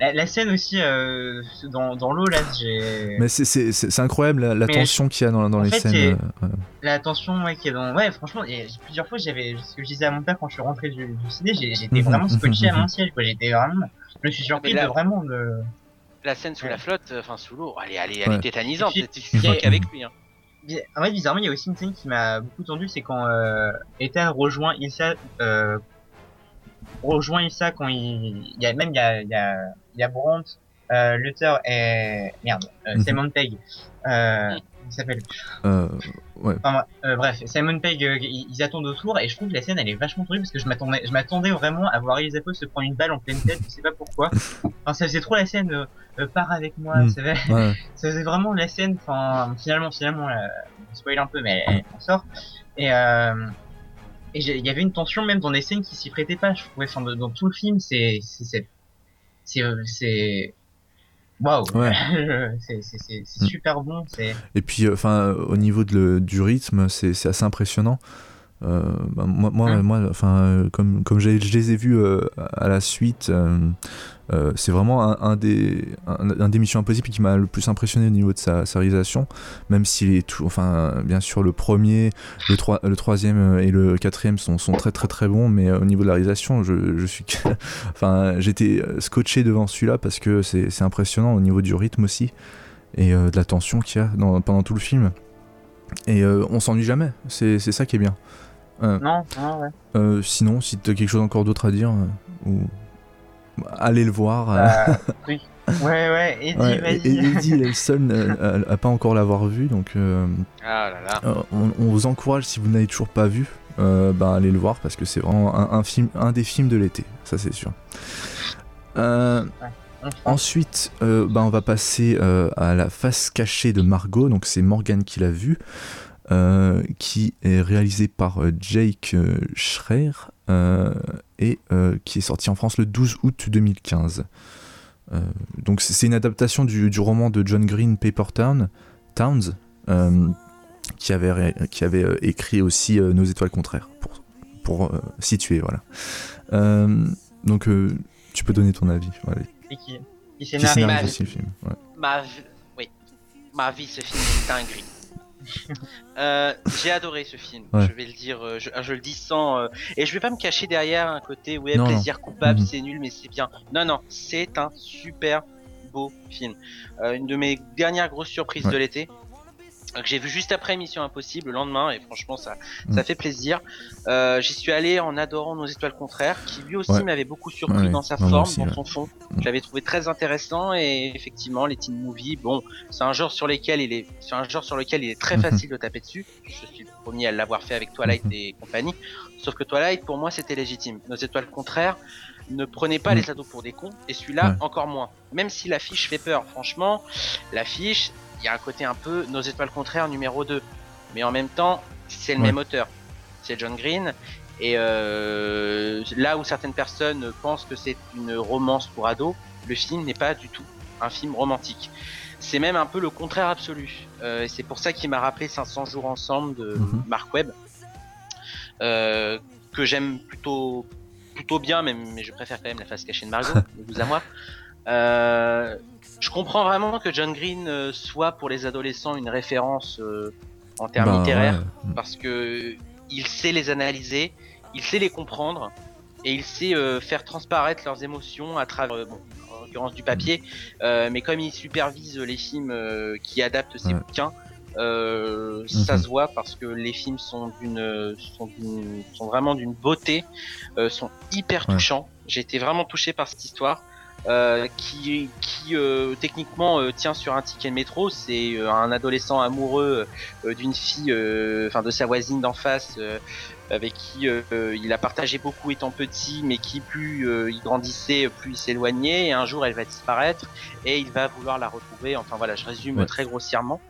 La, la scène aussi euh, dans, dans l'eau là, j'ai. Mais c'est- c'est c'est- c'est incroyable la, tension qu'il y a dans, dans les fait, scènes. euh, euh, La tension ouais, qui est dans. Ouais, franchement, et plusieurs fois j'avais. Ce que je disais à mon père quand je suis rentré du, du ciné, j'ai- j'étais Mhm, vraiment scotché à mhm, mon siège quoi. J'étais vraiment. Je me suis surpris là- de vraiment de. La scène sous Ouais. la flotte, enfin sous l'eau, elle est, elle est, elle est Ouais. tétanisante. Avec lui. Hein. En vrai, bizarrement, il y a aussi une scène qui m'a beaucoup tendu, c'est quand euh, Ethan rejoint Ilsa. Euh, rejoint Ilsa quand il. Il y a même il y a, il y a, il y a Brandt, euh, Luther et. Merde, euh, Mhm. Simon Pegg. Euh, il s'appelle euh, ouais. Enfin, euh, bref, Simon Pegg, euh, ils, ils attendent autour et je trouve que la scène elle est vachement tendue parce que je m'attendais, je m'attendais vraiment à voir Elizabeth se prendre une balle en pleine tête, je sais pas pourquoi. Enfin, ça faisait trop la scène, euh, euh, pars avec moi, Mm. ça, faisait, ouais. ça faisait vraiment la scène. Enfin, finalement, finalement, euh, on spoil un peu, mais elle, elle en sort. Et euh, et il y avait une tension même dans des scènes qui s'y prêtaient pas. Je trouvais, enfin, dans, dans tout le film, c'est, c'est, c'est, euh, c'est Waouh, Ouais. c'est Mm. super bon. Et puis, euh, enfin, au niveau de le- du rythme, c'est assez impressionnant. Euh, bah, moi, moi, Mm. moi, enfin, euh, comme comme je les ai vus euh, à la suite, euh, c'est vraiment un, un des un, un des missions impossibles qui m'a le plus impressionné au niveau de sa, sa réalisation. Même s'il est tout, enfin, bien sûr, le premier, le, troi- le troisième euh, et le quatrième sont, sont très très très bons, mais euh, au niveau de la réalisation, je, je suis, enfin, j'étais scotché devant celui-là parce que c'est c'est impressionnant au niveau du rythme aussi et euh, de la tension qu'il y a dans- pendant tout le film. Et euh, on s'ennuie jamais, c'est c'est ça qui est bien. non, non, ouais. Sinon, si tu as quelque chose encore d'autre à dire, ou allez le voir. euh, Bah, oui. Ouais, ouais, Eddie, ouais, et- Eddie il est le seul euh, à, à pas encore l'avoir vu, donc euh, Ah là là. euh, on, on vous encourage si vous n'avez toujours pas vu, euh, bah, allez le voir parce que c'est vraiment un, un film, un des films de l'été, ça c'est sûr. Euh. Ensuite, euh, bah, on va passer euh, à la face cachée de Margot. Donc c'est Morgan qui l'a vu, euh, qui est réalisé par euh, Jake euh, Schreier euh, et euh, qui est sorti en France le 12 août 2015. Euh, donc c'est une adaptation du, du roman de John Green Paper Town, Towns, euh, qui avait, qui avait euh, écrit aussi euh, Nos étoiles contraires, pour, pour euh, situer. Voilà. Euh, donc euh, tu peux donner ton avis. Et qui, qui Qui scénarise. scénarise Mal. aussi le film. ouais. Ma oui, ma vie, ce film est dinguerie. Euh, j'ai adoré ce film. Ouais. Je vais le dire, euh, je, je le dis sans euh, et je vais pas me cacher derrière un côté ouais Non, plaisir coupable, Mhm. c'est nul mais c'est bien. Non non, c'est un super beau film. Euh, une de mes dernières grosses surprises Ouais. de l'été. Que j'ai vu juste après Mission Impossible le lendemain et franchement ça Mhm. ça fait plaisir. Euh, J'y suis allé en adorant Nos étoiles contraires qui lui aussi Ouais. m'avait beaucoup surpris Ouais, dans sa forme, aussi, dans ouais. son fond. Mhm. Je l'avais trouvé très intéressant et effectivement les teen movies, bon, c'est un genre sur lequel il est, c'est un genre sur lequel il est très Mhm. facile de taper dessus. Je suis le premier à l'avoir fait avec Twilight Mhm. et compagnie. Sauf que Twilight, pour moi, c'était légitime. Nos étoiles contraires ne prenaient pas Mhm. les ados pour des cons et celui-là Ouais. encore moins. Même si l'affiche fait peur, franchement, l'affiche, il y a un côté un peu Nos étoiles contraires numéro 2. Mais en même temps, c'est le Ouais. même auteur. C'est John Green. Et euh, là où certaines personnes pensent que c'est une romance pour ados, le film n'est pas du tout un film romantique. C'est même un peu le contraire absolu. Euh, et c'est pour ça qu'il m'a rappelé 500 jours ensemble de Mhm. Mark Webb, euh, que j'aime plutôt plutôt bien, mais je préfère quand même la face cachée de Margot, de vous à moi. Euh, je comprends vraiment que John Green euh, soit pour les adolescents une référence euh, en termes Bah, littéraires ouais. parce que il sait les analyser, il sait les comprendre et il sait euh, faire transparaître leurs émotions à travers, euh, bon, en l'occurrence du papier, euh, mais comme il supervise les films euh, qui adaptent ses Ouais. bouquins, Euh, Ça Mhm. se voit parce que les films sont d'une, sont, d'une- sont vraiment d'une beauté, euh, sont hyper Ouais. touchants. J'ai été vraiment touché par cette histoire. Euh, qui, qui euh, techniquement euh, tient sur un ticket de métro, c'est euh, un adolescent amoureux euh, d'une fille, euh, enfin de sa voisine d'en face, euh, avec qui il a partagé beaucoup étant petit, mais qui plus euh, il grandissait, plus il s'éloignait. Et un jour, elle va disparaître et il va vouloir la retrouver. Enfin voilà, je résume Ouais. très grossièrement.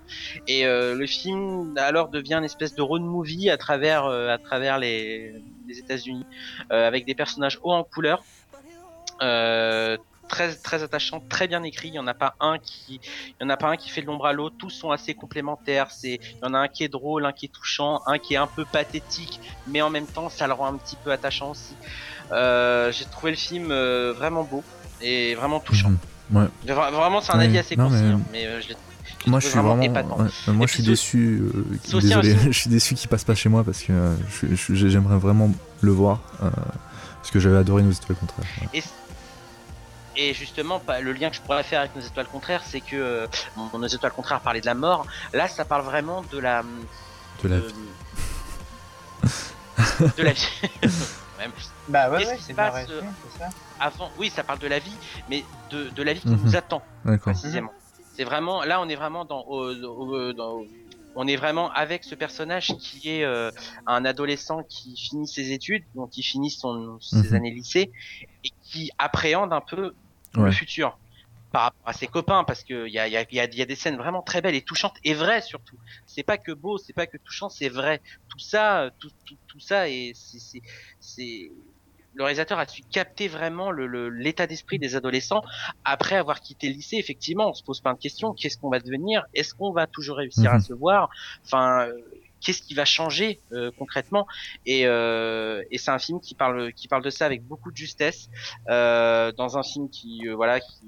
Et euh, le film alors devient une espèce de road movie à travers euh, à travers les, les États-Unis, euh, avec des personnages hauts en couleur. Euh, très très attachant, très bien écrit. Il y en a pas un qui, il y en a pas un qui fait de l'ombre à l'autre. Tous sont assez complémentaires. C'est, il y en a un qui est drôle, un qui est touchant, un qui est un peu pathétique, mais en même temps, ça le rend un petit peu attachant aussi. Euh, j'ai trouvé le film euh, vraiment beau et vraiment touchant. Mhm. Vra- Vraiment, c'est un Ouais, avis assez concis, mais- hein, mais euh, je l'ai Moi je suis vraiment, ouais, moi je suis déçu. euh, désolé, je suis déçu qu'il passe pas chez moi parce que euh, j'aimerais vraiment le voir euh, parce que j'avais adoré contraires. ouais. Et, et justement, le lien que je pourrais faire avec nos étoiles contraires, c'est que euh, bon, nos étoiles contraires parlaient de la mort. Là, ça parle vraiment de la De la de, de la vie. Même. Bah ouais, Qu'est-ce ouais, qui se c'est c'est ça. Avant, oui, ça parle de la vie, mais de, de la vie qui Mhm. nous attend D'accord. précisément. C'est vraiment là, on est vraiment dans, au- au- dans- on est vraiment avec ce personnage qui est euh, un adolescent qui finit ses études, donc qui finit son, ses Mhm. années lycée et qui appréhende un peu le futur par rapport à ses copains parce que il y a, y, a, il y a- il y a des scènes vraiment très belles et touchantes et vraies surtout. C'est pas que beau, c'est pas que touchant, c'est vrai. Tout ça, euh, tout, tout, tout ça et c'est le réalisateur a su capter vraiment le- le- l'état d'esprit des adolescents après avoir quitté le lycée. Effectivement, on se pose plein de questions. Qu'est-ce qu'on va devenir? Est-ce qu'on va toujours réussir à Mhm. se voir? Enfin, euh, qu'est-ce qui va changer euh, concrètement? Et, euh, et c'est un film qui parle qui parle de ça avec beaucoup de justesse. Euh, dans un film qui euh, voilà, qui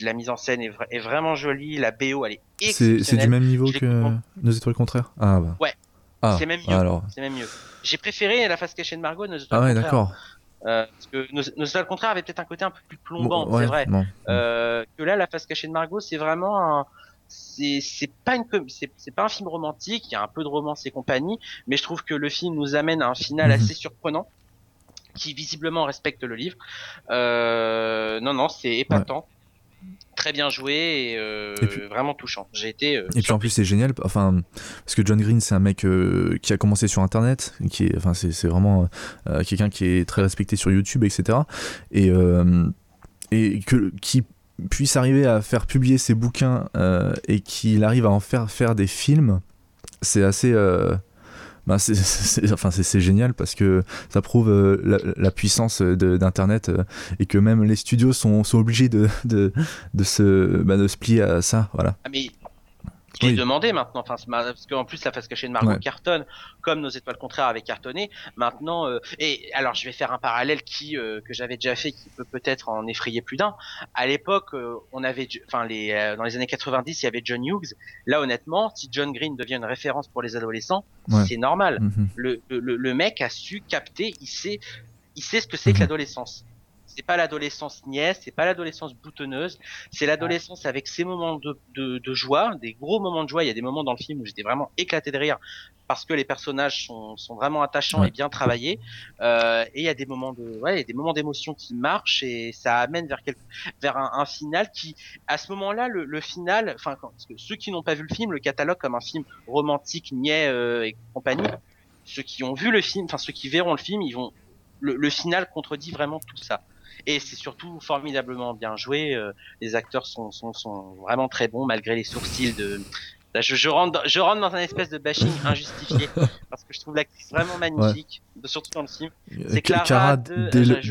la mise en scène est, vra- est vraiment jolie. La BO, elle est C'est c'est du exceptionnelle. même niveau que nos étoiles contraires Ah bah. Ouais. Ah, C'est même mieux. Alors. C'est même mieux. J'ai préféré la face cachée de Margot. Nos Ah ouais, d'accord. Euh, parce que nos, nos étoiles contraires avaient peut-être un côté un peu plus plombant, Bon, ouais, c'est vrai. Euh, que là, la face cachée de Margot, c'est vraiment un, c'est c'est pas une c'est pas un film romantique. Il y a un peu de romance et compagnie, mais je trouve que le film nous amène à un final Mhm. assez surprenant, qui visiblement respecte le livre. Euh, non, non, c'est épatant. Très bien joué et, euh, Et puis- vraiment touchant. J'ai été. euh, Et puis en plus c'est génial, enfin parce que John Green c'est un mec euh, qui a commencé sur Internet, qui est, enfin c'est c'est vraiment quelqu'un qui est très respecté sur YouTube, etc. Et et que qui puisse arriver à faire publier ses bouquins et qu'il arrive à en faire faire des films, c'est assez bah, c'est- enfin, c'est- génial parce que ça prouve euh, la, la puissance de- d'Internet euh, et que même les studios sont, sont obligés de, de, de, se, bah, de se plier à ça. Voilà. Ah l'ai Oui. demandé maintenant, enfin parce qu'en plus la face cachée de Margot Ouais. cartonne, comme nos étoiles contraires avaient cartonné. Maintenant, euh, et alors je vais faire un parallèle qui euh, que j'avais déjà fait, qui peut peut-être en effrayer plus d'un. À l'époque, euh, on avait, enfin les euh, dans les années 90, il y avait John Hughes. Là, honnêtement, si John Green devient une référence pour les adolescents, Ouais. c'est normal. Mhm. Le, le, le mec a su capter, il sait, il sait ce que c'est que Mhm. l'adolescence. C'est pas l'adolescence niaise, c'est pas l'adolescence boutonneuse, c'est l'adolescence avec ses moments de, de, de joie, des gros moments de joie. Il y a des moments dans le film où j'étais vraiment éclaté de rire parce que les personnages sont, sont vraiment attachants Ouais. et bien travaillés. Euh, et il y a des moments de, ouais, il y a des moments d'émotion qui marchent et ça amène vers quelque, vers un, un final qui, à ce moment-là, le, le final, enfin, ceux qui n'ont pas vu le film le catalogue comme un film romantique, niais euh, et compagnie. Ceux qui ont vu le film, enfin ceux qui verront le film, ils vont, le, le final contredit vraiment tout ça. Et c'est surtout formidablement bien joué. euh, les acteurs sont, sont, sont vraiment très bons malgré les sourcils de. Là, je, je, rentre, dans- je rentre dans un espèce de bashing injustifié parce que je trouve l'actrice vraiment magnifique, surtout dans le film. C'est Clara Cara de- Del-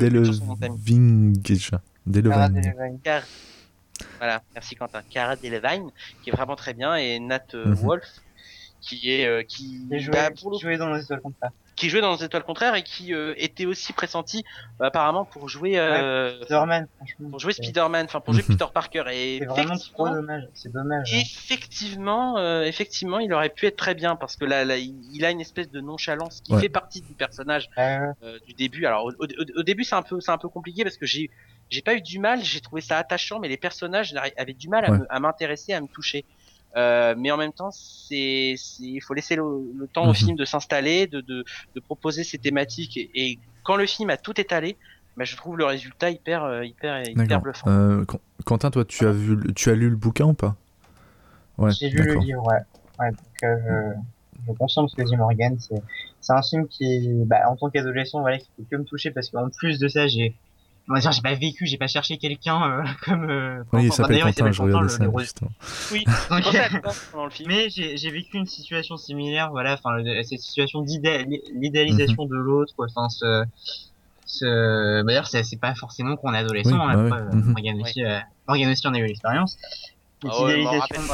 famille. Delevingne. Voilà, merci Quentin. Cara Delevingne, qui est vraiment très bien, et Nat euh, Mhm. Wolf, qui est euh, qui, Qui jouait, bah, pour le dans les étoiles contraires. Qui jouait dans les étoiles contraires et qui euh, était aussi pressenti euh, apparemment pour jouer euh, Spider-Man, franchement. pour jouer Spider-Man, enfin pour jouer Mhm. Peter Parker et C'est vraiment trop effectivement, dommage. C'est dommage. hein. effectivement, euh, effectivement, il aurait pu être très bien parce que là, là il a une espèce de nonchalance qui Ouais. fait partie du personnage euh, du début. Alors au, au- au début c'est un peu c'est un peu compliqué parce que j'ai j'ai pas eu du mal, j'ai trouvé ça attachant, mais les personnages avaient du mal à Ouais. me- à m'intéresser, à me toucher. Euh, mais en même temps, c'est, il faut laisser le, temps au Mhm. film de s'installer, de, de, de proposer ses thématiques. Et, et quand le film a tout étalé, bah, je trouve le résultat hyper, euh, hyper, hyper D'accord. bluffant. Euh, Qu- Quentin, toi, tu as vu, tu as lu le bouquin ou pas? Ouais, J'ai lu le livre, ouais. ouais donc, euh, je, je confirme ce que dit Morgan. C'est, c'est un film qui, bah, en tant qu'adolescent, voilà, qui peut que me toucher parce qu'en plus de ça, j'ai, on va dire, j'ai pas vécu, j'ai pas cherché quelqu'un euh, comme. Euh, Oui, il s'appelle D'ailleurs, Quentin, je regardais le- ça. justement. Oui, Donc, pendant le film. Mais j'ai j'ai vécu une situation similaire, voilà, enfin cette situation d'idéal- l'idéalisation de l'autre, enfin ce, ce, bah, d'ailleurs c'est c'est pas forcément qu'on est adolescent, Oui, hein, bah euh, mhm. Aussi, euh, aussi en a eu l'expérience. Ouais,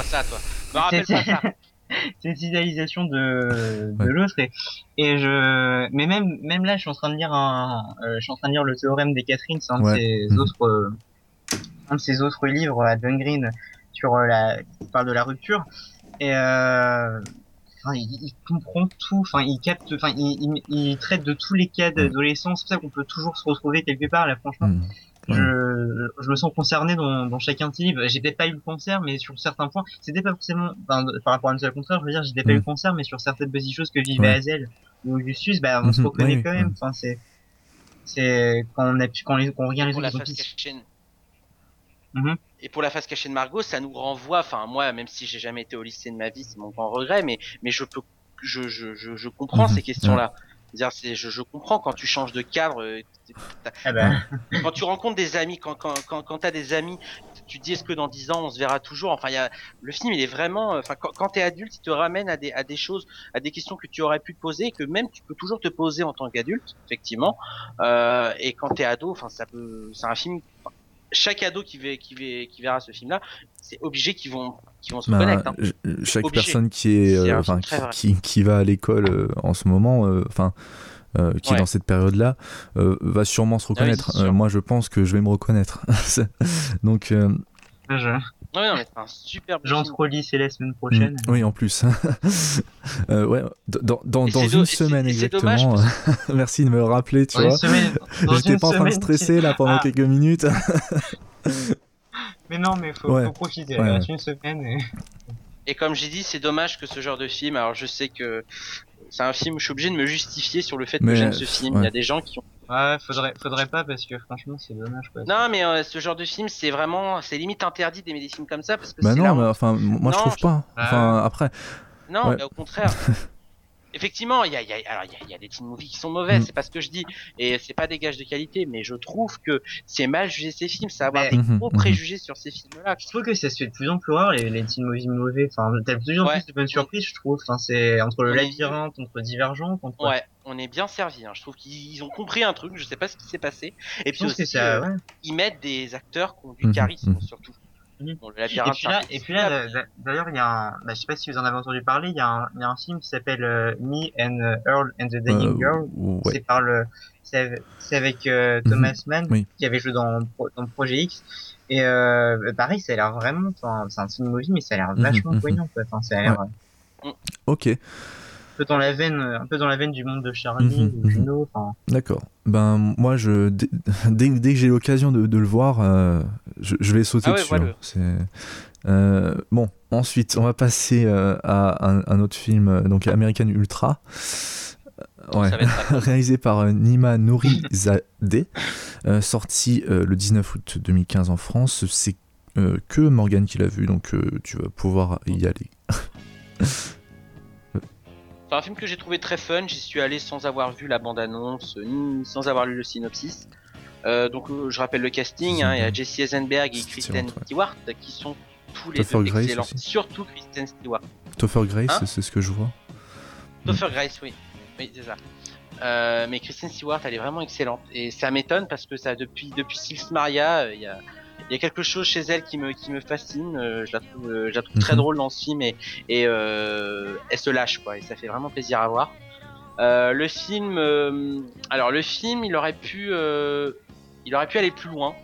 ça, toi. Me rappelle pas ça. cette idéalisation de, de Ouais. l'autre et, et je, mais même même là je suis en train de lire un, euh, je suis en train de lire le théorème des Catherine, c'est un Ouais. de ses Mhm. autres, euh, un de ses autres livres à John Green sur euh, la, qui parle de la rupture et euh, enfin, il, il comprend tout, enfin il capte, enfin il, il, il traite de tous les cas d'adolescence, c'est pour ça qu'on peut toujours se retrouver quelque part là franchement. Mhm. Je, je me sens concerné dans, dans chacun de ces livres. J'ai peut-être pas eu le cancer, mais sur certains points, c'était pas forcément, enfin, par rapport à nous, au contraire, je veux dire, j'ai peut-être pas eu Mm. le cancer, mais sur certaines petites choses que vivait Ouais. Hazel ou Augustus, bah, on se Mhm, reconnaît oui, quand même. Enfin, c'est, c'est, quand on a pu, quand, les, quand on regarde les pour autres, la face cachée. Mhm. Et pour la face cachée de Margot, ça nous renvoie. Enfin, moi, même si j'ai jamais été au lycée de ma vie, c'est mon grand regret, mais mais je peux, je je je, je comprends Mhm. ces questions-là. C'est-à-dire, c'est, je, je comprends quand tu changes de cadre, euh, ah bah, quand tu rencontres des amis, quand quand quand, quand t'as des amis, tu te dis est-ce que dans 10 ans on se verra toujours? Enfin, il y a le film, il est vraiment. Enfin, quand, quand t'es adulte, il te ramène à des à des choses, à des questions que tu aurais pu te poser, et que même tu peux toujours te poser en tant qu'adulte, effectivement. Euh, et quand t'es ado, enfin, ça peut. C'est un film. Chaque ado qui, va, qui, va, qui verra ce film-là, c'est obligé qu'ils vont, qu'ils vont se Bah, reconnaître. hein. chaque Obligé. personne qui est, euh, qui, qui, qui va à l'école euh, en ce moment, euh, enfin, euh, qui est Ouais. dans cette période-là, euh, va sûrement se Ah oui, reconnaître. Euh, moi, je pense que je vais me reconnaître. Donc, euh, Ouais, non, mais c'est un super bon film. j'entre c'est la semaine prochaine. mm, oui, en plus. Euh, ouais, dans, une do- et c'est- semaine exactement. Merci de me le rappeler, tu Dans une vois. semaine, dans J'étais une pas en train de stresser là pendant Ah. quelques minutes. Mais non, mais faut, Ouais. faut profiter. Ouais, ouais. une semaine. Et... Et comme j'ai dit, c'est dommage que ce genre de film. Alors, je sais que c'est un film, je suis obligé de me justifier sur le fait Mais, que j'aime ce film. ouais. Il y a des gens qui ont. Ouais, faudrait, faudrait pas parce que franchement, c'est dommage quoi. Non, mais euh, ce genre de film, c'est vraiment, c'est limite interdit d'aimer des films comme ça parce que bah c'est non, mais enfin, moi je trouve je- pas. Enfin, après, Non, Ouais. mais au contraire. Effectivement, il y a, y a- alors il y a, y a des teen movies qui sont mauvais, Mm. c'est pas ce que je dis, et c'est pas des gages de qualité, mais je trouve que c'est mal juger ces films, c'est avoir Mais- des gros mhm. préjugés sur ces films-là. Je trouve que ça se fait de plus en plus rare les, les teen movies mauvais. Enfin, t'as de plus en Ouais. plus de bonnes surprises, je trouve. Enfin, c'est entre le labyrinthe, entre Divergent, entre. Ouais, on est bien servi. Hein. Je trouve qu'ils ils ont compris un truc, je sais pas ce qui s'est passé. Et puis aussi, ça, euh, ouais. ils mettent des acteurs qui ont du Mhm, charisme surtout. Mhm. Bon, le Et puis là, et puis d'ailleurs, il y a un, bah, je sais pas si vous en avez entendu parler, il y a un, il y a un film qui s'appelle euh, Me and euh, Earl and the Dying euh, Girl. ouais. C'est par le, c'est avec- c'est avec euh, Thomas Mann oui. qui avait joué dans, dans Projet X. Et euh, bah, pareil, ça a l'air vraiment, c'est un film movie, mais ça a l'air Mhm, vachement poignant, quoi. Enfin, ça a l'air Ouais. euh, Ok, peu dans la veine, un peu dans la veine du monde de Charlie, Mhm, de mhm. Juno, d'accord. Ben moi, je dès, dès, dès que j'ai l'occasion de, de le voir, euh, je, je vais sauter Ah ouais, dessus. hein. C'est euh, bon. Ensuite, on va passer euh, à un, un autre film, donc American Ultra. Ouais. réalisé par euh, Nima Nourizadeh, euh, sorti euh, le 19 août 2015 en France. C'est euh, que Morgan qui l'a vu, donc euh, tu vas pouvoir y aller. C'est un film que j'ai trouvé très fun. J'y suis allé sans avoir vu la bande-annonce, ni sans avoir lu le synopsis. Euh, donc euh, je rappelle le casting, hein, il y a Jesse Eisenberg et Kristen ouais. Stewart qui sont tous les Topher deux Grace excellents. aussi. Surtout Kristen Stewart. Topher Grace, Hein c'est- ce que je vois. Topher Grace, oui. Oui, c'est ça. Euh, mais Kristen Stewart, elle est vraiment excellente. Et ça m'étonne parce que ça, depuis, depuis Sils Maria, il y, a, il y a quelque chose chez elle qui me, qui me fascine. Euh, je la trouve, euh, je la trouve très Mhm. drôle dans ce film et, et euh, elle se lâche, quoi. Et ça fait vraiment plaisir à voir. Le film, alors le film, il aurait pu, il aurait pu aller plus loin.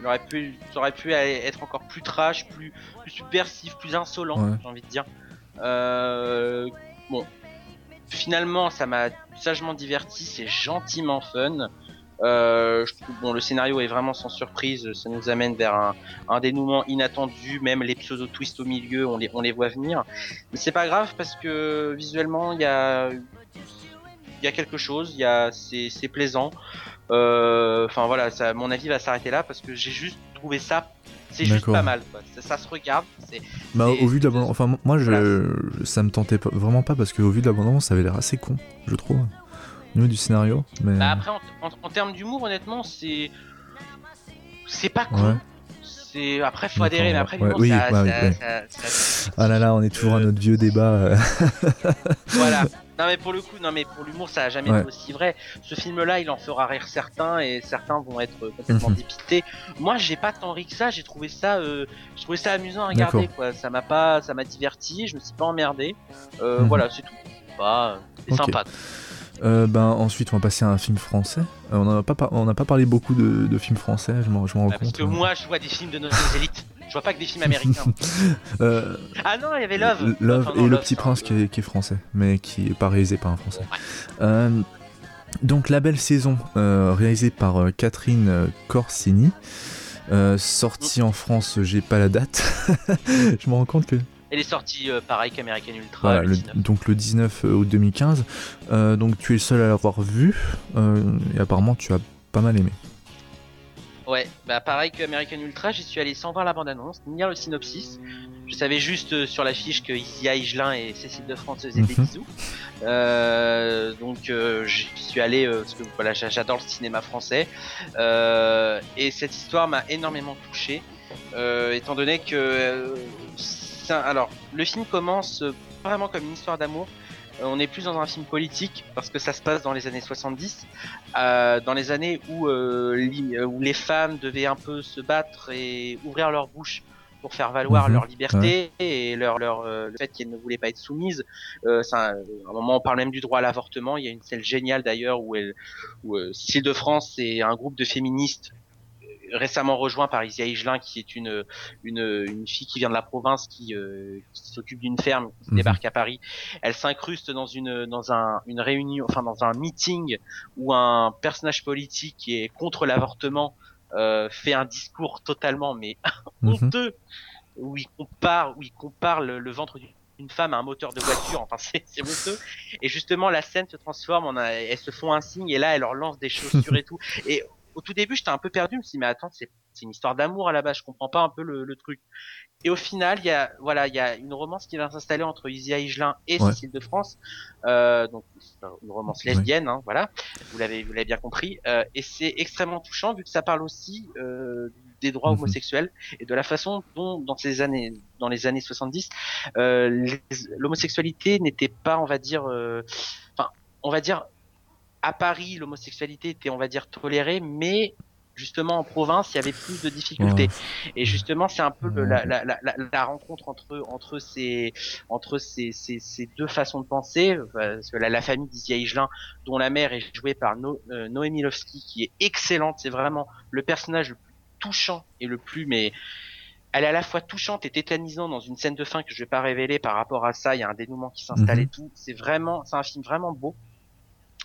Il aurait pu, ça aurait pu aller- être encore plus trash, plus, plus subversif, plus insolent, Ouais. j'ai envie de dire. Bon, finalement, ça m'a sagement diverti, c'est gentiment fun. Euh, je trouve, bon, le scénario est vraiment sans surprise, ça nous amène vers un, un dénouement inattendu, même les pseudo twists au milieu, on les, on les voit venir. Mais c'est pas grave parce que visuellement, il y a, il y a quelque chose, il y a, c'est, c'est plaisant. Euh, Enfin voilà, ça, mon avis va s'arrêter là parce que j'ai juste trouvé ça, c'est juste pas mal. Quoi. Ça, ça se regarde. C'est, Bah, c'est- au vu de l'abondance, enfin, moi, je, Voilà. ça me tentait pas- vraiment pas parce qu'au vu de l'abondance, ça avait l'air assez con, je trouve, du scénario. Mais Bah après, en, en- en termes d'humour, honnêtement, c'est c'est pas con. ouais. C'est après faut adhérer, mais après ouais, l'humour, oui, ça, bah oui, ça- ouais. ça- ça- Ah là là, on est toujours à notre vieux débat. euh. voilà. Non mais pour le coup, non mais pour l'humour, ça a jamais Ouais. été aussi vrai. Ce film-là, il en fera rire certains et certains vont être complètement Mhm. dépités. Moi, j'ai pas tant ri que ça. J'ai trouvé ça, euh, j'ai trouvé ça amusant à regarder. Quoi. Ça m'a pas, ça m'a diverti. Je me suis pas emmerdé. Euh, Mhm. Voilà, c'est tout. Bah, c'est sympa. Euh, ben ensuite, on va passer à un film français. Euh, on n'a pas, par- on n'a pas parlé beaucoup de, de films français, je m'en rends parce compte. que moi, je vois des films de nos élites. Je vois pas que des films américains. Euh, Ah non, il y avait Love. Love Enfin, non, et Le Petit Prince qui est, qui est français, mais qui est pas réalisé par un français. Ouais. Donc La Belle Saison, euh, réalisé par Catherine Corsini. Euh, sorti en France, j'ai pas la date. je me rends compte que Elle est sortie euh, pareil qu'American Ultra. voilà, le le- 19. donc le 19 août 2015. Euh, donc tu es le seul à l'avoir vu euh, et apparemment tu as pas mal aimé. Ouais, bah pareil que American Ultra, j'y suis allé sans voir la bande-annonce, ni lire le synopsis. Je savais juste euh, sur l'affiche que Isia Higelin et Cécile de France faisaient des Mhm. bisous. Euh, donc euh, j'y suis allé euh, parce que voilà, j'a- j'adore le cinéma français. Euh, et cette histoire m'a énormément touché, euh, étant donné que euh, un- alors le film commence euh, vraiment comme une histoire d'amour. Euh, on est plus dans un film politique parce que ça se passe dans les années 70, euh, dans les années où, li- où les femmes devaient un peu se battre et ouvrir leur bouche pour faire valoir Mhm, leur liberté et leur, leur euh, le fait qu'elles ne voulaient pas être soumises. Euh, ça, à un moment, on parle même du droit à l'avortement. Il y a une scène géniale d'ailleurs où, elle, où euh, Cécile de France et un groupe de féministes récemment rejoint par Isia Higelin qui est une, une, une fille qui vient de la province qui, euh, qui s'occupe d'une ferme qui Mhm. débarque à Paris elle s'incruste dans une dans un une réunion enfin dans un meeting où un personnage politique qui est contre l'avortement euh, fait un discours totalement mais Mhm. honteux où il compare où il compare le, le ventre d'une une femme à un moteur de voiture, enfin c'est c'est honteux. Et justement la scène se transforme, en un- elles se font un signe et là elle leur lance des chaussures et tout. Et au tout début j'étais un peu perdu, je me suis dit mais attends c'est une histoire d'amour à la base, je comprends pas un peu le, le truc. Et au final il y a voilà il y a une romance qui va s'installer entre Isia Higelin et Ouais. Cécile de France, euh, donc une romance Ouais. lesbienne, hein, voilà. Vous l'avez vous l'avez bien compris. Euh, et c'est extrêmement touchant vu que ça parle aussi euh, des droits Mhm. homosexuels et de la façon dont dans ces années dans les années 70 euh, l'homosexualité n'était pas on va dire euh, enfin on va dire à Paris l'homosexualité était on va dire tolérée mais justement en province il y avait plus de difficultés et justement c'est un peu le- la, la, la, la- la rencontre entre entre ces entre ces, ces, ces deux façons de penser parce que la, la famille d'Isia Higelin dont la mère est jouée par no, euh, Noémie Lovski qui est excellente c'est vraiment le personnage le plus touchant et le plus mais elle est à la fois touchante et tétanisante dans une scène de fin que je vais pas révéler par rapport à ça. Il y a un dénouement qui s'installe Mhm. et tout. C'est vraiment, c'est un film vraiment beau.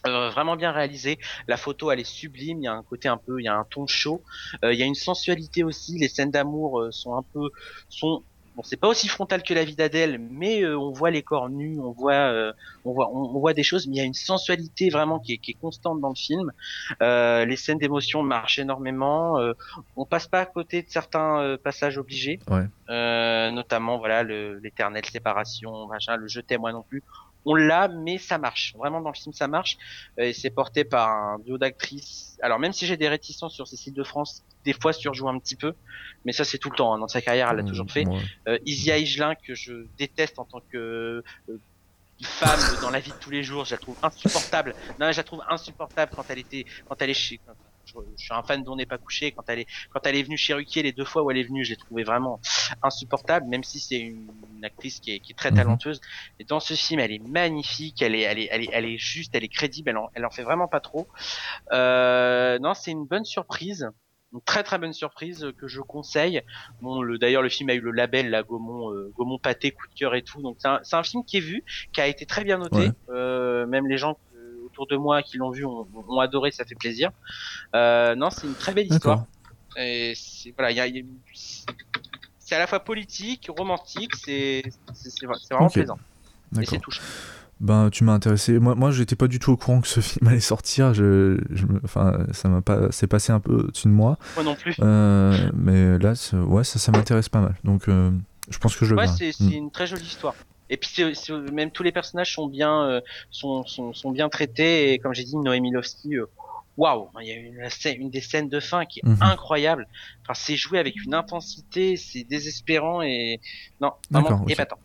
Euh, vraiment bien réalisé. La photo, elle est sublime. Il y a un côté un peu, il y a un ton chaud. Euh, il y a une sensualité aussi. Les scènes d'amour euh, sont un peu, sont, bon, c'est pas aussi frontal que la vie d'Adèle, mais euh, on voit les corps nus, on voit, euh, on voit, on, on voit des choses. Mais il y a une sensualité vraiment qui est, qui est constante dans le film. Euh, les scènes d'émotion marchent énormément. Euh, on passe pas à côté de certains euh, passages obligés, Ouais. Euh, notamment voilà le- l'éternelle séparation, machin, le je t'aime moi non plus. On l'a, mais ça marche. Vraiment dans le film, ça marche. Et c'est porté par un duo d'actrices. Alors même si j'ai des réticences sur Cécile de France, des fois surjoue un petit peu, mais ça c'est tout le temps. hein. Dans sa carrière, elle l'a toujours fait. Ouais. Euh, Isia Higelin que je déteste en tant que euh, femme dans la vie de tous les jours, je la trouve insupportable. Non, je la trouve insupportable quand elle était, quand elle est chez. Je, je suis un fan d'On n'est pas couché. Quand elle est, quand elle est venue chez Ruquier les deux fois où elle est venue, je l'ai trouvée vraiment insupportable. Même si c'est une, une actrice qui est, qui est très Mhm. talentueuse. Et dans ce film, elle est magnifique. Elle est, elle est, elle est, elle est juste, elle est crédible. Elle en, elle en fait vraiment pas trop. Euh, non, c'est une bonne surprise. Une très très bonne surprise que je conseille. Bon, le, d'ailleurs, le film a eu le label, la Gaumont, euh, Gaumont pâté, coup de cœur et tout. Donc, c'est un, film qui est vu, qui a été très bien noté. Ouais. Euh, même les gens autour de moi qui l'ont vu ont, ont adoré, ça fait plaisir. Euh, non, c'est une très belle histoire. Et c'est voilà, il y a- y a- c'est à la fois politique, romantique, c'est vraiment plaisant. Et c'est touchant. Ben, tu m'as intéressé. Moi, moi, j'étais pas du tout au courant que ce film allait sortir. Je, enfin, ça m'a pas, c'est passé un peu au-dessus de moi. Moi non plus. Euh, mais là, ouais, ça, ça m'intéresse pas mal. Donc, euh, je pense que je le Ouais, verrai. c'est Mm. c'est une très jolie histoire. Et puis même tous les personnages sont bien euh, sont, sont, sont bien traités et comme j'ai dit Noémie Lovski euh, waouh il y a une, des scènes de fin qui est Mhm. incroyable enfin c'est joué avec une intensité c'est désespérant et non vraiment épatant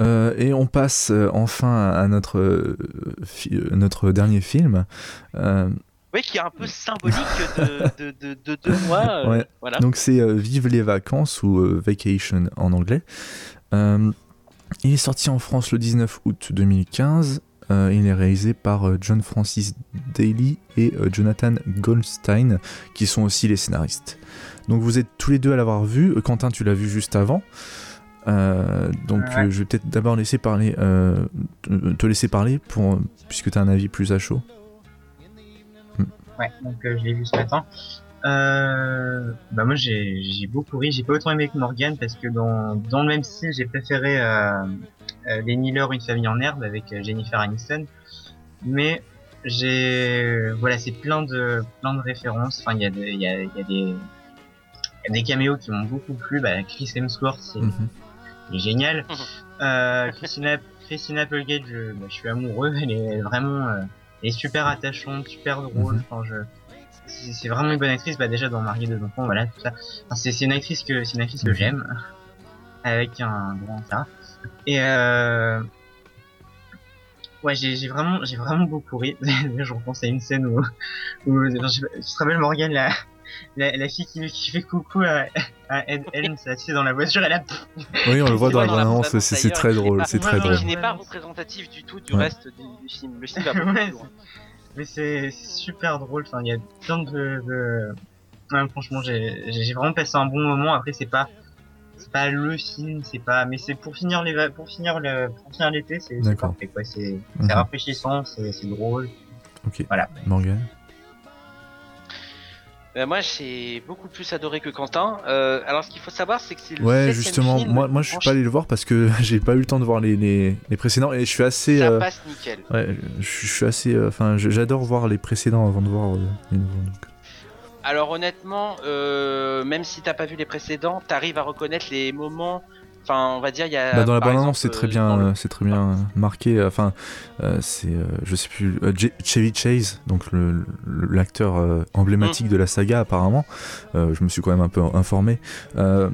Euh, et on passe euh, enfin à notre, euh, notre dernier film. Oui qui est un peu symbolique de, de, de, de deux mois Ouais. voilà Donc c'est Vive les vacances ou Vacation en anglais. Il est sorti en France le 19 août 2015. Euh, il est réalisé par euh, John Francis Daly et euh, Jonathan Goldstein, qui sont aussi les scénaristes. Donc vous êtes tous les deux à l'avoir vu. Quentin, tu l'as vu juste avant. Euh, donc Ouais. je vais peut-être d'abord laisser parler, euh, te te laisser parler pour, puisque tu as un avis plus à chaud. Ouais, donc euh, je l'ai vu ce matin. Euh, bah moi j'ai beaucoup ri, j'ai pas autant aimé que Morgan parce que dans, dans le même style j'ai préféré euh, euh, Les Miller, Une famille en herbe avec euh, Jennifer Aniston. Mais j'ai voilà c'est plein de plein de références. Enfin il y a il y a, il y a des il y a des caméos qui m'ont beaucoup plu. Bah, Chris Hemsworth c'est Mhm. génial. Mhm. Euh, Christina, Christina Applegate, je, bah, je suis amoureux. Elle est vraiment, euh, elle est super attachante, super drôle. Mhm. Enfin, je, c'est vraiment une bonne actrice. Bah déjà dans Marié deux enfants, voilà tout ça. Enfin, c'est une actrice que, c'est une actrice que j'aime, avec un grand ça. Et euh, ouais, j'ai vraiment, j'ai vraiment beaucoup ri. je repense à une scène où, où je, te rappelle Morgane la, la, la fille qui, qui fait coucou à, à Ed Helms, sais, dans la voiture, elle a Oui, on le voit dans la bande-annonce, c'est très drôle, c'est très drôle. qui n'est pas représentatif du tout du Ouais. reste du, du film le film va Mais c'est super drôle. Enfin, il y a plein de. de... Ouais, franchement, j'ai vraiment passé un bon moment. Après, c'est pas c'est pas le film, c'est pas. Mais c'est pour finir les pour finir le pour finir l'été, c'est parfait quoi. C'est Mhm. rafraîchissant, c'est c'est drôle. Ok. Voilà. Morgan. Euh, moi j'ai beaucoup plus adoré que Quentin. Euh, alors ce qu'il faut savoir c'est que c'est le Ouais, justement, film moi, moi je suis pas allé le voir parce que j'ai pas eu le temps de voir les, les, les précédents et je suis assez. Ça euh, passe nickel. ouais, je, je suis assez. euh, Enfin, j'adore voir les précédents avant de voir les nouveaux. donc. Alors honnêtement, euh, même si t'as pas vu les précédents, t'arrives à reconnaître les moments. Enfin, on va dire, il y a. Bah, dans la par bande-annonce, c'est exemple, très euh, bien, le- euh, c'est très bien euh, marqué. euh, Enfin, euh, c'est, euh, je sais plus, euh, Chevy Chase, donc le- le- l'acteur euh, Mm. emblématique de la saga apparemment. Euh, je me suis quand même un peu informé. Euh,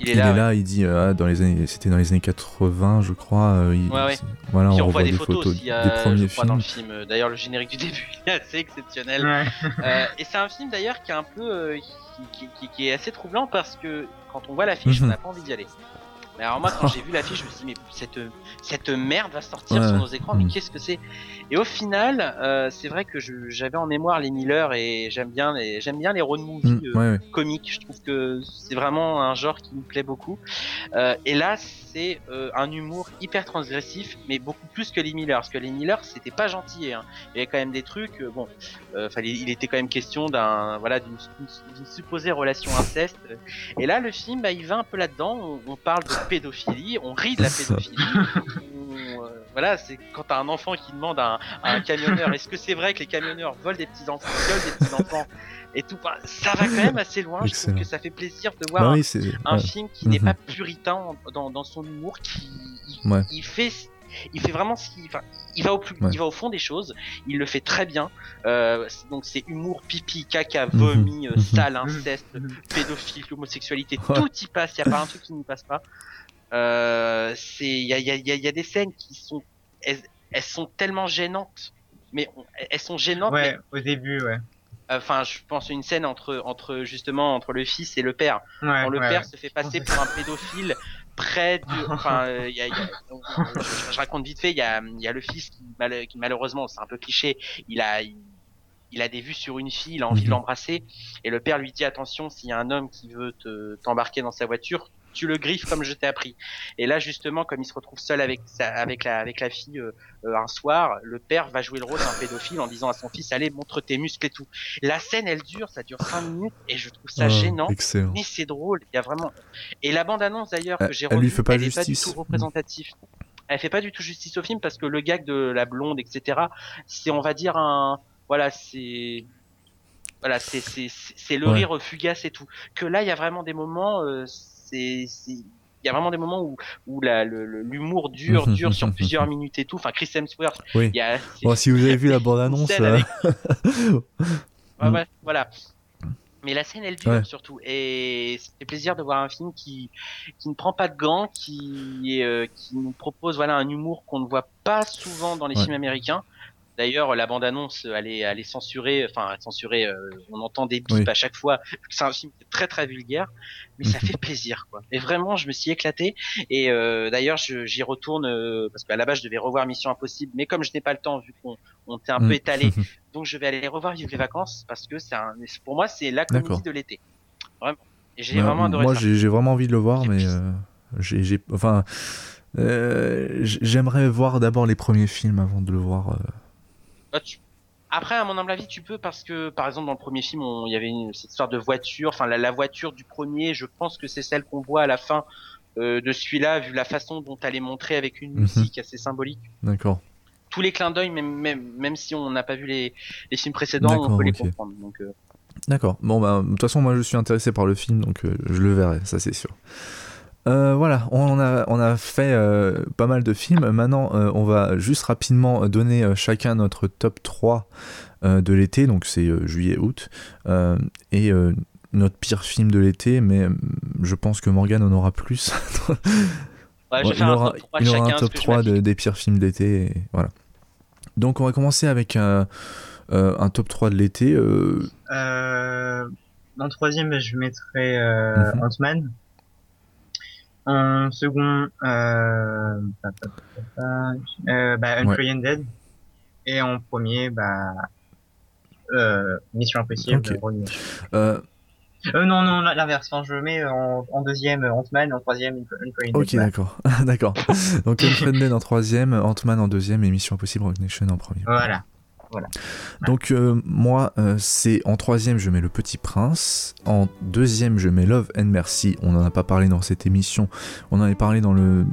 Il il est là. ouais. il dit, euh, ah, dans les années, c'était dans les années 80, je crois. euh, il- Ouais, ouais. c'est- Voilà, Puis on on voit revoit des des photos, photos aussi, euh, des premiers dans films. le film. D'ailleurs, le générique du début il est assez exceptionnel. Ouais. Euh, et c'est un film d'ailleurs qui est un peu, euh, qui, qui- qui- qui est assez troublant parce que quand on voit l'affiche, Mhm. on n'a pas envie d'y aller. Mais alors moi, quand j'ai vu l'affiche, je me suis dit mais cette cette merde va sortir Ouais. sur nos écrans, mais Mhm. qu'est-ce que c'est? Et au final, euh, c'est vrai que j'avais en mémoire les Miller et j'aime bien les j'aime bien les road movies. Mm, euh, ouais, ouais. comique. Je trouve que c'est vraiment un genre qui me plaît beaucoup. Euh, et là, c'est euh, un humour hyper transgressif, mais beaucoup plus que les Miller. Parce que les Miller, c'était pas gentil. Hein. Il y avait quand même des trucs. euh, bon, euh, fallait, il était quand même question d'un, voilà, d'une supposée relation inceste. Et là, le film, bah, il va un peu là-dedans. On, on parle de pédophilie, on rit de la pédophilie. on, voilà, c'est quand t'as un enfant qui demande à un, à un camionneur, est-ce que c'est vrai que les camionneurs volent des petits enfants, violent des petits enfants et tout. Enfin, Ça va quand même assez loin. Je trouve que ça fait plaisir de voir Bah un, oui, c'est. un ouais. film qui n'est Mhm. pas puritain dans, dans son humour, qui il, Ouais. il fait il fait vraiment ce qu'il enfin, il va au plus Ouais. il va au fond des choses il le fait très bien euh, c'est- donc c'est humour pipi caca Mhm. vomi euh, Mhm. sale inceste Mhm. pédophile homosexualité Ouais. tout y passe il y a pas un truc qui n'y passe pas euh, c'est il y a, y, a, y a- il y a des scènes qui sont elles, elles sont tellement gênantes mais on- elles sont gênantes mais au début, ouais. Enfin je pense à une scène entre entre justement entre le fils et le père Ouais, quand le ouais, père ouais. se fait passer pour un pédophile près du enfin euh, il y a, il y a- je, je raconte vite fait il y a il y a le fils qui, mal- qui, malheureusement c'est un peu cliché il a il, il a des vues sur une fille il a envie de Mhm. l'embrasser et le père lui dit attention s'il y a un homme qui veut te t'embarquer dans sa voiture tu le griffes comme je t'ai appris. Et là, justement, comme il se retrouve seul avec sa, avec la, avec la fille euh, euh, un soir, le père va jouer le rôle d'un pédophile en disant à son fils, allez, montre tes muscles et tout. La scène, elle dure, ça dure 5 minutes et je trouve ça Ah, gênant. excellent. Mais c'est drôle, il y a vraiment. Et la bande-annonce d'ailleurs que j'ai elle lui revue, pas elle est justice. du tout représentative. Elle fait pas du tout justice au film parce que le gag de la blonde, etc. C'est, on va dire un, voilà, c'est, voilà, c'est le Ouais. rire fugace et tout. Que là, il y a vraiment des moments, euh, c'est c'est- il y a vraiment des moments où l'humour dure dure sur plusieurs minutes et tout. Enfin, Chris Hemsworth, Oui. y a c'est- Bon, si vous avez vu la bande-annonce, euh, avec- Ouais, ouais, voilà. Mais la scène, elle dure Ouais. surtout. Et ça fait plaisir de voir un film qui, qui ne prend pas de gants, qui, euh, qui nous propose voilà, un humour qu'on ne voit pas souvent dans les films américains. D'ailleurs, la bande-annonce, elle est, elle est censurée. Enfin, censurée. euh, on entend des bips Oui. à chaque fois. C'est un film très très vulgaire, mais ça Mhm. fait plaisir, quoi. Et vraiment, je me suis éclaté. Et euh, d'ailleurs, j'y retourne euh, parce qu'à la base, je devais revoir Mission Impossible, mais comme je n'ai pas le temps, vu qu'on on était un Mm. peu étalé, donc je vais aller revoir Vivre les vacances parce que c'est pour moi, c'est la comédie de l'été. Vraiment. Et j'ai bah, vraiment adoré moi j'ai j'ai vraiment envie de le voir, mais euh, j'ai, j'ai- enfin, euh, j'aimerais voir d'abord les premiers films avant de le voir. Bah, tu- Après, à mon humble avis, tu peux parce que, par exemple, dans le premier film, on- il y avait une, cette histoire de voiture. Enfin, la, la voiture du premier, je pense que c'est celle qu'on voit à la fin euh, de celui-là, vu la façon dont elle est montrée avec une Mhm. musique assez symbolique. D'accord. Tous les clins d'œil, même, même, même si on n'a pas vu les, les films précédents, on peut les comprendre. Donc, euh, D'accord. Bon, bah, de toute façon, moi, je suis intéressé par le film, donc euh, je le verrai, ça c'est sûr. Euh, voilà, on a, on a fait euh, pas mal de films. Maintenant, euh, on va juste rapidement donner euh, chacun notre top 3 euh, de l'été, donc c'est euh, juillet-août, euh, et euh, notre pire film de l'été, mais euh, je pense que Morgan en aura plus. ouais, il un aura, top 3 il de aura chacun. un top que je 3 de- m'applique. des pires films d'été. Voilà. Donc on va commencer avec un, euh, un top 3 de l'été. euh, Euh, en troisième, je mettrais euh, Mhm. Ant-Man. En second, euh, euh, bah, Unfriended. Et en premier, bah, euh, Mission Impossible. Euh, Euh, non, non, l'inverse. Enfin, je mets en, en deuxième euh, Ant-Man, en troisième Unfriended. ok, d'accord. d'accord. Donc Unfriended en troisième, Ant-Man en deuxième et Mission Impossible Rogue Nation en premier. Voilà. Donc euh, moi, euh, c'est en troisième, je mets Le Petit Prince. En deuxième, je mets Love and Mercy. On n'en a pas parlé dans cette émission. On en avait parlé dans le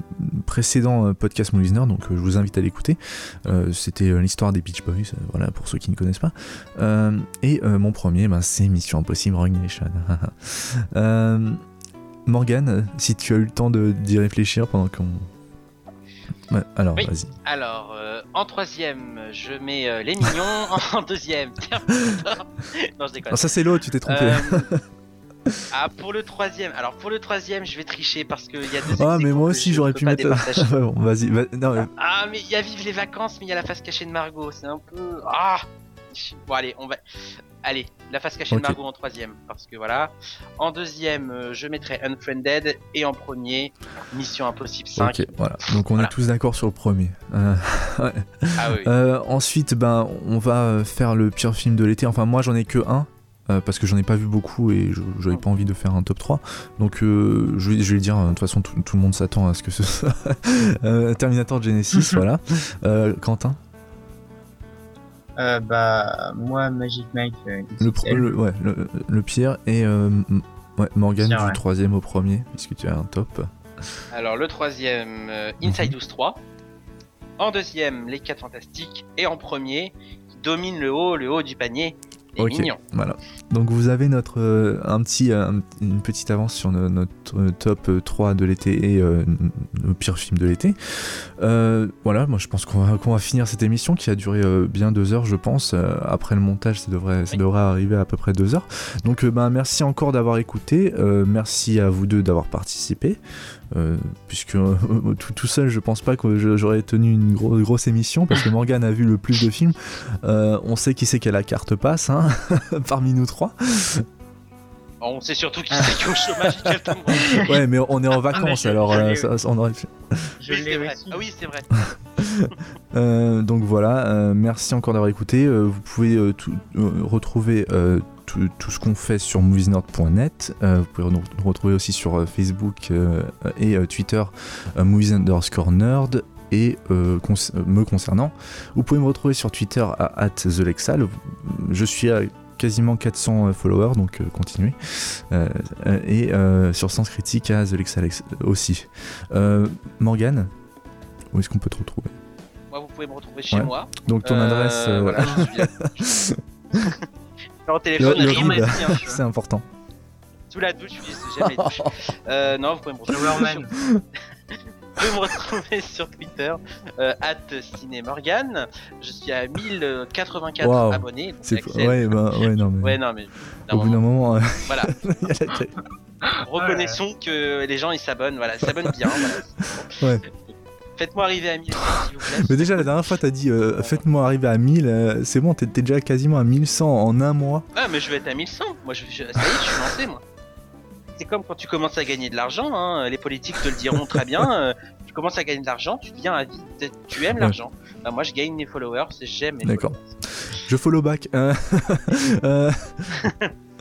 précédent euh, podcast Movisner, donc je vous invite à l'écouter. C'était l'histoire des Beach Boys, voilà, pour ceux qui ne connaissent pas. Et mon premier, ben, c'est Mission Impossible Rogue Nation. Morgane, si tu as eu le temps d'y réfléchir pendant qu'on... Ouais, alors, Oui. vas-y. Alors, euh, en troisième, je mets euh, Les Mignons. en deuxième, Terminator. non, je déconne. Ah, ça c'est l'autre, tu t'es trompé. Euh, ah, pour le troisième. Alors, pour le troisième, je vais tricher parce qu'il y a deux Ah, mais moi aussi j'aurais pu mettre. bon, vas-y, non, mais- Ah, mais il y a Vive les vacances, mais il y a la face cachée de Margot. C'est un peu. Ah Bon, allez, on va. Allez, la face cachée de Margot en troisième. Parce que voilà. En deuxième, euh, je mettrai Unfriended. Et en premier, Mission Impossible 5. Ok, voilà. Donc on Voilà. est tous d'accord sur le premier. Euh, ouais. Ah oui. Euh, ensuite, ben, on va faire le pire film de l'été. Enfin, moi, j'en ai que un. euh, parce que j'en ai pas vu beaucoup et j'avais pas envie de faire un top 3 donc je, vais, je vais le dire euh, de toute façon tout, tout le monde s'attend à ce que ce soit Terminator Genesis voilà Quentin? Euh, bah, moi, Magic Mike, euh, le, pro- le- ouais, le, le pire et euh, ouais, Morgan du ouais. troisième au premier puisque tu as un top Alors, le troisième, euh. Inside Use 3. En deuxième, Les 4 Fantastiques. Et en premier, qui domine le haut, le haut du panier, Ok. Voilà. Donc vous avez notre euh, un petit euh, un- une petite avance sur no- notre euh, top euh, 3 de l'été et euh, n- le pire film de l'été. Euh, voilà, moi je pense qu'on va, qu'on va finir cette émission qui a duré bien deux heures, je pense. Après le montage, ça devrait ça Oui. devrait arriver à peu près deux heures. Donc ben merci encore d'avoir écouté. Merci à vous deux d'avoir participé. Euh, puisque euh, tout, tout seul, je pense pas que j'aurais tenu une gro- grosse émission parce que Morgan a vu le plus de films. Euh, on sait qui c'est qui a la carte passe hein, parmi nous trois. On sait surtout qui c'est qui est au chômage. Ouais, mais on est en mais vacances alors je euh, l'ai- ça- ça- on aurait pu- Je Oui, l'ai aussi. Ah oui, c'est vrai. Euh, donc voilà, euh, merci encore d'avoir écouté. Euh, vous pouvez euh, tout- euh, retrouver euh, tout, tout ce qu'on fait sur moviesnerd.net. Euh, vous pouvez nous nous retrouver aussi sur euh, Facebook euh, et euh, Twitter euh, movies underscore nerd. Et euh, cons- me concernant, vous pouvez me retrouver sur Twitter à @thelexal. Je suis à quasiment 400 followers, donc euh, continuez. Euh, euh, et euh, sur Sens Critique à TheLexal aussi. Euh, Morgane, où est-ce qu'on peut te retrouver? Moi, vous pouvez me retrouver chez Ouais. moi. Donc ton Euh, adresse, euh, voilà, téléphone, rien hein, c'est important. Sous la douche, je dis jamais douche. Euh, non, vous pouvez me retrouver pouvez me retrouver sur Twitter, euh, at cinémorgan. Je suis à 1084 Waouh. abonnés. C'est ouais, bah, ouais, non mais Ouais, non, mais d'un au bout d'un moment, euh, voilà. il y a la- Reconnaissons que les gens ils s'abonnent, voilà, ils s'abonnent bien. voilà. Ouais. Faites-moi arriver à 1000 s'il vous plaît. Mais déjà la dernière fois t'as dit euh, faites-moi arriver à 1000, euh, c'est bon, t'es t'es déjà quasiment à 1100 en un mois. Ah, mais je vais être à 1100. Moi, je, je- ça y est, je suis lancé, moi. C'est comme quand tu commences à gagner de l'argent, hein, les politiques te le diront très bien. euh, tu commences à gagner de l'argent, tu deviens à vie, tu aimes Ouais. l'argent. Bah, moi, je gagne les followers, j'aime D'accord. Je follow back. Euh, euh,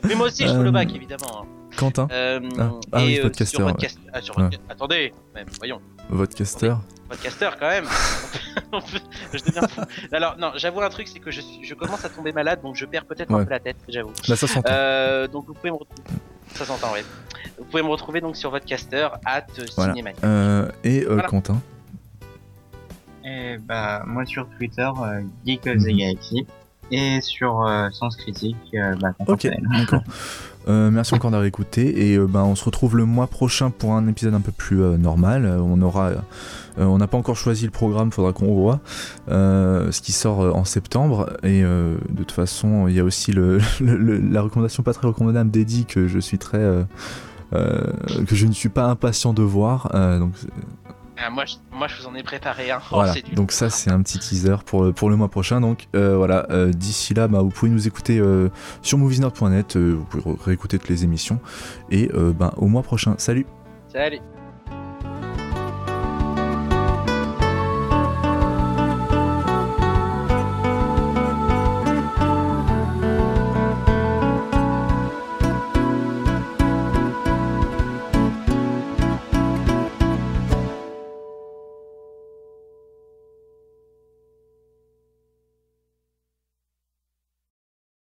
Mais moi aussi, je follow back, évidemment. hein. Quentin, Euh, Ah. Ah oui, euh, podcaster, sur ouais. podcast... ah, sur Ouais. Attendez, même, voyons. votre caster. podcaster quand même. Je deviens fou. Alors non, j'avoue un truc, c'est que je, suis, je commence à tomber malade, donc je perds peut-être Ouais. un peu la tête, j'avoue. Là ça s'entend. Donc vous pouvez me retrouver. Ça s'entend, ouais. Vous pouvez me retrouver donc sur votre caster at Voilà. Euh, et euh, voilà. Quentin. Et bah, moi sur Twitter, euh, Geek of the Mhm. Galaxy. Et sur euh, Sens Critique, euh, bah, Quentin Ok, d'accord. Euh, merci encore d'avoir écouté et euh, ben, on se retrouve le mois prochain pour un épisode un peu plus euh, normal. On aura, euh, on n'a pas encore choisi le programme, faudra qu'on voit euh, ce qui sort euh, en septembre et euh, de toute façon il y a aussi le, le- le- la recommandation pas très recommandable d'Eddie que je suis très que je ne suis pas impatient de voir. Donc Ah, moi, je, moi, je vous en ai préparé un. Oh, voilà, donc ça c'est un petit teaser pour, le- pour le mois prochain. Donc euh, voilà, euh, d'ici là, bah, vous pouvez nous écouter euh, sur moviesnerd.net, vous pouvez ré- réécouter toutes les émissions. Et ben, au mois prochain. Salut Salut.